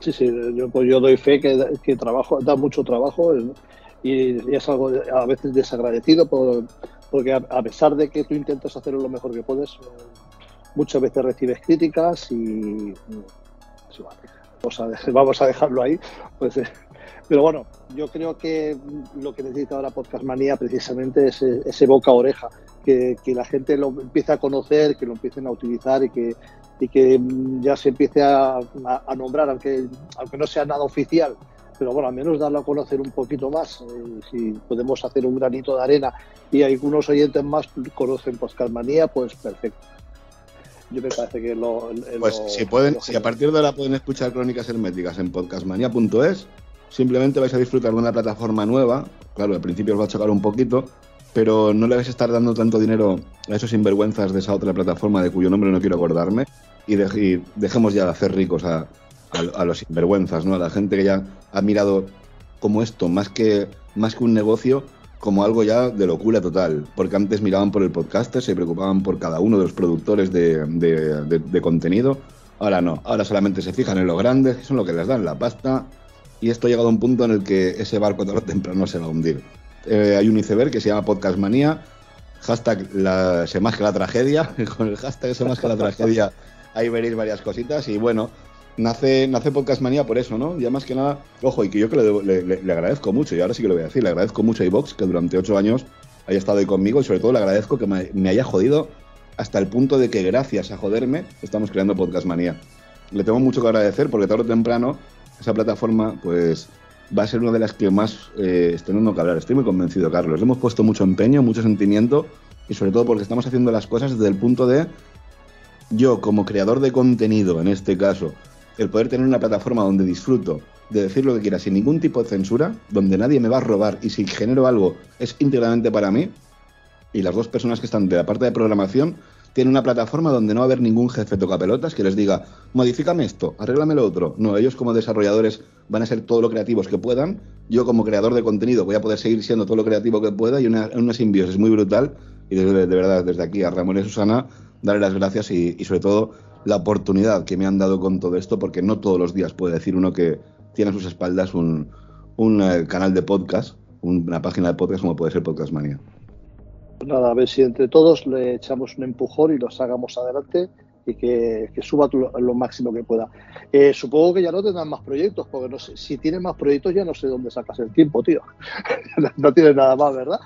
Sí, sí, yo, pues yo doy fe que, que trabajo, da mucho trabajo y, es algo a veces desagradecido porque a, pesar de que tú intentas hacerlo lo mejor que puedes, muchas veces recibes críticas y... Pues, vamos a, dejarlo ahí. Pues, eh, pero bueno, yo creo que lo que necesita ahora Podcast Manía precisamente es ese boca oreja, que, la gente lo empiece a conocer, que lo empiecen a utilizar y que, y que ya se empiece a, nombrar, aunque, aunque no sea nada oficial. Pero bueno, al menos darlo a conocer un poquito más. Eh, si podemos hacer un granito de arena y algunos oyentes más conocen Podcast Manía, pues perfecto yo me parece que lo. Pues si pueden, si a partir de ahora pueden escuchar crónicas herméticas en podcastmania.es, simplemente vais a disfrutar de una plataforma nueva. Claro, al principio os va a chocar un poquito, pero no le vais a estar dando tanto dinero a esos sinvergüenzas de esa otra plataforma de cuyo nombre no quiero acordarme. Y, dejemos ya de hacer ricos a, a, los sinvergüenzas, ¿no? A la gente que ya ha mirado como esto, más que, más que un negocio, como algo ya de locura total, porque antes miraban por el podcaster, se preocupaban por cada uno de los productores de, contenido, ahora no, ahora solamente se fijan en los grandes, que son lo que les dan la pasta, y esto ha llegado a un punto en el que ese barco tarde o temprano se va a hundir. Eh, hay un iceberg que se llama Podcast Manía, hashtag la, se más que la tragedia, con el hashtag se más que la tragedia ahí veréis varias cositas y bueno, nace, nace Podcast Manía por eso, ¿no? Ya más que nada, ojo, y que yo que le, le, agradezco mucho, y ahora sí que lo voy a decir, le agradezco mucho a iVox que durante ocho años haya estado ahí conmigo y sobre todo le agradezco que me, haya jodido hasta el punto de que gracias a joderme estamos creando Podcast Manía. Le tengo mucho que agradecer porque tarde o temprano esa plataforma pues va a ser una de las que más eh, dando que hablar. Estoy muy convencido, Carlos. Le hemos puesto mucho empeño, mucho sentimiento y sobre todo porque estamos haciendo las cosas desde el punto de yo como creador de contenido, en este caso, el poder tener una plataforma donde disfruto de decir lo que quiera sin ningún tipo de censura, donde nadie me va a robar y si genero algo es íntegramente para mí, y las dos personas que están de la parte de programación tienen una plataforma donde no va a haber ningún jefe tocapelotas que les diga, modifícame esto, arréglame lo otro. No, ellos como desarrolladores van a ser todo lo creativos que puedan. Yo como creador de contenido voy a poder seguir siendo todo lo creativo que pueda y una, una simbiosis muy brutal. Y de, verdad, desde aquí a Ramón y Susana, darle las gracias y sobre todo la oportunidad que me han dado con todo esto, porque no todos los días puede decir uno que tiene a sus espaldas un, eh, canal de podcast, una página de podcast como puede ser Podcast Manía. Pues nada, a ver si entre todos le echamos un empujón y los hagamos adelante y que, suba lo, máximo que pueda. Eh, supongo que ya no tendrán más proyectos, porque no sé, si tienen más proyectos ya no sé dónde sacas el tiempo, tío. no tienes nada más, ¿verdad?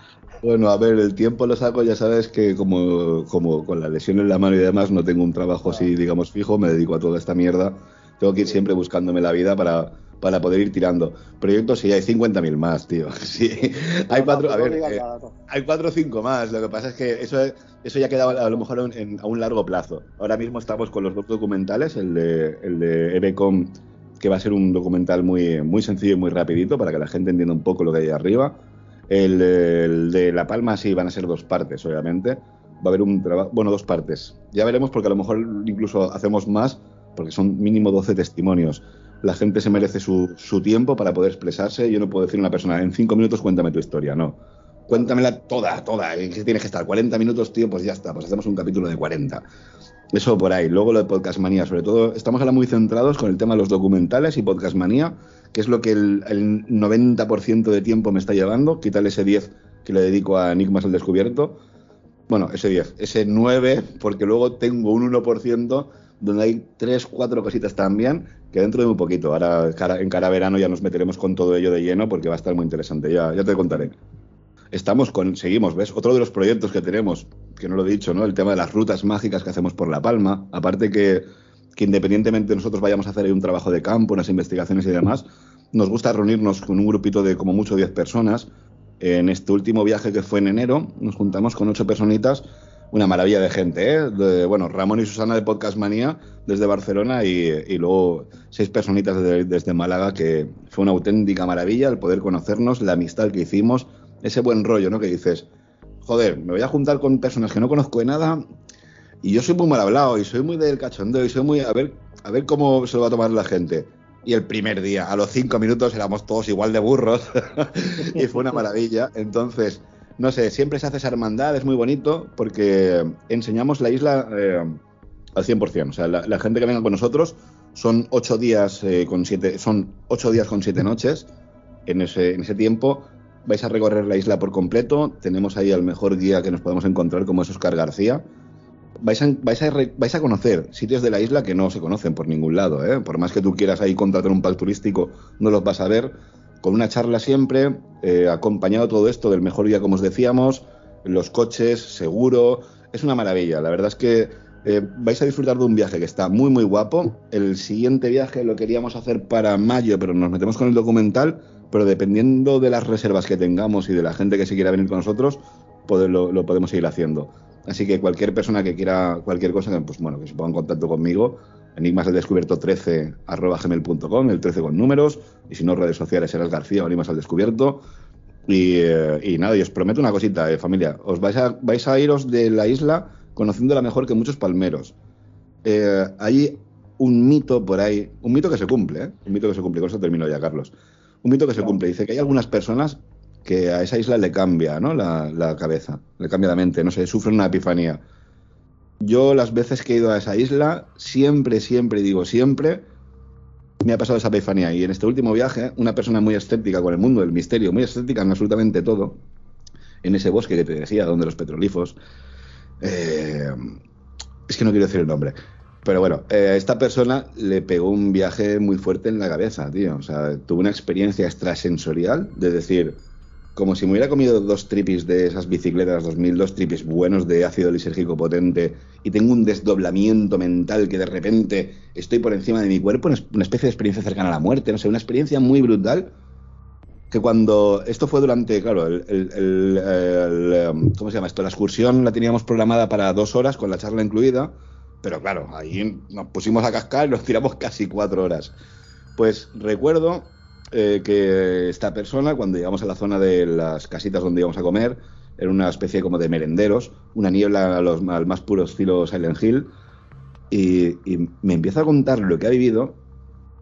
Bueno, a ver, el tiempo lo saco, ya sabes que como, como con la lesión en la mano y demás no tengo un trabajo así, digamos, fijo, me dedico a toda esta mierda. Tengo que ir siempre buscándome la vida para, para poder ir tirando. Proyectos sí hay 50.000 más, tío. Sí, hay cuatro, a ver, eh, hay cuatro o cinco más. Lo que pasa es que eso, eso ya queda a lo mejor a un largo plazo. Ahora mismo estamos con los dos documentales, el de, el de Ebecom, que va a ser un documental muy, muy sencillo y muy rapidito para que la gente entienda un poco lo que hay arriba el, de La Palma sí van a ser dos partes, obviamente. Va a haber un trabajo, bueno, dos partes. Ya veremos porque a lo mejor incluso hacemos más, porque son mínimo 12 testimonios. La gente se merece su, su tiempo para poder expresarse. Yo no puedo decir a una persona, en cinco minutos cuéntame tu historia, no. Cuéntamela toda, toda. ¿En qué tienes que estar? 40 minutos, tío, pues ya está, pues hacemos un capítulo de 40. Eso por ahí. Luego lo de Podcast Manía, sobre todo, estamos ahora muy centrados con el tema de los documentales y Podcast Manía que es lo que el, 90% de tiempo me está llevando, quitarle ese 10 que le dedico a Enigmas al Descubierto. Bueno, ese 10, ese 9, porque luego tengo un 1% donde hay 3, 4 cositas también, que dentro de un poquito, ahora en cara verano ya nos meteremos con todo ello de lleno porque va a estar muy interesante, ya, ya te contaré. Estamos con, seguimos, ¿ves? Otro de los proyectos que tenemos, que no lo he dicho, ¿no? El tema de las rutas mágicas que hacemos por La Palma, aparte que que independientemente nosotros vayamos a hacer un trabajo de campo, unas investigaciones y demás, nos gusta reunirnos con un grupito de como mucho 10 personas. En este último viaje que fue en enero, nos juntamos con ocho personitas, una maravilla de gente, ¿eh? bueno, Ramón y Susana de Podcast Manía desde Barcelona y, luego seis personitas desde Málaga, que fue una auténtica maravilla el poder conocernos, la amistad que hicimos, ese buen rollo, ¿no? Que dices, joder, me voy a juntar con personas que no conozco de nada y yo soy muy mal hablado y soy muy del cachondeo y soy muy. A ver, a ver cómo se lo va a tomar la gente. Y el primer día, a los cinco minutos, éramos todos igual de burros. y fue una maravilla. Entonces, no sé, siempre se hace esa hermandad, es muy bonito porque enseñamos la isla eh, al 100%. O sea, la, gente que venga con nosotros son ocho días eh, con siete, son ocho días con siete noches. En ese, en ese tiempo vais a recorrer la isla por completo. Tenemos ahí al mejor guía que nos podemos encontrar, como es Oscar García vais a, vais, a, conocer sitios de la isla que no se conocen por ningún lado. ¿eh? Por más que tú quieras ahí contratar un pack turístico, no los vas a ver. Con una charla siempre, eh, acompañado todo esto del mejor día, como os decíamos, los coches, seguro. Es una maravilla. La verdad es que eh, vais a disfrutar de un viaje que está muy, muy guapo. El siguiente viaje lo queríamos hacer para mayo, pero nos metemos con el documental. Pero dependiendo de las reservas que tengamos y de la gente que se quiera venir con nosotros, lo podemos seguir haciendo. Así que cualquier persona que quiera cualquier cosa, pues bueno, que se ponga en contacto conmigo, enigmas del descubierto 13 arroba gmail.com, el 13 con números, y si no, redes sociales, serás García o Enigmas al descubierto. Y, eh, nada, y os prometo una cosita, eh, familia, os vais a, vais a iros de la isla conociéndola mejor que muchos palmeros. Eh, hay un mito por ahí, un mito que se cumple, ¿eh? un mito que se cumple, con eso termino ya, Carlos. Un mito que se cumple, dice que hay algunas personas que a esa isla le cambia ¿no? la, cabeza, le cambia la mente, no sé, sufre una epifanía. Yo las veces que he ido a esa isla, siempre, siempre, digo siempre, me ha pasado esa epifanía. Y en este último viaje, una persona muy escéptica con el mundo del misterio, muy escéptica en absolutamente todo, en ese bosque que te decía, donde los petrolifos... Eh, es que no quiero decir el nombre. Pero bueno, eh, esta persona le pegó un viaje muy fuerte en la cabeza, tío. O sea, tuvo una experiencia extrasensorial de decir, como si me hubiera comido dos tripis de esas bicicletas 2000, dos tripis buenos de ácido lisérgico potente y tengo un desdoblamiento mental que de repente estoy por encima de mi cuerpo, una especie de experiencia cercana a la muerte, no sé, una experiencia muy brutal que cuando esto fue durante, claro, el, em, ¿cómo se llama esto? La excursión la teníamos programada para dos horas con la charla incluida, pero claro, ahí nos pusimos a cascar y nos tiramos casi cuatro horas. Pues recuerdo eh, que esta persona, cuando llegamos a la zona de las casitas donde íbamos a comer, era una especie como de merenderos, una niebla al más puro estilo Silent Hill, y, y me empieza a contar lo que ha vivido,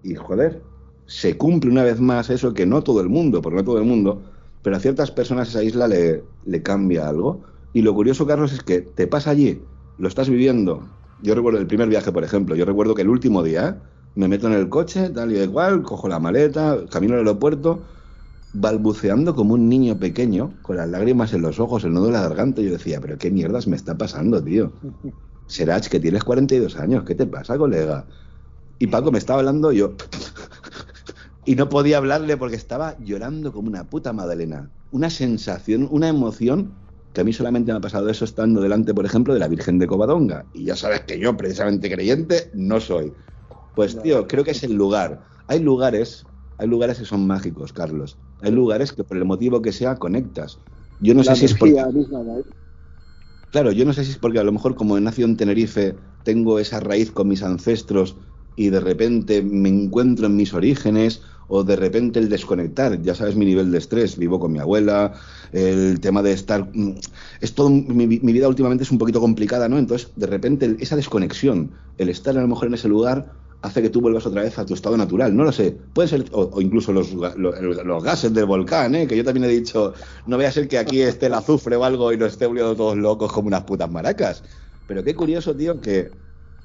y joder, se cumple una vez más eso que no todo el mundo, porque no todo el mundo, pero a ciertas personas esa isla le, le cambia algo. Y lo curioso, Carlos, es que te pasa allí, lo estás viviendo. Yo recuerdo el primer viaje, por ejemplo, yo recuerdo que el último día me meto en el coche, tal y de cual, cojo la maleta, camino al aeropuerto, balbuceando como un niño pequeño, con las lágrimas en los ojos, el nudo de la garganta. Yo decía, pero qué mierdas me está pasando, tío. Serach, que tienes 42 años, ¿qué te pasa, colega? Y Paco me estaba hablando, yo y no podía hablarle porque estaba llorando como una puta Madalena. Una sensación, una emoción que a mí solamente me ha pasado eso estando delante, por ejemplo, de la Virgen de Covadonga. Y ya sabes que yo, precisamente creyente, no soy. Pues, tío, creo que es el lugar. Hay lugares, hay lugares que son mágicos, Carlos. Hay lugares que por el motivo que sea conectas. Yo no sé si es porque... Claro, yo no sé si es porque a lo mejor como he nacido en Tenerife, tengo esa raíz con mis ancestros y de repente me encuentro en mis orígenes o de repente el desconectar, ya sabes mi nivel de estrés, vivo con mi abuela, el tema de estar, mm, es todo, mi, vida últimamente es un poquito complicada, ¿no? Entonces, de repente esa desconexión, el estar a lo mejor en ese lugar, hace que tú vuelvas otra vez a tu estado natural, no lo sé, puede ser, o, incluso los, los, gases del volcán, ¿eh? que yo también he dicho, no vea ser que aquí esté el azufre o algo y nos esté volviendo todos locos como unas putas maracas. Pero qué curioso, tío, que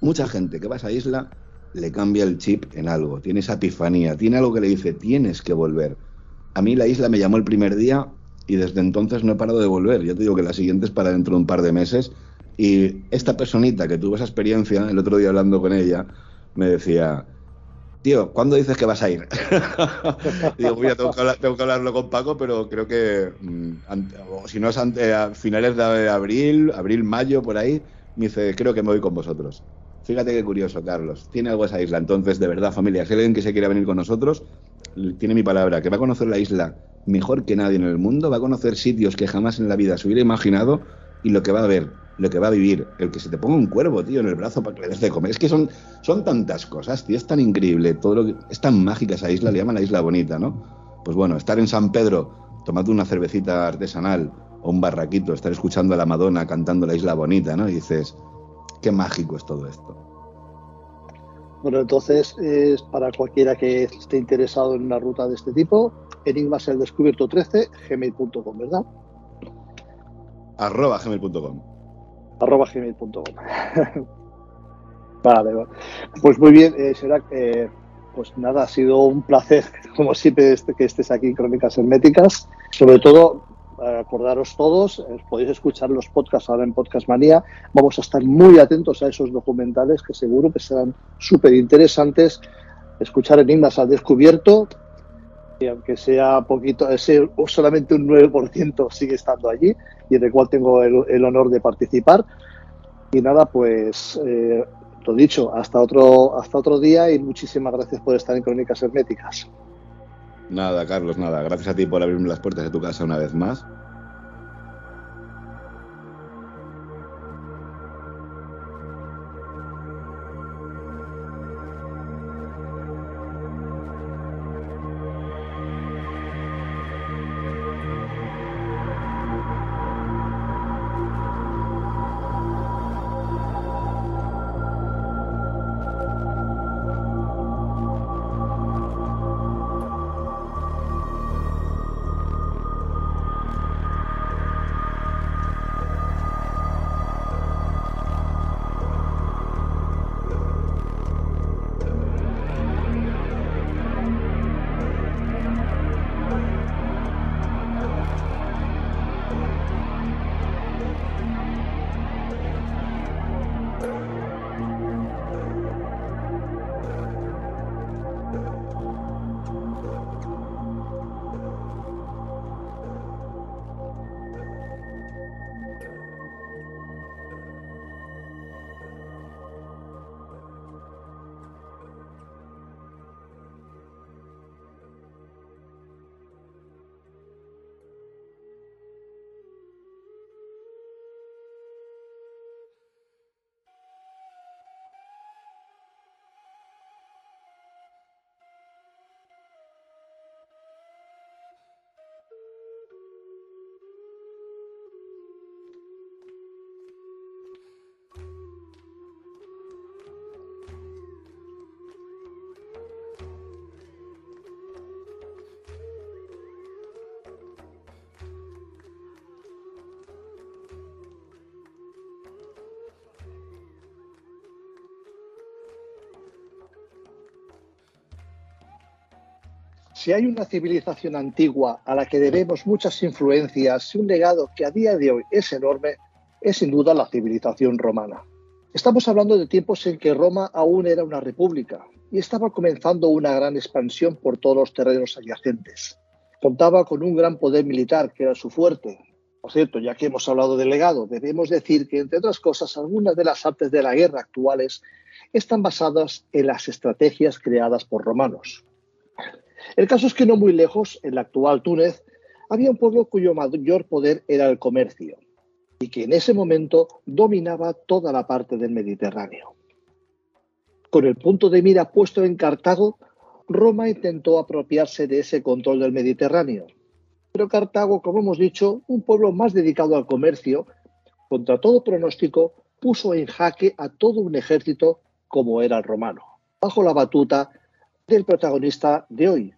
mucha gente que va a esa isla le cambia el chip en algo, tiene esa epifanía, tiene algo que le dice, tienes que volver. A mí la isla me llamó el primer día y desde entonces no he parado de volver. Ya te digo que la siguiente es para dentro de un par de meses. Y esta personita que tuvo esa experiencia, el otro día hablando con ella, me decía, tío, ¿cuándo dices que vas a ir? digo, mira, tengo que, hablarlo con Paco, pero creo que, mm, si no es a finales de abril, abril, mayo, por ahí, me dice, creo que me voy con vosotros. Fíjate qué curioso, Carlos. Tiene algo esa isla. Entonces, de verdad, familia, si alguien que se quiera venir con nosotros, tiene mi palabra, que va a conocer la isla mejor que nadie en el mundo, va a conocer sitios que jamás en la vida se hubiera imaginado y lo que va a ver, lo que va a vivir, el que se te ponga un cuervo, tío, en el brazo para que le des de comer. Es que son, son tantas cosas, tío, es tan increíble, todo lo que, es tan mágica esa isla, le llaman la isla bonita, ¿no? Pues bueno, estar en San Pedro, tomando una cervecita artesanal o un barraquito, estar escuchando a la Madonna cantando la isla bonita, ¿no? Y dices, Qué mágico es todo esto. Bueno, entonces es para cualquiera que esté interesado en una ruta de este tipo, enigmas el descubierto 13, gmail.com, ¿verdad? Arroba gmail.com. Arroba gmail.com. vale, Pues muy bien, eh, será eh, pues nada, ha sido un placer, como siempre, este, que estés aquí en Crónicas Herméticas. Sobre todo, acordaros todos, eh, podéis escuchar los podcasts ahora en Podcast Manía. Vamos a estar muy atentos a esos documentales que seguro que serán súper interesantes. Escuchar Enigmas al descubierto, y aunque sea poquito, ese, solamente un 9% sigue estando allí y en el cual tengo el, honor de participar. Y nada, pues eh, lo dicho, hasta otro, hasta otro día y muchísimas gracias por estar en Crónicas Herméticas. Nada, Carlos, nada. Gracias a ti por abrirme las puertas de tu casa una vez más. Si hay una civilización antigua a la que debemos muchas influencias y un legado que a día de hoy es enorme, es sin duda la civilización romana. Estamos hablando de tiempos en que Roma aún era una república y estaba comenzando una gran expansión por todos los terrenos adyacentes. Contaba con un gran poder militar que era su fuerte. Por cierto, ya que hemos hablado del legado, debemos decir que, entre otras cosas, algunas de las artes de la guerra actuales están basadas en las estrategias creadas por romanos. El caso es que no muy lejos, en la actual Túnez, había un pueblo cuyo mayor poder era el comercio y que en ese momento dominaba toda la parte del Mediterráneo. Con el punto de mira puesto en Cartago, Roma intentó apropiarse de ese control del Mediterráneo. Pero Cartago, como hemos dicho, un pueblo más dedicado al comercio, contra todo pronóstico, puso en jaque a todo un ejército como era el romano, bajo la batuta del protagonista de hoy,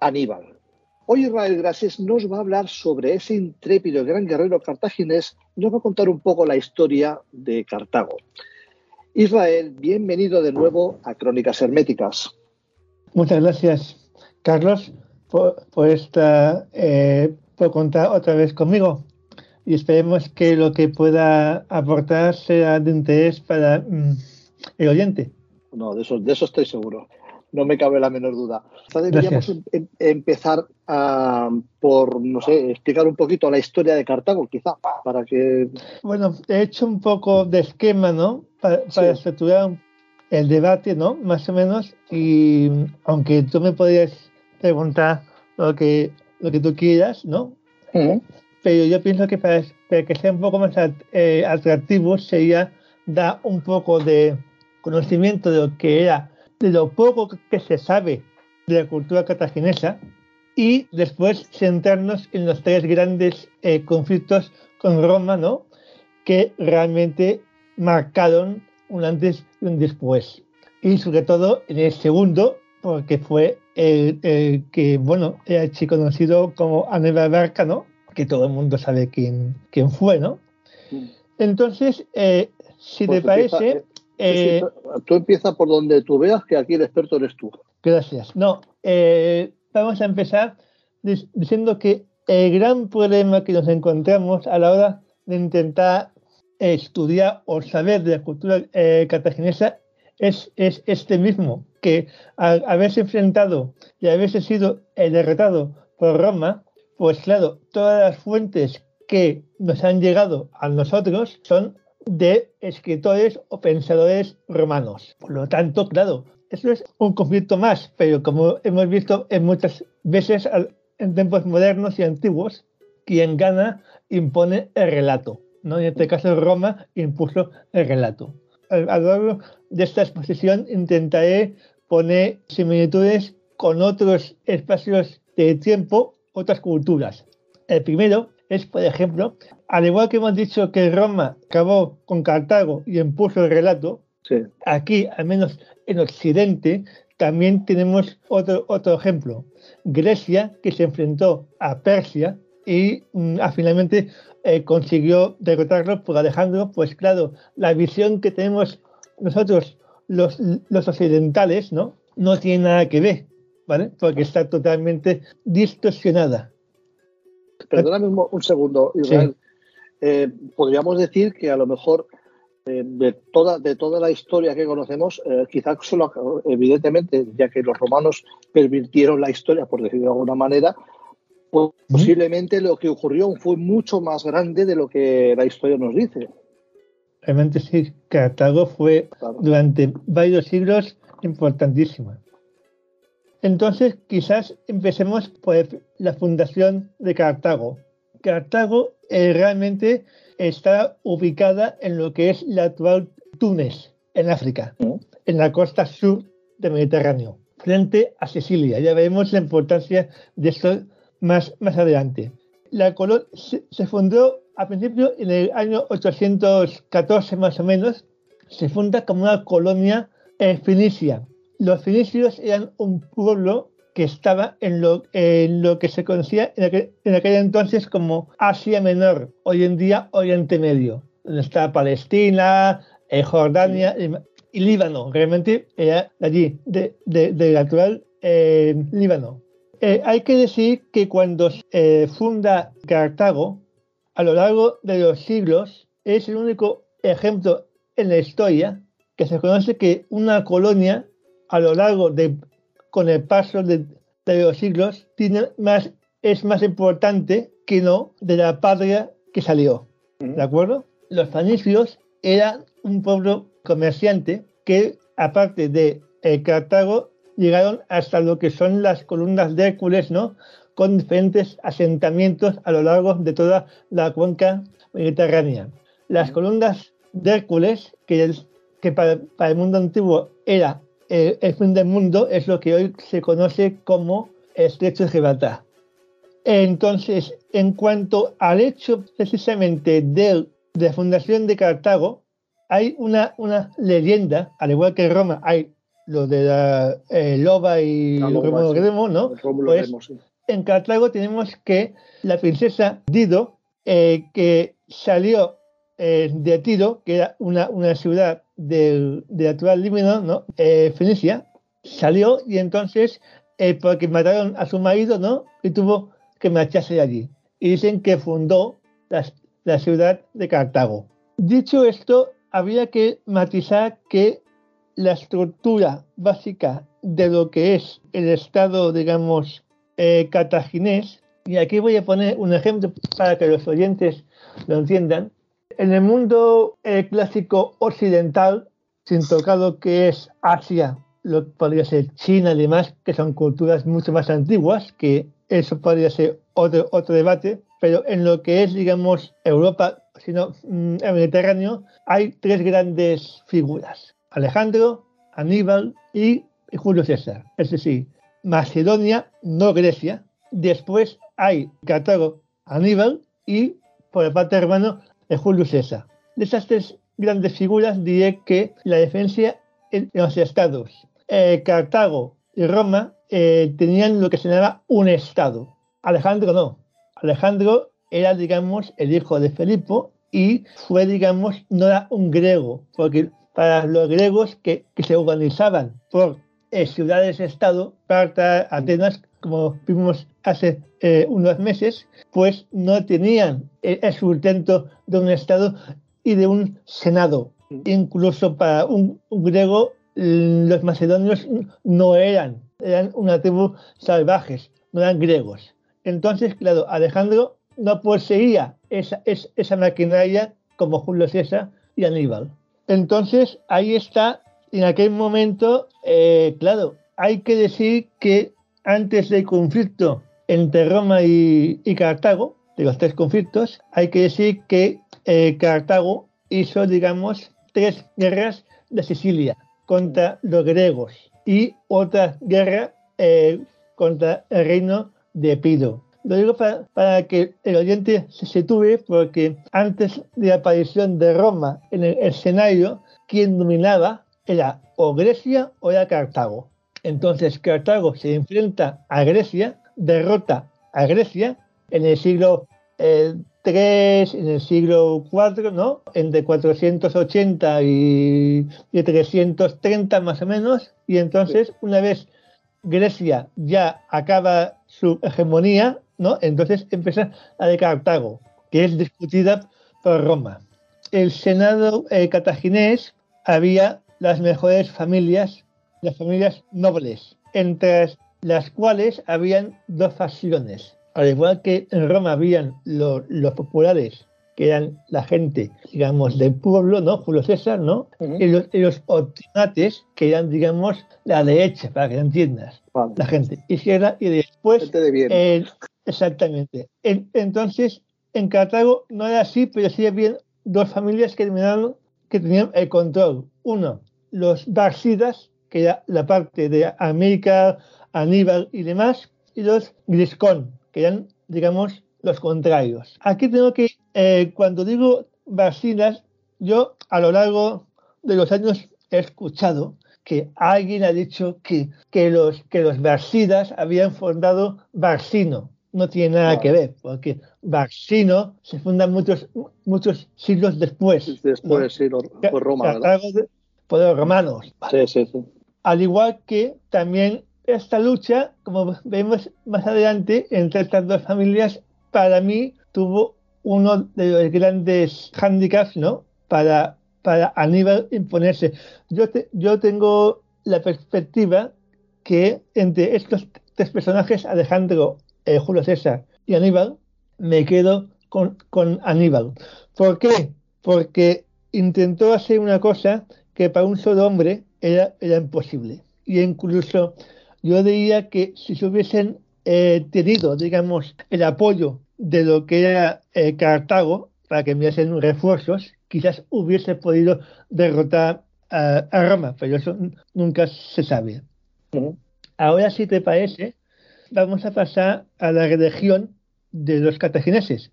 Aníbal. Hoy Israel Gracias nos va a hablar sobre ese intrépido gran guerrero cartaginés, nos va a contar un poco la historia de Cartago. Israel, bienvenido de nuevo a Crónicas Herméticas. Muchas gracias, Carlos, por, esta, eh, por contar otra vez conmigo. Y esperemos que lo que pueda aportar sea de interés para mm, el oyente. No, de eso, de eso estoy seguro no me cabe la menor duda. deberíamos em, em, empezar por, no sé, explicar un poquito la historia de Cartago, quizá, para que... Bueno, he hecho un poco de esquema, ¿no? Para, estructurar el debate, ¿no? Más o menos, y aunque tú me podrías preguntar lo que, lo que tú quieras, ¿no? Pero yo pienso que para, que sea un poco más eh, atractivo sería dar un poco de conocimiento de lo que era de lo poco que se sabe de la cultura cartaginesa y después centrarnos en los tres grandes eh, conflictos con Roma, ¿no? Que realmente marcaron un antes y un después. Y sobre todo en el segundo, porque fue el, que, bueno, era conocido como Aníbal Barca, ¿no? Que todo el mundo sabe quién, quién fue, ¿no? Entonces, eh, si te parece, eh, eh, tú empieza por donde tú veas que aquí el experto eres tú. Gracias. No, eh, vamos a empezar diciendo que el gran problema que nos encontramos a la hora de intentar estudiar o saber de la cultura eh, cartaginesa es, es, este mismo, que al haberse enfrentado y haberse sido derrotado por Roma, pues claro, todas las fuentes que nos han llegado a nosotros son de escritores o pensadores romanos. Por lo tanto, claro, eso es un conflicto más, pero como hemos visto en muchas veces en tiempos modernos y antiguos, quien gana impone el relato. ¿no? En este caso, Roma impuso el relato. A lo largo de esta exposición intentaré poner similitudes con otros espacios de tiempo, otras culturas. El primero es, por ejemplo, al igual que hemos dicho que Roma acabó con Cartago y impuso el relato, aquí, al menos en Occidente, también tenemos otro, otro ejemplo. Grecia, que se enfrentó a Persia y mm, finalmente eh, consiguió derrotarlo por Alejandro, pues claro, la visión que tenemos nosotros los, los occidentales, ¿no? No tiene nada que ver, ¿vale? Porque está totalmente distorsionada. Perdóname un, segundo, Israel. Eh, podríamos decir que a lo mejor eh, de, toda, de toda la historia que conocemos, eh, quizás solo, evidentemente, ya que los romanos pervirtieron la historia, por decirlo de alguna manera, pues, posiblemente lo que ocurrió fue mucho más grande de lo que la historia nos dice. Realmente sí, Cartago fue durante varios siglos importantísima. Entonces, quizás empecemos por la fundación de Cartago. Cartago eh, realmente está ubicada en lo que es la actual Túnez, en África, en la costa sur del Mediterráneo, frente a Sicilia. Ya veremos la importancia de esto más, más adelante. La colonia se, fundó a principio en el año 814 más o menos, se funda como una colonia en fenicia los fenicios eran un pueblo que estaba en lo, en lo que se conocía en aquel, entonces como Asia Menor, hoy en día Oriente Medio, donde está Palestina, eh, Jordania y, Líbano. Realmente era de allí, de, de, natural eh, Líbano. Eh, hay que decir que cuando se funda Cartago, a lo largo de los siglos, es el único ejemplo en la historia que se conoce que una colonia a lo largo de, con el paso de, los siglos, tiene más, es más importante que no de la patria que salió. ¿De acuerdo? Los fenicios eran un pueblo comerciante que, aparte de Cartago, llegaron hasta lo que son las columnas de Hércules, ¿no? Con diferentes asentamientos a lo largo de toda la cuenca mediterránea. Las columnas de Hércules, que, que para, el mundo antiguo era el, el, fin del mundo, es lo que hoy se conoce como el estrecho de Gibraltar. Entonces, en cuanto al hecho precisamente de, de fundación de Cartago, hay una, una leyenda, al igual que en Roma hay lo de la eh, Loba y Rómulo Remo, ¿no? Pues, en Cartago tenemos que la princesa Dido, eh, que salió eh, de Tiro, que era una, una ciudad del, de actual Líbano, ¿no? Fenicia, salió y entonces, porque mataron a su marido, ¿no? Y tuvo que marcharse de allí. Y dicen que fundó la, la ciudad de Cartago. Dicho esto, había que matizar que la estructura básica de lo que es el Estado, digamos, eh, cataginés, y aquí voy a poner un ejemplo para que los oyentes lo entiendan. En el mundo eh, clásico occidental, sin tocar lo que es Asia, lo que podría ser China y demás, que son culturas mucho más antiguas, que eso podría ser otro, otro debate, pero en lo que es, digamos, Europa, sino mm, el Mediterráneo, hay tres grandes figuras. Alejandro, Aníbal y Julio César. Es decir, Macedonia, no Grecia. Después hay Cartago, Aníbal y, por el parte hermano, Julio César. De esas tres grandes figuras diré que la defensa en los estados, eh, Cartago y Roma, eh, tenían lo que se llamaba un estado. Alejandro no. Alejandro era, digamos, el hijo de Felipe y fue, digamos, no era un griego, porque para los griegos que, se organizaban por eh, ciudades-estado, Parta, Atenas, como vimos hace eh, unos meses, pues no tenían el, sustento de un estado y de un senado. Incluso para un, griego, los macedonios no eran, eran una tribu salvajes, no eran griegos. Entonces, claro, Alejandro no poseía esa, esa maquinaria como Julio César y Aníbal. Entonces, ahí está, en aquel momento, eh, claro, hay que decir que antes del conflicto entre Roma y, Cartago, de los tres conflictos, hay que decir que eh, Cartago hizo, digamos, tres guerras de Sicilia contra los griegos y otra guerra eh, contra el reino de Epido. Lo digo para, que el oyente se sitúe, porque antes de la aparición de Roma en el escenario, quien dominaba era o Grecia o era Cartago. Entonces Cartago se enfrenta a Grecia, derrota a Grecia en el siglo III, eh, en el siglo IV, ¿no? Entre 480 y, y 330 más o menos. Y entonces, una vez Grecia ya acaba su hegemonía, ¿no? Entonces empieza la de Cartago, que es discutida por Roma. El Senado eh, cataginés había las mejores familias, las familias nobles, entre las cuales habían dos facciones. Al igual que en Roma habían los populares, que eran la gente, digamos, del pueblo, ¿no? Julio César, ¿no? y, los, y, que eran, digamos, la derecha, para que lo entiendas, la gente izquierda, y después de Exactamente. entonces, en Cartago no era así, pero sí había dos familias que, que tenían el control. Uno, los Barcidas, que era la parte de América, Aníbal y demás, y los Griscón, que eran, digamos, los contrarios. Aquí tengo que, eh, cuando digo Barcidas, yo a lo largo de los años he escuchado que alguien ha dicho que, que los, que los Barcidas habían fundado Barsino no tiene nada que ver, porque Vaccino se funda muchos, muchos siglos después. Después, sí, por Roma, Por los romanos. Sí, sí, sí. Al igual que también esta lucha, como vemos más adelante, entre estas dos familias, para mí tuvo uno de los grandes handicaps, ¿no? Para, para Aníbal imponerse. Yo, yo tengo la perspectiva que entre estos tres personajes, Alejandro, eh, Julio César y Aníbal, me quedo con, con Aníbal. ¿Por qué? Porque intentó hacer una cosa que para un solo hombre era, era imposible. Y incluso yo diría que si se hubiesen eh, tenido, digamos, el apoyo de lo que era eh, Cartago para que enviasen refuerzos, quizás hubiese podido derrotar a, Roma, pero eso nunca se sabe. Ahora, si te parece, vamos a pasar a la religión de los cartagineses.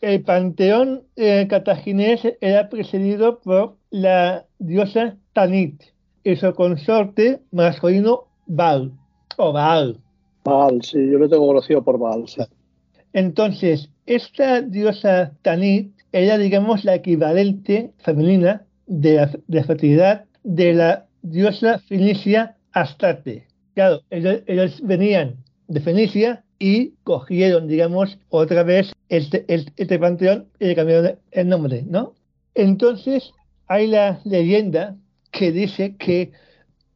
El panteón eh, cartaginés era presidido por la diosa Tanit y su consorte masculino Baal, o Baal. Baal, sí, yo lo tengo conocido por Baal. Entonces, esta diosa Tanit era, digamos, la equivalente femenina de la, fertilidad de la diosa fenicia Astarte. Claro, ellos, venían de Fenicia y cogieron, digamos, otra vez este, este, panteón y le cambiaron el nombre, ¿no? Entonces, hay la leyenda que dice que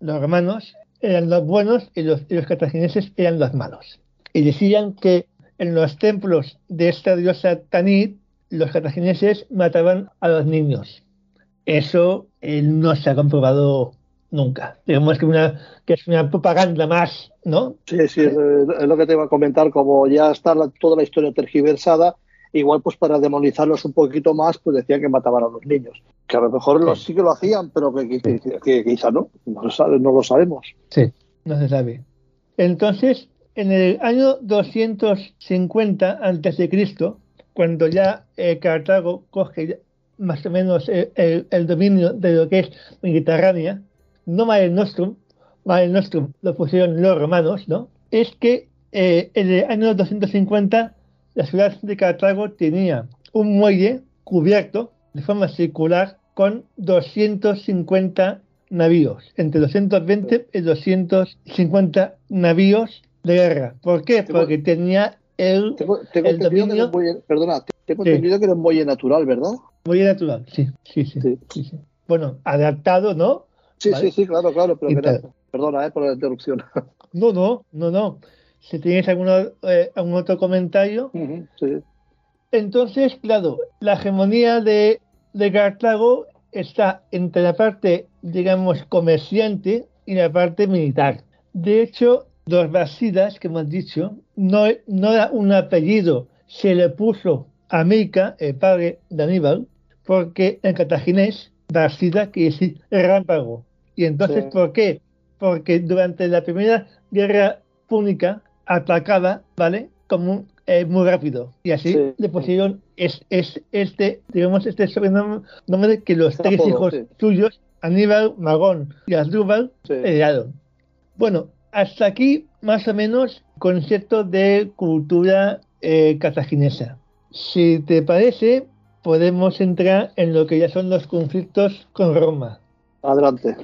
los romanos eran los buenos y los, los cartagineses eran los malos. Y decían que en los templos de esta diosa Tanit, los cartagineses mataban a los niños. Eso eh, no se ha comprobado nunca. Digamos que, una, que es una propaganda más, ¿no? Sí, sí, es, lo que te iba a comentar, como ya está toda la historia tergiversada, igual pues para demonizarlos un poquito más, pues decían que mataban a los niños. Que a lo mejor sí, que lo hacían, pero que, que, quizá no, no lo, no lo sabemos. Sí, no se sabe. Entonces, en el año 250 a.C., cuando ya eh, Cartago coge más o menos el, dominio de lo que es Mediterránea, no Mare Nostrum, Mare Nostrum lo pusieron los romanos, ¿no? Es que eh, en el año 250 la ciudad de Cartago tenía un muelle cubierto de forma circular con 250 navíos, entre 220 y 250 navíos de guerra. ¿Por qué? Porque tenía el, tengo, el dominio... perdona, tengo entendido que era un muelle natural, ¿verdad? Muelle natural, sí, sí, sí. sí. Bueno, adaptado, ¿no? Sí, sí, sí, claro, claro, pero perdona eh, por la interrupción. No, no, no, no. Si tienes alguno, eh, algún otro comentario. sí. Entonces, claro, la hegemonía de, de Cartago está entre la parte, digamos, comerciante y la parte militar. De hecho, los Basidas, que hemos dicho, no, no era un apellido, se le puso a Mica, el padre de Aníbal, porque en cartaginés, Quiere decir rámpago. ¿Y entonces por qué? Porque durante la primera guerra púnica atacaba, ¿vale? Como eh, muy rápido. Y así le pusieron es, es, este, digamos, este sobrenombre que los tres hijos suyos, Aníbal, Magón y Asdrúbal, heredaron. Bueno, hasta aquí, más o menos, concepto de cultura eh, cartaginesa. Si te parece, podemos entrar en lo que ya son los conflictos con Roma. Adelante.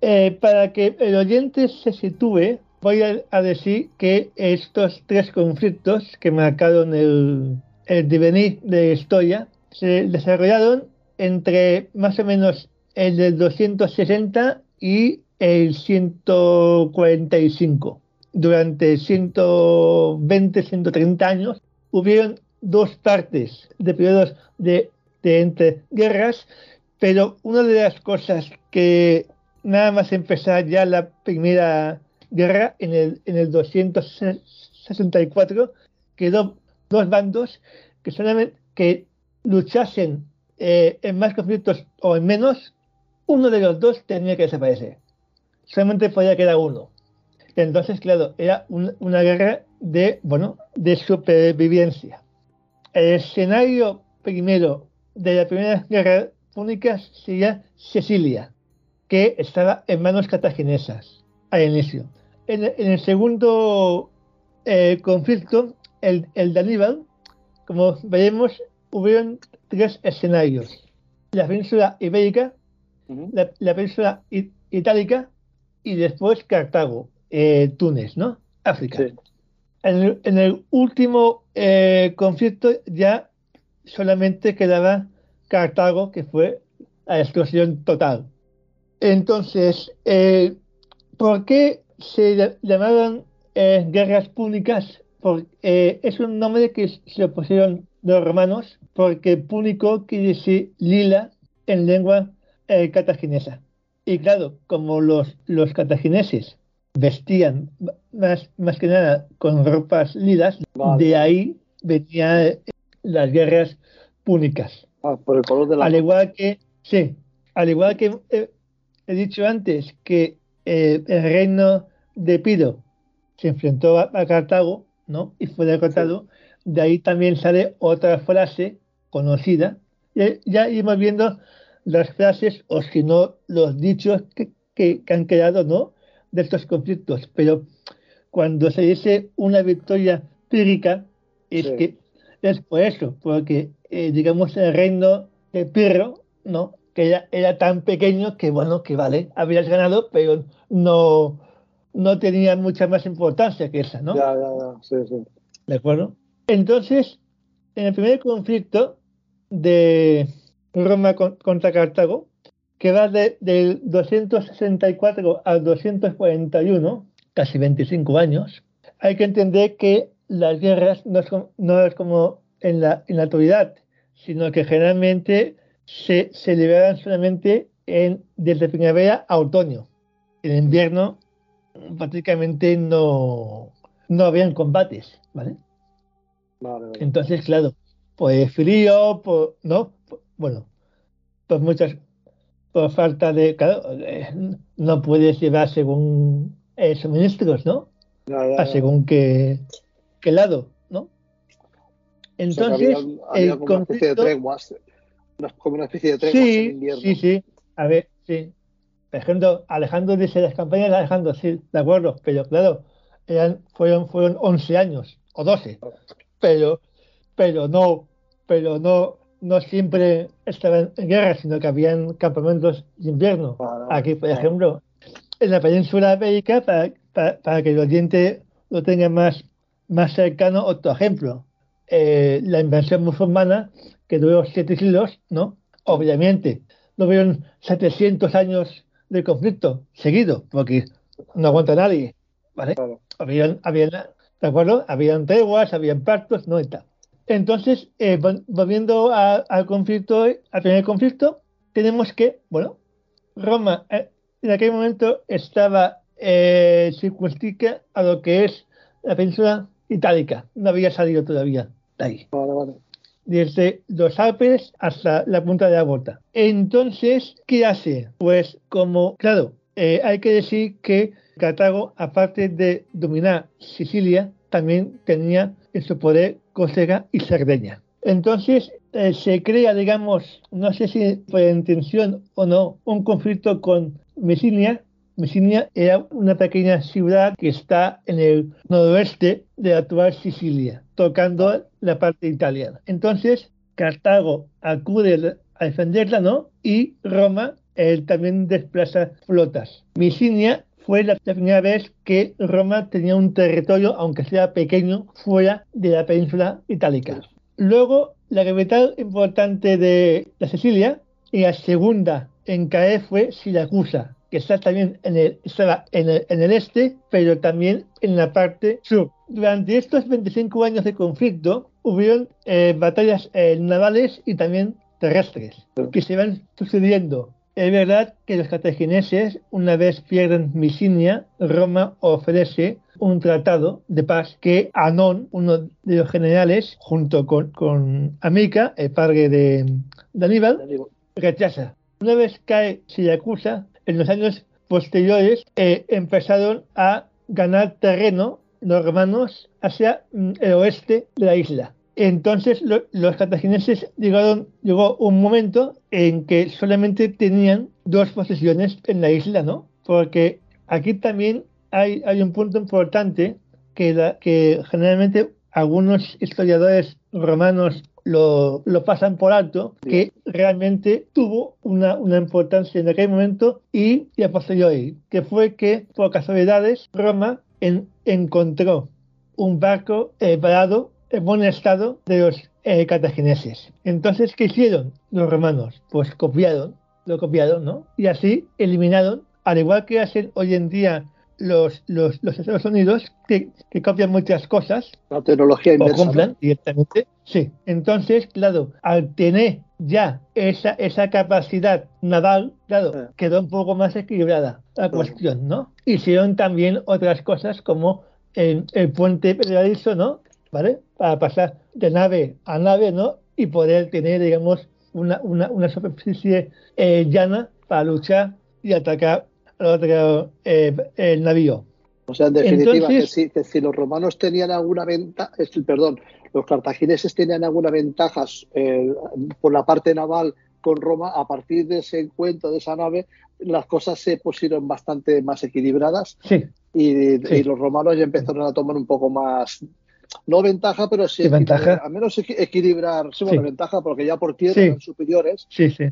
Eh, para que el oyente se sitúe, voy a, decir que estos tres conflictos que marcaron el, el devenir de la historia se desarrollaron entre más o menos el del 260 y el 145. Durante 120, 130 años hubieron dos partes de periodos de, de entre guerras, pero una de las cosas que nada más empezar ya la primera guerra en el, en el 264 quedó dos bandos que solamente que luchasen eh, en más conflictos o en menos, uno de los dos tenía que desaparecer solamente podía quedar uno. Entonces, claro, era una guerra de, bueno, de supervivencia. El escenario primero de la primera guerra púnica sería Sicilia, que estaba en manos cartaginesas al inicio. En, el segundo eh, conflicto, el, el de Aníbal, como veremos, hubieron tres escenarios. La península ibérica, la, península itálica y después Cartago, eh, Túnez, ¿no? África. Sí. En, el, en el último eh, conflicto ya solamente quedaba Cartago, que fue la destrucción total. Entonces, eh, ¿por qué se ll- llamaban eh, guerras púnicas? Por- eh, es un nombre que se pusieron los romanos porque púnico quiere decir lila en lengua cartaginesa. Y claro, como los, los cartagineses vestían más, más que nada con ropas lilas, Vale. de ahí venían las guerras púnicas. Ah, por el color de la Al igual que, sí, al igual que eh, he dicho antes que eh, el reino de Piro se enfrentó a, a Cartago, ¿no? Y fue derrotado. De ahí también sale otra frase conocida. Ya, ya iremos viendo las frases, o si no, los dichos que, que- que han quedado, ¿no? De estos conflictos. Pero cuando se dice una victoria pírrica, es Sí. que es por eso, porque eh, digamos el reino de Pirro, ¿no? Que era, era tan pequeño que bueno, que vale, habías ganado, pero no, no tenía mucha más importancia que esa, ¿no? Ya, ya, ya. Sí, sí. ¿De acuerdo? Entonces, en el primer conflicto de Roma con- contra Cartago, que va de- del 264 al 241, casi 25 años, hay que entender que las guerras no es no es como en, la, en la actualidad, sino que generalmente se, se libraban solamente en, desde primavera a otoño. En invierno prácticamente no, no habían combates, ¿vale? Vale, vale. Entonces, claro, pues frío, por, ¿no? Por- bueno, por muchas, por falta de, claro, eh, no puedes llevar según eh, suministros, ¿no? A según qué, qué lado, ¿no? O sea, que Entonces, había, había el como una especie de treguas, como una especie de treguas en Sí, invierno. sí, sí. A ver, sí. Por ejemplo, Alejandro dice las campañas de Alejandro, sí, de acuerdo, pero claro, eran, fueron, fueron 11 años o 12, pero, pero no, pero no, no siempre estaban en guerra, sino que habían campamentos de invierno. Aquí, por ejemplo, en la península ibérica, para, para, para que el oyente lo tenga más, más cercano, otro ejemplo, eh, la invasión musulmana, que duró siete siglos, ¿no? Obviamente, no hubieron 700 años de conflicto seguido, porque no aguanta nadie, ¿vale? Claro. Habían, habían, ¿de acuerdo? Habían treguas, habían pactos, no tal. Entonces, eh, vol- volviendo a- al conflicto, al primer conflicto, tenemos que, bueno, Roma eh, en aquel momento estaba eh, circunscrita a lo que es la península itálica, no había salido todavía de ahí Vale, vale. desde los Alpes hasta la punta de la bota. Entonces, ¿qué hace? Pues como, claro, eh, hay que decir que Cartago, aparte de dominar Sicilia, también tenía en su poder Córcega y Cerdeña. Entonces, eh, se crea, digamos, no sé si por intención o no, un conflicto con Mesinia. Mesinia era una pequeña ciudad que está en el noroeste de la actual Sicilia, tocando la parte italiana. Entonces, Cartago acude a defenderla, ¿no? Y Roma eh, también desplaza flotas. Misinia fue la primera vez que Roma tenía un territorio, aunque sea pequeño, fuera de la península itálica. Luego, la capital importante de la Sicilia y la segunda en caer fue Siracusa, que está también en el, estaba en el, en el este, pero también en la parte sur. Durante estos 25 años de conflicto, hubieron eh, batallas eh, navales y también terrestres que se van sucediendo. Es verdad que los cartagineses, una vez pierden Misinia, Roma ofrece un tratado de paz que Anón, uno de los generales, junto con, con Amica, el padre de, de Aníbal, rechaza. Una vez cae Siracusa, en los años posteriores eh, empezaron a ganar terreno los romanos hacia mm, el oeste de la isla. Entonces lo- los cartagineses llegaron, llegó un momento en que solamente tenían dos posesiones en la isla, ¿no? Porque aquí también hay, hay un punto importante que, la- que generalmente algunos historiadores romanos lo, lo pasan por alto, que realmente tuvo una, una importancia en aquel momento y, y a posteriori, que fue que por casualidades Roma en- encontró un barco eh, parado en buen estado de los eh, cartagineses. Entonces, ¿qué hicieron los romanos? Pues copiaron, lo copiaron, ¿no? Y así eliminaron, al igual que hacen hoy en día los, los, los Estados Unidos, que, que copian muchas cosas, La tecnología inversa. directamente. Sí. Entonces, claro, al tener ya esa, esa capacidad naval, claro, Eh. quedó un poco más equilibrada la cuestión, ¿no? Hicieron también otras cosas como el, el puente pegadizos, ¿no? ¿Vale? Para pasar de nave a nave, ¿no? Y poder tener, digamos, una, una, una superficie eh, llana para luchar y atacar otro eh, el navío. O sea, en definitiva, Entonces- que, si, que si los romanos tenían alguna ventaja, perdón, los cartagineses tenían alguna ventaja eh, por la parte naval con Roma, a partir de ese encuentro de esa nave, las cosas se pusieron bastante más equilibradas Sí, y, Sí. y los romanos ya empezaron a tomar un poco más, no ventaja, pero sí, ventaja. al menos equi- equilibrar, sí, bueno, Sí. ventaja, porque ya por tierra Sí. eran superiores. Sí, sí.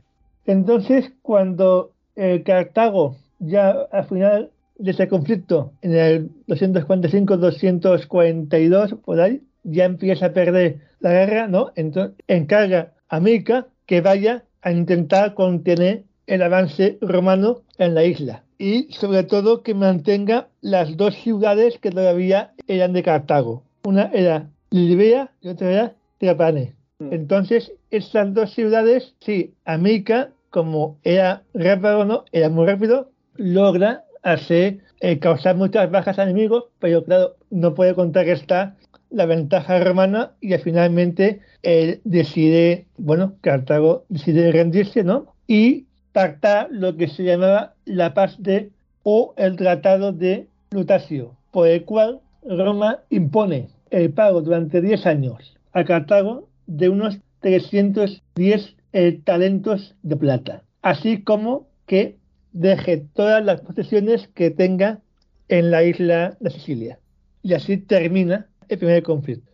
Entonces, cuando eh, Cartago, ya al final de ese conflicto, en el 245-242, por ahí, ya empieza a perder la guerra, ¿no? Entonces, encarga a Mica que vaya a intentar contener el avance romano en la isla. Y sobre todo que mantenga las dos ciudades que todavía eran de Cartago. Una era Libea y otra era Trapane. Entonces, estas dos ciudades, sí, Amica, como era rápido, ¿no? Era muy rápido, logra hacer, eh, causar muchas bajas a enemigos, pero claro, no puede contar que está la ventaja romana y finalmente él decide, bueno, Cartago decide rendirse, ¿no? Y pactar lo que se llamaba la paz de o el tratado de Lutacio, por el cual Roma impone el pago durante 10 años a Cartago de unos 310 eh, talentos de plata, así como que deje todas las posesiones que tenga en la isla de Sicilia. Y así termina el primer conflicto.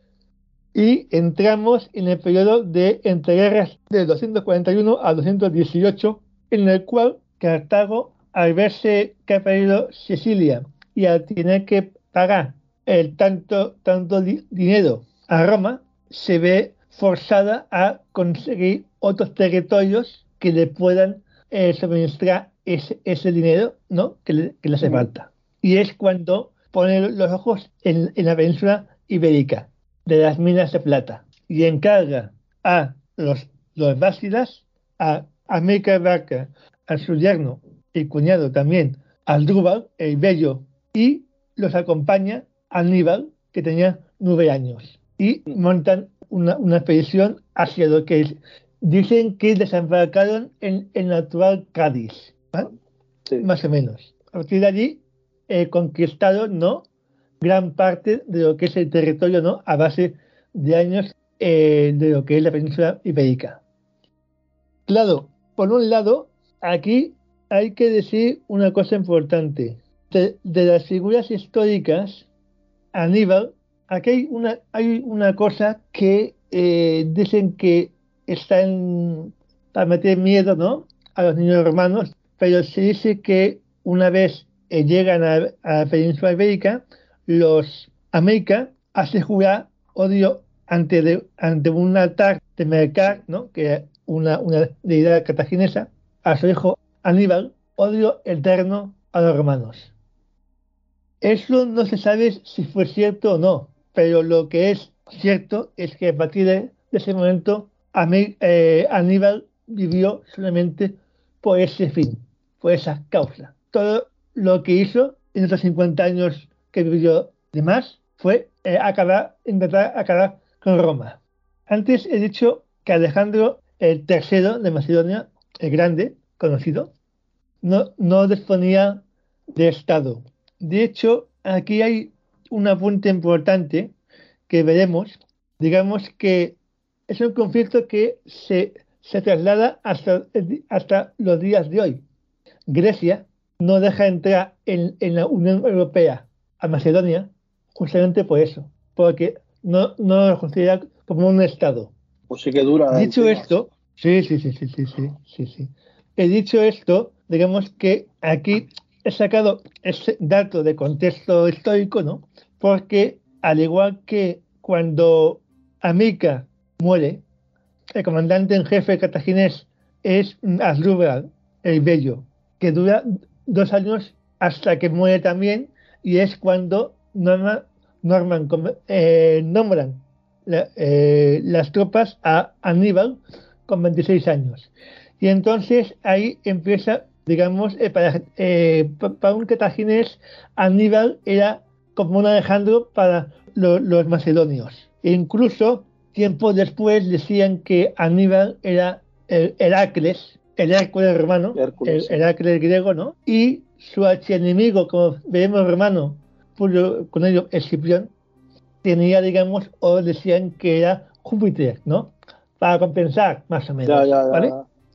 Y entramos en el periodo de entreguerras de 241 a 218, en el cual Cartago, al verse que ha perdido Sicilia y al tener que pagar el tanto, tanto di- dinero a Roma, se ve forzada a conseguir otros territorios que le puedan eh, suministrar ese, ese dinero ¿no? que, le, que le hace falta. Y es cuando pone los ojos en, en la península ibérica de las minas de plata y encarga a los, los básidas, a América Barca, a su yerno y cuñado también, Aldrúbal, el bello, y los acompaña Aníbal, que tenía nueve años, y montan una, una expedición hacia lo que es- dicen que desembarcaron en el natural Cádiz. Sí. más o menos. A partir de allí, eh, conquistaron ¿no? gran parte de lo que es el territorio ¿no? a base de años eh, de lo que es la península ibérica. Claro, por un lado, aquí hay que decir una cosa importante. De, de las figuras históricas, Aníbal, aquí hay una, hay una cosa que eh, dicen que está en, para meter miedo ¿no? a los niños romanos, pero se dice que una vez eh, llegan a, a la península ibérica, los América hace jurar odio ante, de- ante un altar de Mercar, ¿no? que una, una deidad cartaginesa, a su hijo Aníbal, odio eterno a los romanos. Eso no se sabe si fue cierto o no, pero lo que es cierto es que a partir de, ese momento eh, Aníbal vivió solamente por ese fin, por esa causa. Todo lo que hizo en esos 50 años que vivió de más fue eh, acabar, intentar acabar con Roma. Antes he dicho que Alejandro el tercero de Macedonia, el grande, conocido, no, no disponía de Estado. De hecho, aquí hay un apunte importante que veremos. Digamos que es un conflicto que se, se traslada hasta, hasta los días de hoy. Grecia no deja entrar en, en la Unión Europea a Macedonia justamente por eso, porque no, no lo considera como un Estado. Pues sí que dura. Dicho esto, sí, sí, sí, sí, sí, sí, sí, sí. He dicho esto, digamos que aquí he sacado ese dato de contexto histórico, ¿no? Porque al igual que cuando Amica muere, el comandante en jefe cartaginés es Asdrúbal el Bello, que dura dos años hasta que muere también, y es cuando Norman, Norman eh, nombran eh, las tropas a Aníbal con 26 años. Y entonces ahí empieza, digamos, eh, para, para, un cartaginés, Aníbal era como un Alejandro para los macedonios. E incluso tiempo después decían que Aníbal era el Heracles, el Hércules romano, el Heracles griego, ¿no? Y su archienemigo, como veremos romano, con ello Escipión, tenía, digamos, o decían que era Júpiter, ¿no? Para compensar, más o menos, ¿vale?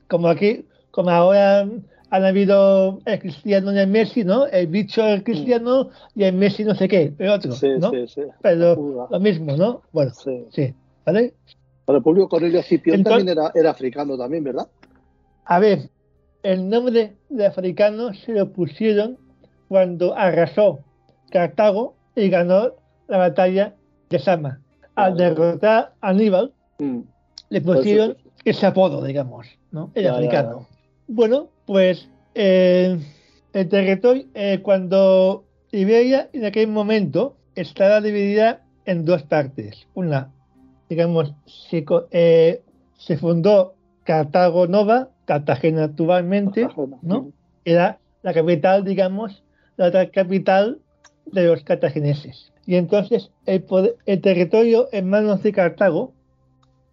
Como aquí, como ahora han habido el cristiano y el Messi, ¿no? El bicho el cristiano y el Messi no sé qué, el otro, ¿no? Sí, sí. Pero lo mismo, ¿no? Bueno, sí, ¿vale? Pero el público Cornelio Escipión también era, era africano también, ¿verdad? A ver, el nombre de africano se lo pusieron cuando arrasó Cartago y ganó la batalla de Sama. Al derrotar a Aníbal, mm. le pusieron ese apodo, digamos, ¿no? El africano. Bueno, pues eh, el territorio, eh, cuando Iberia en aquel momento estaba dividida en dos partes. Una, digamos, se, eh, se fundó Cartago Nova Cartagena actualmente, ¿no? Era la capital, digamos, la otra capital de los cartagineses. Y entonces el, el territorio en manos de Cartago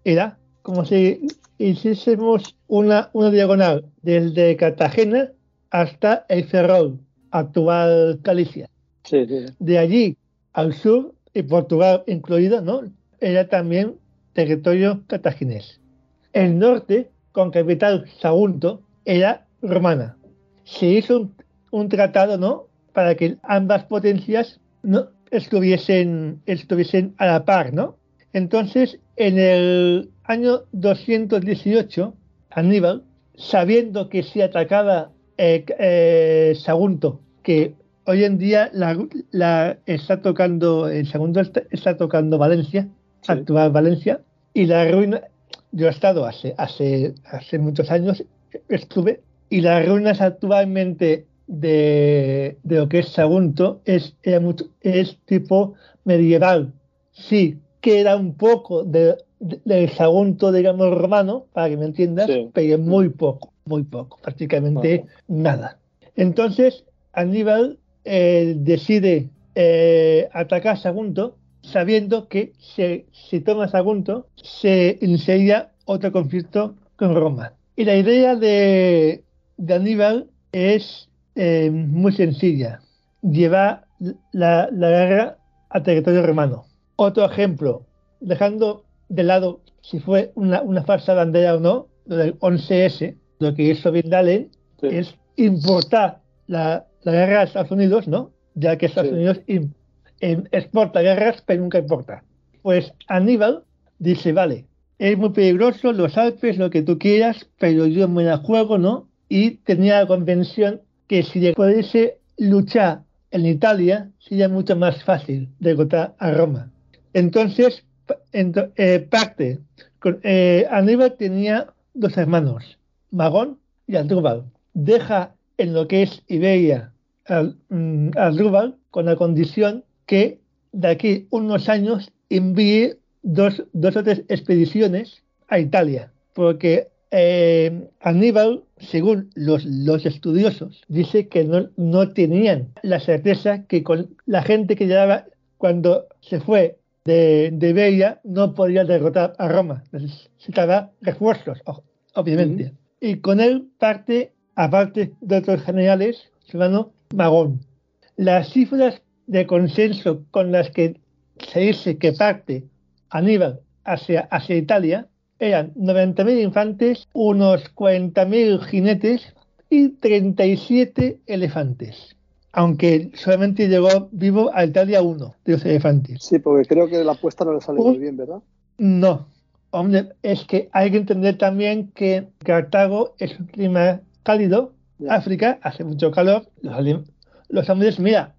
era como si hiciésemos una, una diagonal desde Cartagena hasta el Ferrol, actual Galicia. De allí al sur, y Portugal incluido, ¿no? Era también territorio cartaginés. El norte con capital Sagunto era romana. Se hizo un, tratado, ¿no? Para que ambas potencias no estuviesen, estuviesen a la par, ¿no? Entonces, en el año 218, Aníbal, sabiendo que si atacaba eh, eh, Sagunto, que hoy en día la, está tocando, el segundo está, tocando Valencia, actual Valencia, y la ruina, yo he estado hace, hace, hace muchos años, estuve, y las ruinas actualmente de, lo que es Sagunto es, es tipo medieval. Sí, queda un poco de, del Sagunto, digamos, romano, para que me entiendas, pero muy poco, muy poco, prácticamente nada. Entonces, Aníbal eh, decide eh, atacar Sagunto sabiendo que si, si toma Sagunto se iniciaría otro conflicto con Roma. Y la idea de, Aníbal es eh, muy sencilla, llevar la, guerra a territorio romano. Otro ejemplo, dejando de lado si fue una, una falsa bandera o no, lo del 11S, lo que hizo Bin Laden es importar la, guerra a Estados Unidos, ¿no? Ya que Estados Unidos exporta guerras, pero nunca importa. Pues Aníbal dice, vale, es muy peligroso, los Alpes, lo que tú quieras, pero yo me la juego, ¿no? Y tenía la convención que si pudiese luchar en Italia, sería mucho más fácil derrotar a Roma. Entonces, eh, parte, eh, Aníbal tenía dos hermanos, Magón y Aldrúbal. Deja en lo que es Iberia al, mm, con la condición que de aquí unos años envíe dos, dos o tres expediciones a Italia, porque eh, Aníbal, según los, los estudiosos, dice que no, no, tenían la certeza que con la gente que llevaba cuando se fue de, de no podía derrotar a Roma, necesitaba refuerzos, obviamente. Y con él parte, aparte de otros generales, su hermano Magón. Las cifras de consenso con las que se dice que parte Aníbal hacia, hacia Italia eran 90.000 infantes, unos 40.000 jinetes y 37 elefantes. Aunque solamente llegó vivo a Italia uno de los elefantes. Sí, porque creo que la apuesta no le salió muy bien, ¿verdad? No, Hombre, es que hay que entender también que Cartago es un clima cálido. África hace mucho calor, los, los hombres, mira,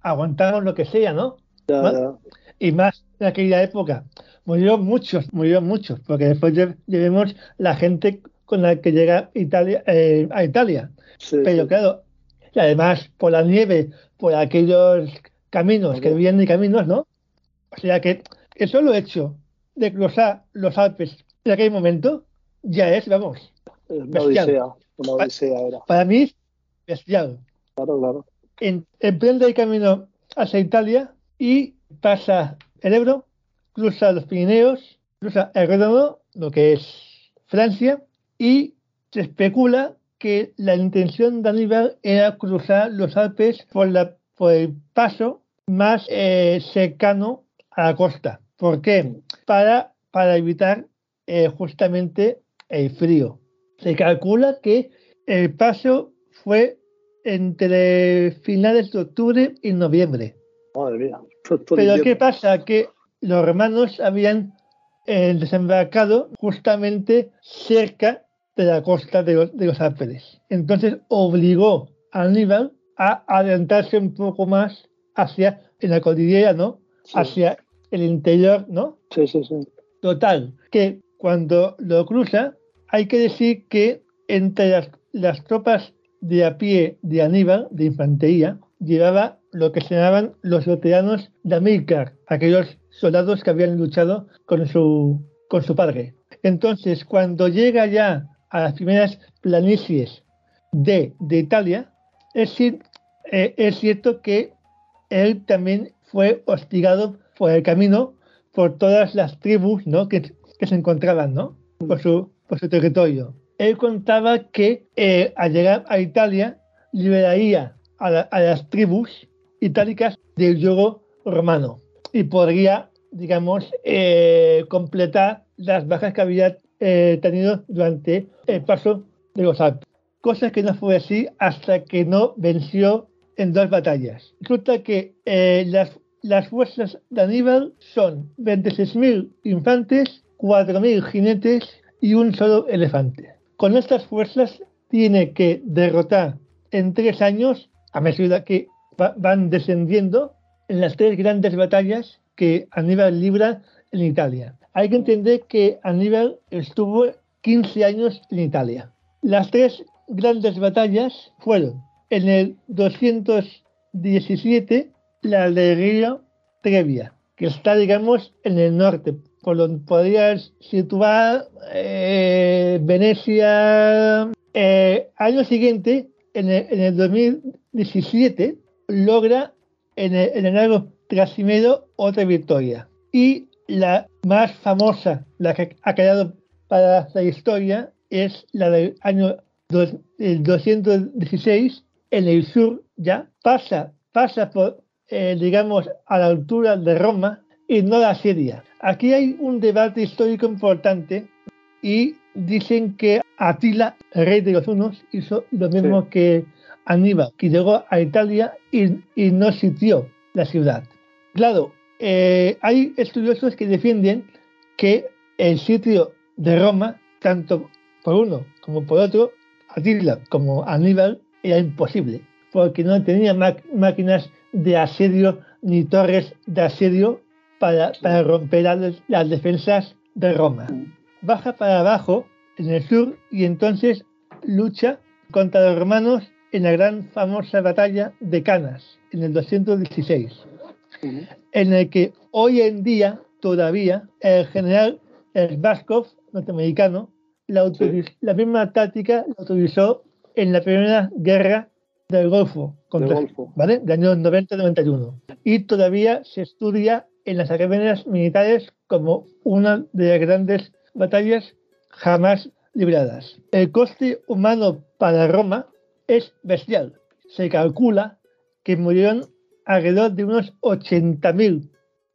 aguantamos lo que sea, ¿no? Ya. Y más en aquella época. Murieron muchos, murieron muchos, porque después lle- llevemos la gente con la que llega Italia, eh, a Italia. Sí, Pero sí. claro, y además por la nieve, por aquellos caminos, que vienen y caminos, ¿no? O sea que el solo hecho de cruzar los Alpes en aquel momento ya es, vamos, una bestial. odisea, una odisea era. para mí, bestial. Claro, claro. En, emprende el camino hacia Italia y pasa el Ebro, cruza los Pirineos, cruza el Ródano, lo que es Francia, y se especula que la intención de Aníbal era cruzar los Alpes por, la, por el paso más eh, cercano a la costa. ¿Por qué? Para, para evitar eh, justamente el frío. Se calcula que el paso fue entre finales de octubre y noviembre. Madre mía. Pero ¿qué pasa? Que los romanos habían eh, desembarcado justamente cerca de la costa de los, de los Alpes. Entonces obligó a Aníbal a adentrarse un poco más hacia en la cordillera, ¿no? Sí. Hacia el interior, ¿no? Sí, sí, sí. Total, que cuando lo cruza, hay que decir que entre las, las tropas de a pie de Aníbal, de infantería, llevaba lo que se llamaban los veteranos de Amílcar, aquellos soldados que habían luchado con su, con su padre. Entonces, cuando llega ya a las primeras planicies de, de Italia, es, eh, es cierto que él también fue hostigado por el camino por todas las tribus ¿no? que, que se encontraban ¿no? por, su, por su territorio. Él contaba que eh, al llegar a Italia liberaría a, la- a las tribus itálicas del yugo romano y podría, digamos, eh, completar las bajas que había eh, durante el paso de los Alpes. Cosa que no fue así hasta que no venció en dos batallas. Resulta que eh, las, las fuerzas de Aníbal son 26.000 infantes, 4.000 jinetes y un solo elefante. Con estas fuerzas tiene que derrotar en tres años, a medida que va- van descendiendo, en las tres grandes batallas que Aníbal libra en Italia. Hay que entender que Aníbal estuvo 15 años en Italia. Las tres grandes batallas fueron en el 217 la de Río Trevia, que está, digamos, en el norte, por donde podrías situar eh, Venecia. Eh, año siguiente, en el, en el 2017, logra en el, en el lago Trasimeno otra victoria. Y la más famosa, la que ha quedado para la historia, es la del año dos- el 216 en el sur ya pasa pasa por eh, digamos a la altura de Roma y no la Siria. Aquí hay un debate histórico importante y dicen que Atila, rey de los hunos, hizo lo mismo que Aníbal, que llegó a Italia y, y no sitió la ciudad. Claro, eh, hay estudiosos que defienden que el sitio de Roma, tanto por uno como por otro, Atila como Aníbal, era imposible, porque no tenía máquinas de asedio ni torres de asedio para, para romper las, las defensas de Roma. Baja para abajo, en el sur, y entonces lucha contra los romanos en la gran famosa batalla de Canas, en el 216 En el que hoy en día todavía el general Vascov, norteamericano, la, misma táctica la utilizó en la primera guerra del Golfo, contra, Golfo. ¿vale? De años 90-91. Y todavía se estudia en las academias militares como una de las grandes batallas jamás libradas. El coste humano para Roma es bestial. Se calcula que murieron alrededor de unos 80.000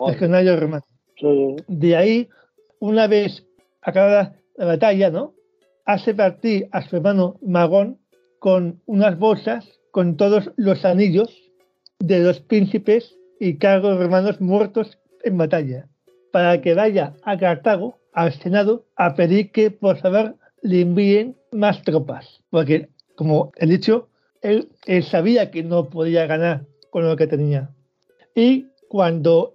legionarios romanos. Sí, De ahí, una vez acabada la batalla, ¿no? Hace partir a su hermano Magón con unas bolsas con todos los anillos de los príncipes y cargos romanos muertos en batalla, para que vaya a Cartago al Senado a pedir que por favor le envíen más tropas, porque como he dicho, él, él sabía que no podía ganar con lo que tenía. Y cuando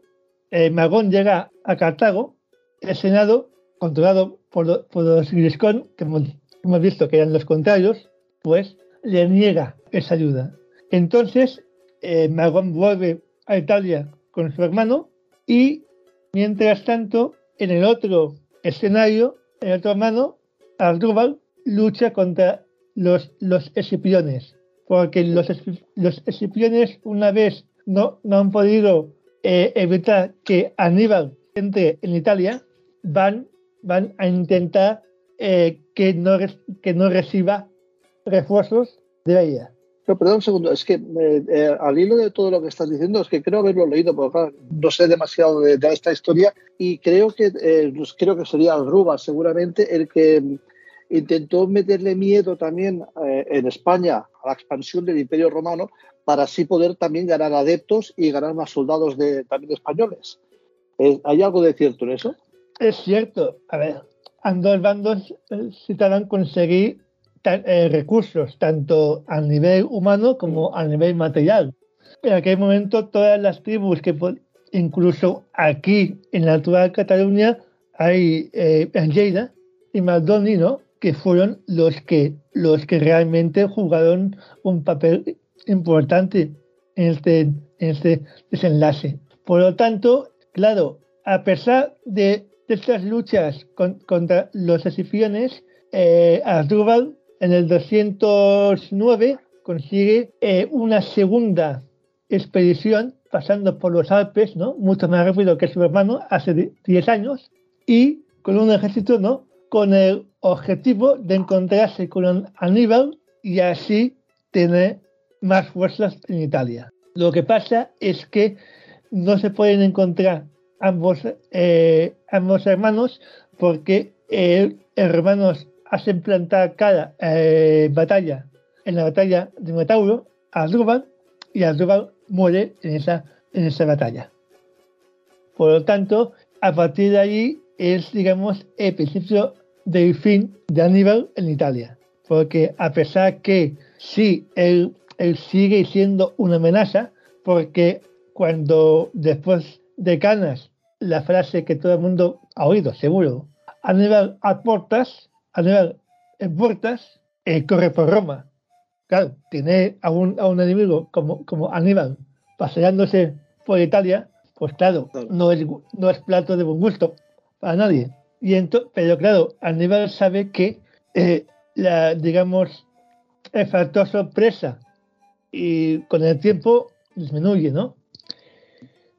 eh, Magón llega a Cartago, el Senado, controlado por, los Griscón, que hemos, visto que eran los contrarios, pues le niega esa ayuda. Entonces, eh, Magón vuelve a Italia con su hermano y, mientras tanto, en el otro escenario, el otro hermano, Ardúbal, lucha contra los, los escipiones, porque los, los escipiones, una vez no, no han podido eh, evitar que Aníbal entre en Italia, van, van a intentar eh, que, no, que no reciba refuerzos de ella. Pero perdón un segundo, es que eh, eh, al hilo de todo lo que estás diciendo, es que creo haberlo leído, porque no sé demasiado de, de, esta historia y creo que, eh, pues creo que sería Ruba seguramente el que intentó meterle miedo también eh, en España a la expansión del Imperio Romano para así poder también ganar adeptos y ganar más soldados de, también españoles. ¿Hay algo de cierto en eso? Es cierto. A ver, ambos bandos citarán conseguir eh, recursos, tanto a nivel humano como a nivel material. En aquel momento todas las tribus que incluso aquí en la actual Cataluña hay eh, en Lleida y Maldoni, ¿no? Que fueron los que, los que realmente jugaron un papel importante en este, en este desenlace. Por lo tanto, claro, a pesar de, estas luchas con, contra los escipiones, eh, Asdrúbal en el 209 consigue eh, una segunda expedición pasando por los Alpes, ¿no? mucho más rápido que su hermano, hace 10 años, y con un ejército ¿no? Con el objetivo de encontrarse con Aníbal y así tener más fuerzas en Italia. Lo que pasa es que no se pueden encontrar ambos, eh, ambos hermanos porque eh, hermanos hacen plantar cada eh, batalla en la batalla de Metauro a Asdrúbal y Asdrúbal muere en esa, en esa batalla. Por lo tanto, a partir de ahí es, digamos, el principio del fin de Aníbal en Italia. Porque a pesar que sí, él, él sigue siendo una amenaza, porque cuando después de Canas, la frase que todo el mundo ha oído, seguro, Aníbal a puertas, Aníbal en puertas, eh, corre por Roma. Claro, tiene a un, a un enemigo como, como Aníbal paseándose por Italia, pues claro, no es, no es plato de buen gusto para nadie. Y pero claro, Aníbal sabe que eh, la, digamos, el factor sorpresa y con el tiempo disminuye, ¿no?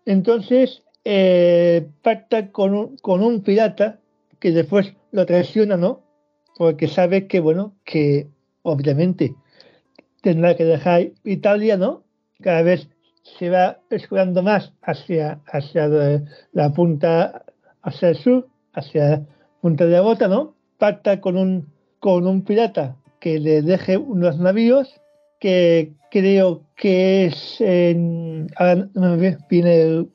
Entonces, eh, pacta con un, con un pirata que después lo traiciona, ¿no? Porque sabe que, bueno, que obviamente tendrá que dejar Italia, ¿no? Cada vez se va escurando más hacia, hacia la punta, hacia el sur, hacia Punta de Bota, ¿no? Pacta con un, con un pirata que le deje unos navíos que creo que es en, ahora no me viene el,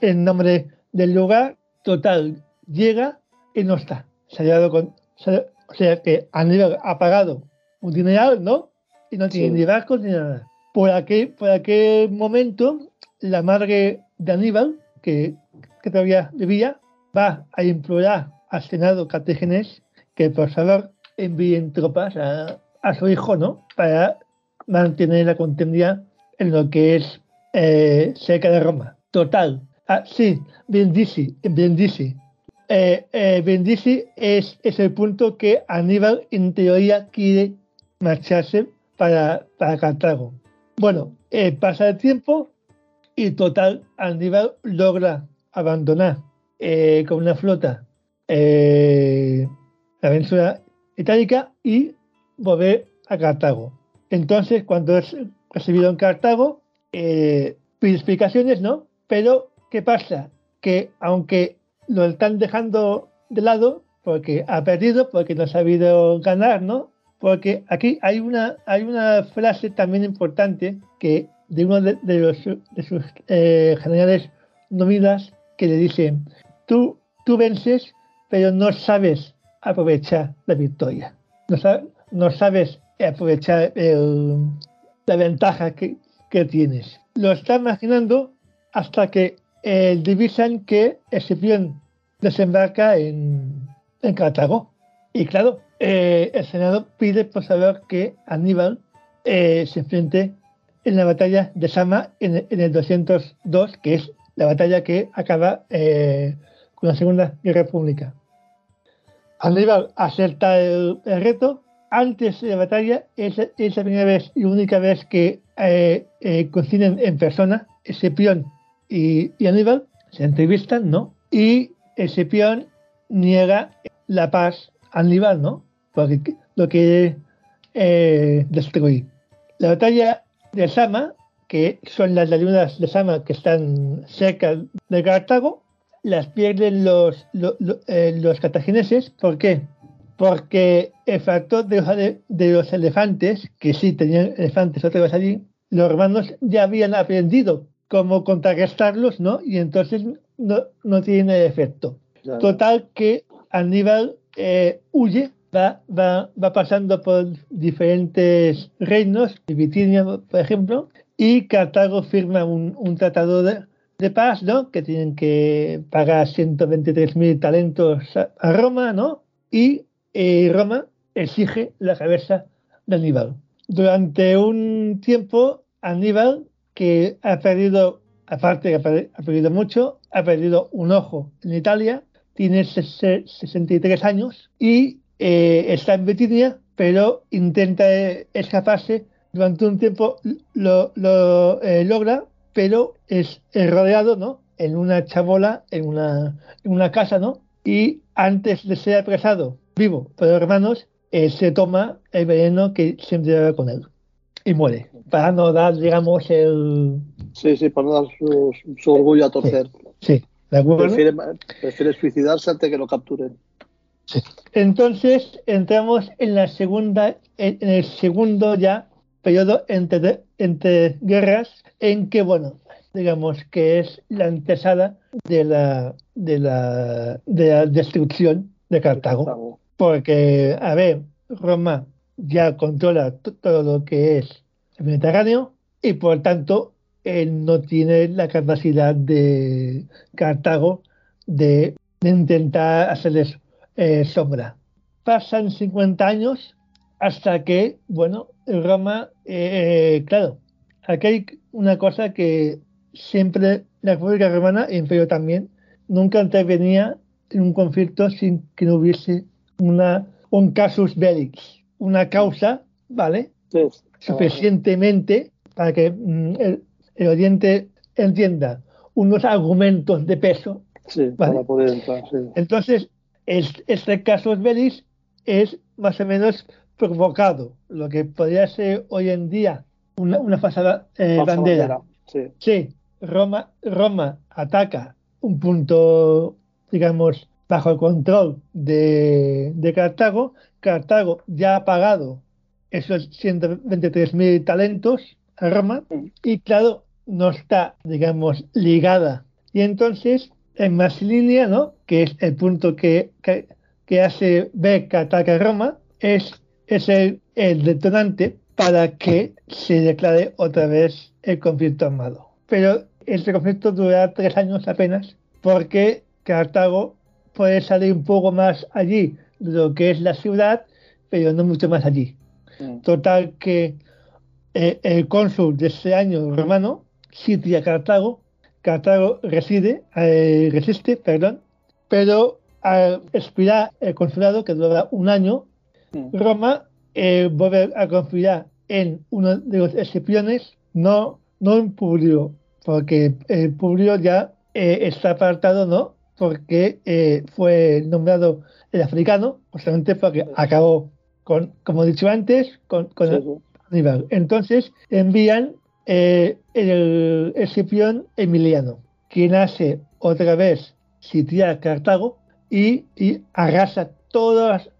el, nombre del lugar, total, llega y no está. Se ha con, se, o sea que Aníbal ha pagado un dineral, ¿no? Y no tiene sí. ni barcos ni nada. Por aquel, por aquel momento, la madre de Aníbal, que, que todavía vivía, va a implorar al Senado Catégenes que por favor envíen tropas a, a, su hijo, ¿no? Para mantener la contienda en lo que es eh, cerca de Roma. Total. Ah, sí, Bendici, Bendici. Eh, eh, Bendici es, es el punto que Aníbal en teoría quiere marcharse para, para Cartago. Bueno, eh, pasa el tiempo y total, Aníbal logra abandonar eh, con una flota eh, la península itálica y volver a Cartago. Entonces, cuando es recibido en Cartago, eh, pide explicaciones, ¿no? Pero, ¿qué pasa? Que aunque lo están dejando de lado, porque ha perdido, porque no ha sabido ganar, ¿no? Porque aquí hay una, hay una frase también importante que de uno de, los, de sus eh, generales nominadas que le dice, tú, tú vences pero no sabes aprovechar la victoria. No, sabes aprovechar la ventaja que, tienes. Lo está imaginando hasta que eh, divisan que Escipión desembarca en, en Cartago. Y claro, eh, el Senado pide por saber que Aníbal eh, se enfrente en la batalla de Sama en, el 202, que es la batalla que acaba eh, la Segunda Guerra Pública. Aníbal acepta el, reto. Antes de la batalla es, la primera vez y única vez que eh, eh, coinciden en persona Escipión y, y Aníbal, se entrevistan, ¿no? Y Escipión niega la paz a Aníbal, ¿no? Porque lo que eh, destruir. La batalla de Sama, que son las lagunas de Sama que están cerca de Cartago, las pierden los, eh, los, cartagineses. ¿Por qué? Porque el factor de los, elefantes, que sí tenían elefantes otra vez allí, los romanos ya habían aprendido cómo contrarrestarlos, ¿no? Y entonces no, no tiene efecto. Total que Aníbal eh, huye va, va, va pasando por diferentes reinos, Bitinia, por ejemplo, y Cartago firma un, un tratado de, de, paz, ¿no? Que tienen que pagar 123.000 talentos a, Roma, ¿no? Y eh, Roma exige la cabeza de Aníbal. Durante un tiempo, Aníbal, que ha perdido, aparte ha perdido mucho, ha perdido un ojo en Italia, tiene 63 años y eh, está en Betinia, pero intenta escaparse. Durante un tiempo lo, eh, logra, pero es, rodeado ¿no? en una chabola, en una, en una casa, ¿no? y antes de ser apresado vivo por los hermanos, se toma el veneno que siempre lleva con él y muere, para no dar, digamos, el... Sí, sí, para no dar su, orgullo a torcer. Sí, ¿de acuerdo? Prefiere, prefiere, suicidarse antes que lo capturen. Entonces entramos en la segunda, en, el segundo ya periodo entre, entre guerras, en que, bueno, digamos que es la antesada de la, de la, de la destrucción de Cartago. Porque, a ver, Roma ya controla todo lo que es el Mediterráneo y por tanto él no tiene la capacidad de Cartago de, de intentar hacerles eh, sombra. Pasan 50 años hasta que, bueno, Roma, eh, claro, aquí hay una cosa que siempre la República Romana, y Imperio también, nunca intervenía en un conflicto sin que no hubiese una, un casus belli, una causa, ¿vale? Suficientemente para que mm, el, el, Oriente entienda unos argumentos de peso. para poder entrar. Entonces, este caso Belis es más o menos provocado, lo que podría ser hoy en día una, una pasada eh, bandera. Sí. Roma, Roma ataca un punto, digamos, bajo el control de, de Cartago. Cartago ya ha pagado esos 123.000 talentos a Roma y claro, no está, digamos, ligada. Y entonces en línea, ¿no? que es el punto que, que, hace ver que ataca Roma, es, es el, detonante para que se declare otra vez el conflicto armado. Pero este conflicto dura tres años apenas, porque Cartago puede salir un poco más allí de lo que es la ciudad, pero no mucho más allí. Mm. Total que eh, el cónsul de ese año romano sitia Cartago Cartago reside, eh, resiste, perdón, pero al expirar el consulado, que dura un año. Roma eh, vuelve a confiar en uno de los escipiones, no, no en Publio, porque eh, Publio ya eh, está apartado, ¿no? Porque fue nombrado el africano, justamente porque acabó con, como he dicho antes, con, con Aníbal. Entonces envían el Escipión Emiliano, quien hace otra vez sitiar Cartago y, arrasa todas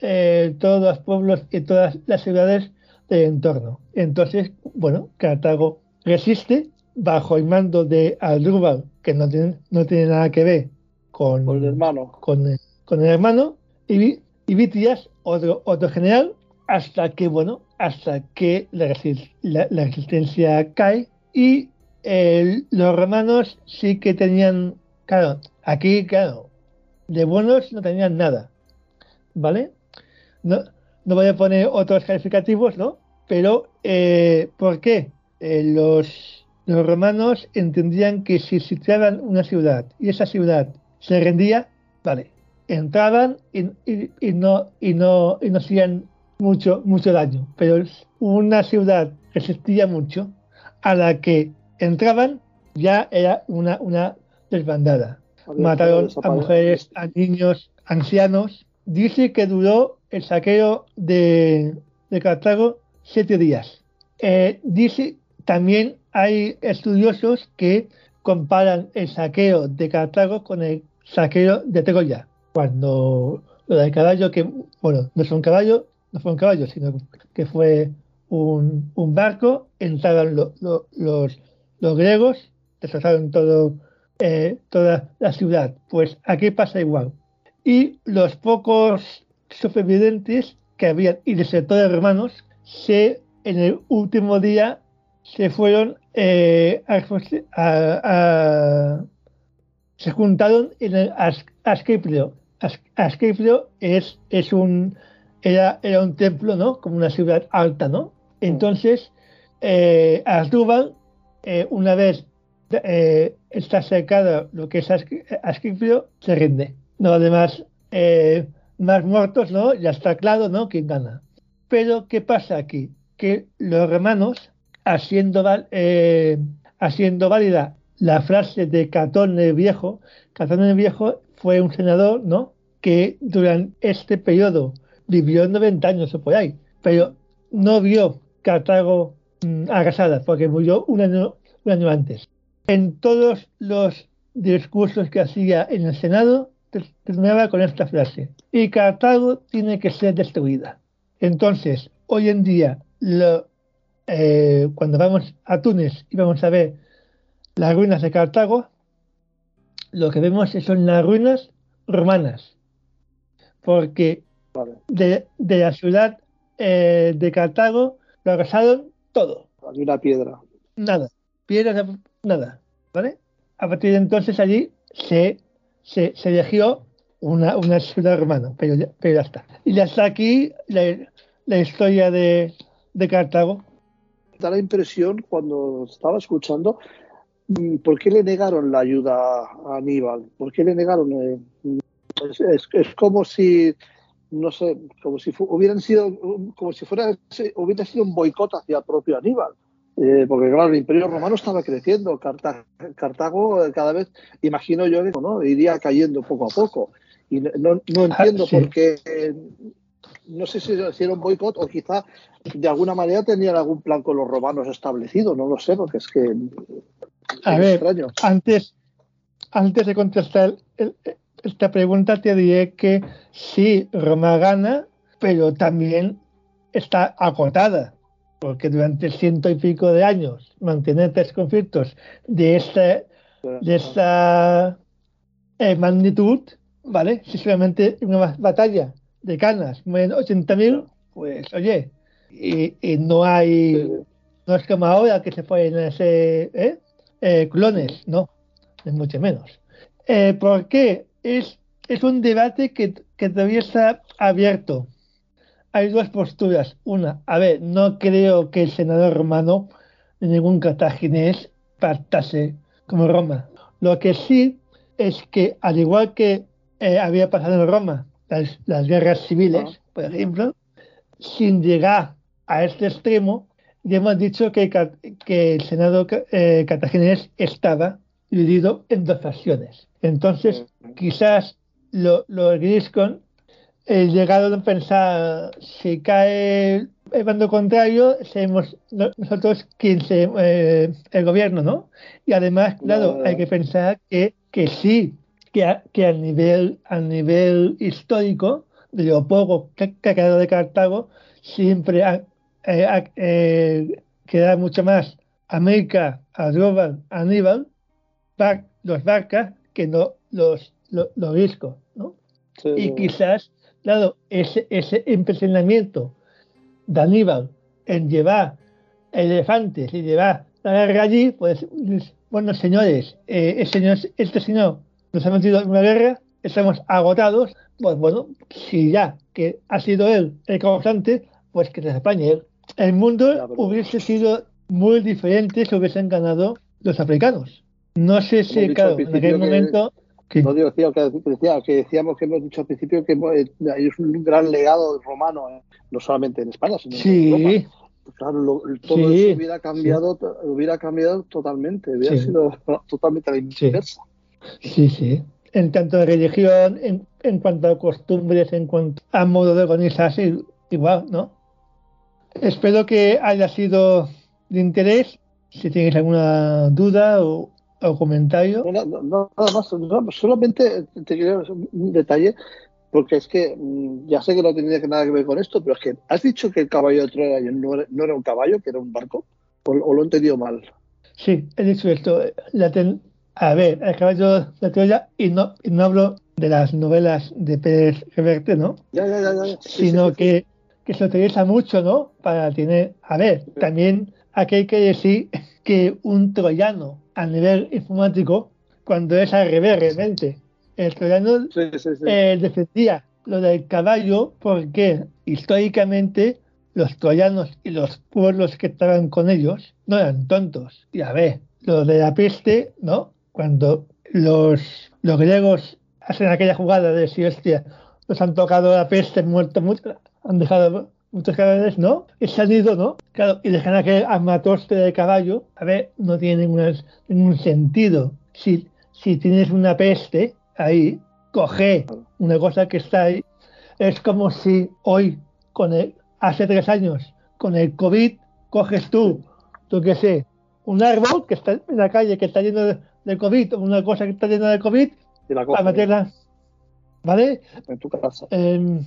eh, todos los pueblos y todas las ciudades del entorno. Entonces, bueno, Cartago resiste bajo el mando de Aldrúbal, que no tiene, no tiene nada que ver con, Con el hermano. con el, con el hermano y, y Vitias, otro, otro general, hasta que, bueno, hasta que la, resi- la- la resistencia cae y eh, los romanos sí que tenían, claro, aquí, claro, de buenos no tenían nada, ¿vale? No, no voy a poner otros calificativos, ¿no? Pero, eh, ¿por qué? Eh, los, los romanos entendían que si sitiaban una ciudad y esa ciudad se rendía, vale, entraban y, y- y no, y, no, y no hacían mucho, mucho daño. Pero una ciudad resistía mucho, a la que entraban ya era una, una desbandada. Había Mataron a mujeres, a niños, ancianos. Dice que duró el saqueo de, Cartago siete días. Eh, dice también hay estudiosos que comparan el saqueo de Cartago con el saqueo de Troya. Cuando lo del caballo, que, bueno, no un caballo, no fue un caballo, sino que fue un, barco, entraron lo- lo- los, los griegos, destrozaron todo, eh, toda la ciudad. Pues aquí pasa igual. Y los pocos supervivientes que habían y desertores romanos se en el último día se fueron eh, a, se juntaron en el As- Asclepio. As- Asclepio es, es un era, era un templo, ¿no? Como una ciudad alta, ¿no? Entonces, eh, Asdrúbal, eh, una vez eh, está cercada lo que es As- Asclepio, se rinde. No, además, más muertos, ¿no? Ya está claro, ¿no? ¿Quién gana? Pero, ¿qué pasa aquí? Que los romanos, haciendo, eh, haciendo válida la frase de Catón el Viejo, Catón el Viejo fue un senador, ¿no? Que durante este periodo vivió 90 años o por ahí, pero no vio Cartago mm, arrasada, porque murió un año, un año antes. En todos los discursos que hacía en el Senado, terminaba con esta frase, y Cartago tiene que ser destruida. Entonces, hoy en día, lo- eh, cuando vamos a Túnez y vamos a ver las ruinas de Cartago, lo que vemos son las ruinas romanas, porque Vale. de, de la ciudad eh, de Cartago lo arrasaron todo, una piedra. nada, piedras, nada, ¿vale? A partir de entonces allí se, se, se eligió una, una ciudad romana, pero ya, pero ya está. Y hasta aquí la, la historia de, de Cartago. Da la impresión, cuando estaba escuchando, mm, ¿por qué le negaron la ayuda a Aníbal? ¿Por qué le negaron? eh, es, es- es como si, no sé, como si hubieran sido, como si fuera, hubiera sido un boicot hacia el propio Aníbal. Eh, porque claro, el Imperio Romano estaba creciendo, Carta- Cartago eh, cada vez, imagino yo ¿no? iría cayendo poco a poco. Y no, no- no entiendo sí. por qué, eh, no sé si un boicot o quizá de alguna manera tenían algún plan con los romanos establecido, no lo sé, porque es que A ver, extraño. Antes, antes de contestar el- esta pregunta, te diré que sí, Roma gana, pero también está agotada, porque durante ciento y pico de años mantener tres conflictos de esta, de esta eh, magnitud, ¿vale? Si solamente una batalla de canas mueren 80.000, pues oye, y, y no hay, no es como ahora que se pueden hacer ¿eh? Eh, clones, no, es mucho menos. Eh, ¿Por qué? Es, es un debate que, que todavía está abierto. Hay dos posturas. Una, a ver, no creo que el senador romano ni ningún cartaginés partase como Roma. Lo que sí es que, al igual que eh, había pasado en Roma, las, las guerras civiles, por ejemplo, sin llegar a este extremo, ya hemos dicho que, el Senado eh, cartaginés estaba dividido en dos facciones. Entonces, quizás lo, los Griscon eh, llegaron a pensar, si cae el bando contrario, seremos no- nosotros quien se, eh, el gobierno, ¿no? Y además, claro, No. hay que pensar que, que sí, que a, que a nivel, a nivel histórico, de lo poco que, que ha quedado de Cartago, siempre ha, eh, ha- eh, queda mucho más América, Adróbal, Aníbal, Bar- los Barcas, que no los, lo, lo visco, ¿no? Y quizás, claro, ese, ese empecinamiento de Aníbal en llevar elefantes y llevar la guerra allí, pues, bueno, señores, eh, este señor nos ha metido en una guerra, estamos agotados, pues bueno, si ya que ha sido él el causante, pues que se apañe él. El mundo hubiese sido muy diferente si hubiesen ganado los africanos. No sé si, claro, en aquel momento... No digo, que, decía, que decíamos que hemos dicho al principio que hay un gran legado romano, eh, no solamente en España, sino en Europa. Claro, todo eso hubiera cambiado, hubiera cambiado totalmente, hubiera sido totalmente la inversa. Sí, sí. En tanto de religión, en, en, cuanto a costumbres, en cuanto a modo de organizarse, igual, ¿no? Espero que haya sido de interés. Si tienes alguna duda o, comentario. No, no, nada más, solamente te quiero un detalle, porque es que mm, ya sé que no tenía nada que ver con esto, pero es que has dicho que el caballo de Troya no era, no era un caballo, que era un barco, o, lo he entendido mal. Sí, he dicho esto. A ver, el caballo de Troya, y no, no hablo de las novelas de Pérez Reverte, ¿no? Ya, ya, ya. Sino que, que se utiliza mucho, ¿no? Para tener. A ver, también aquí hay que decir que un troyano a nivel informático, cuando es al revés realmente, el troyano eh, defendía lo del caballo porque históricamente los troyanos y los pueblos que estaban con ellos no eran tontos. Y a ver, lo de la peste, ¿no? Cuando los, los griegos hacen aquella jugada de si hostia, los han tocado la peste, muerto mucho, han dejado muchos caballos, ¿no? Y se han ido, ¿no? Claro, y dejan aquel armatoste de caballo, a ver, no tiene ningún, ningún sentido. Si, si tienes una peste, ahí, coge una cosa que está ahí. Es como si hoy, con el, hace tres años, con el COVID, coges tú, tú qué sé, un árbol que está en la calle que está lleno de, COVID, una cosa que está llena de COVID, y la a meterla, ¿vale? En tu casa.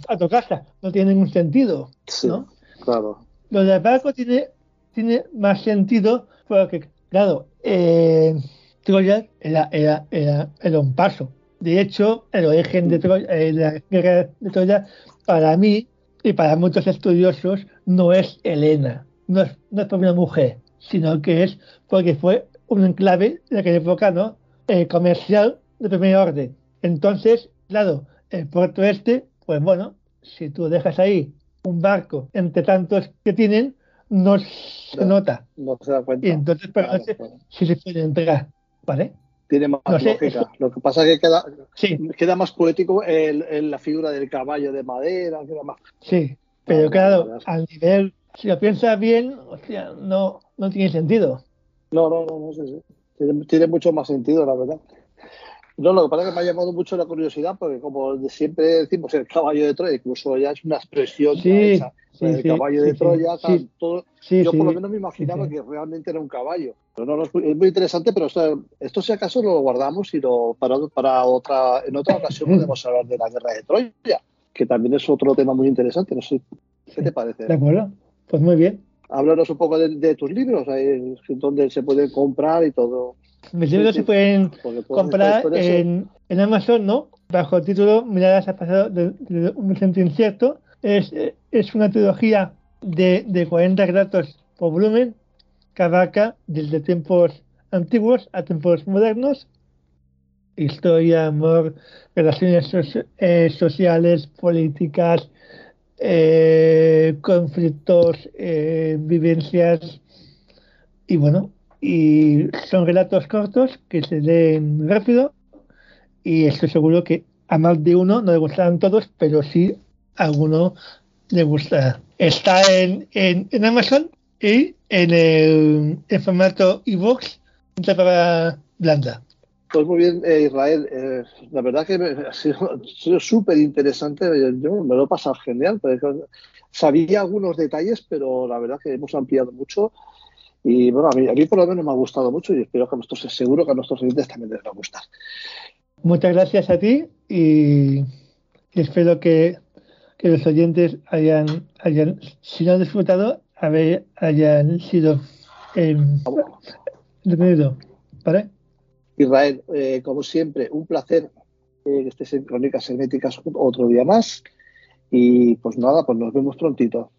a tu casa. No tiene ningún sentido, sí, ¿no? Claro. Lo del barco tiene, tiene más sentido porque, claro, eh, Troya era, era, era, era un paso de hecho, el origen de, Troya, eh, la guerra de Troya, para mí y para muchos estudiosos, no es Helena, no es, no es por una mujer, sino que es porque fue un enclave de aquella época ¿no? Eh, comercial de primer orden. Entonces, claro, el puerto este, pues bueno, si tú dejas ahí un barco entre tantos que tienen, no se nota. No se da cuenta. Y entonces, pero si se puede entregar, ¿vale? tiene más lógica. Lo que pasa es que queda, queda más poético en la figura del caballo de madera. Queda más... Sí, pero claro, al nivel, si lo piensas bien, no, no tiene sentido. No, no, no, no sé, tiene, tiene, mucho más sentido, la verdad. No, lo que pasa es que me ha llamado mucho la curiosidad, porque como siempre decimos el caballo de Troya, incluso ya es una expresión sí, el caballo de Troya, todo, yo por lo menos me imaginaba que realmente era un caballo. Pero no, es muy interesante, pero esto, si acaso lo guardamos y lo para, para otra, en otra ocasión podemos hablar de la guerra de Troya, que también es otro tema muy interesante. No sé, ¿qué te parece? De acuerdo, pues muy bien. Háblanos un poco de, tus libros, ahí, donde se pueden comprar y todo. Mis libros se pueden comprar en, en, Amazon, ¿no? Bajo el título Miradas al pasado de, un Vicente incierto. Es, es una trilogía de, de 40 relatos por volumen que abarca desde tiempos antiguos a tiempos modernos. Historia, amor, relaciones eh, sociales, políticas, eh, conflictos, eh, vivencias y bueno, y son relatos cortos que se leen rápido y estoy seguro que a más de uno no le gustarán todos, pero sí a alguno le gustará. Está en, en, Amazon y en el en formato ebook para blanda. Pues muy bien, eh, Israel. Eh, la verdad que ha sido súper interesante. Yo me lo he pasado genial. Sabía algunos detalles, pero la verdad que hemos ampliado mucho y bueno, a mí, a mí por lo menos me ha gustado mucho y espero que a nuestros, seguro que a nuestros oyentes también les va a gustar. Muchas gracias a ti y espero que, que los oyentes hayan, hayan, si no han disfrutado, hayan sido eh, ¿vale? Israel, eh, como siempre, un placer que estés en Crónicas Herméticas otro día más. Y pues nada, pues nos vemos prontito.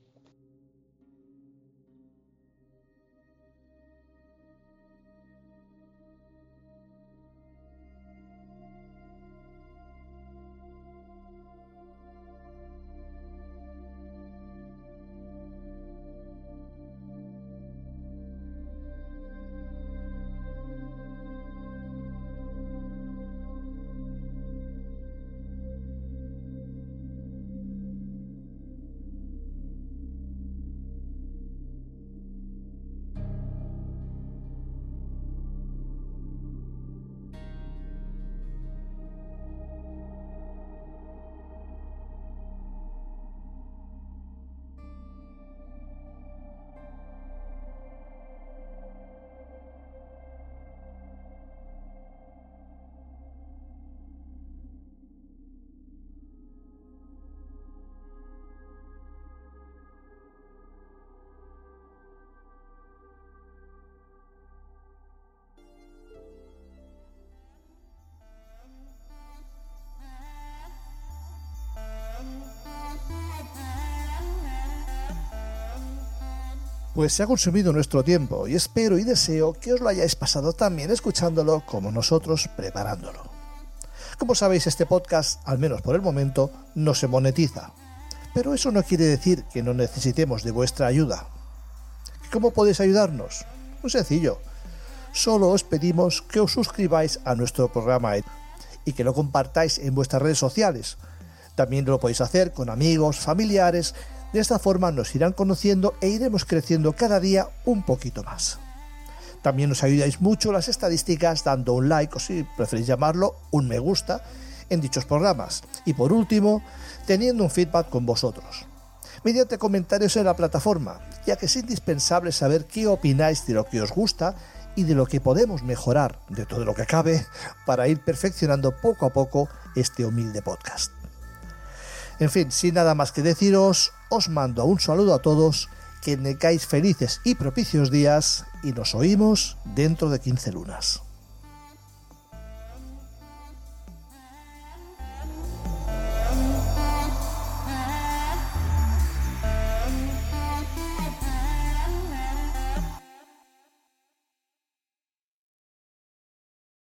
Pues se ha consumido nuestro tiempo y espero y deseo que os lo hayáis pasado también escuchándolo como nosotros preparándolo. Como sabéis, este podcast, al menos por el momento, no se monetiza. Pero eso no quiere decir que no necesitemos de vuestra ayuda. ¿Cómo podéis ayudarnos? Muy sencillo. Solo os pedimos que os suscribáis a nuestro programa y que lo compartáis en vuestras redes sociales. También lo podéis hacer con amigos, familiares de esta forma nos irán conociendo e iremos creciendo cada día un poquito más. También nos ayudáis mucho las estadísticas dando un like o si preferís llamarlo un me gusta en dichos programas. Y por último, teniendo un feedback con vosotros. Mediante comentarios en la plataforma, ya que es indispensable saber qué opináis de lo que os gusta y de lo que podemos mejorar de todo lo que cabe para ir perfeccionando poco a poco este humilde podcast. En fin, sin nada más que deciros, os mando un saludo a todos, que tengáis felices y propicios días y nos oímos dentro de 15 lunas.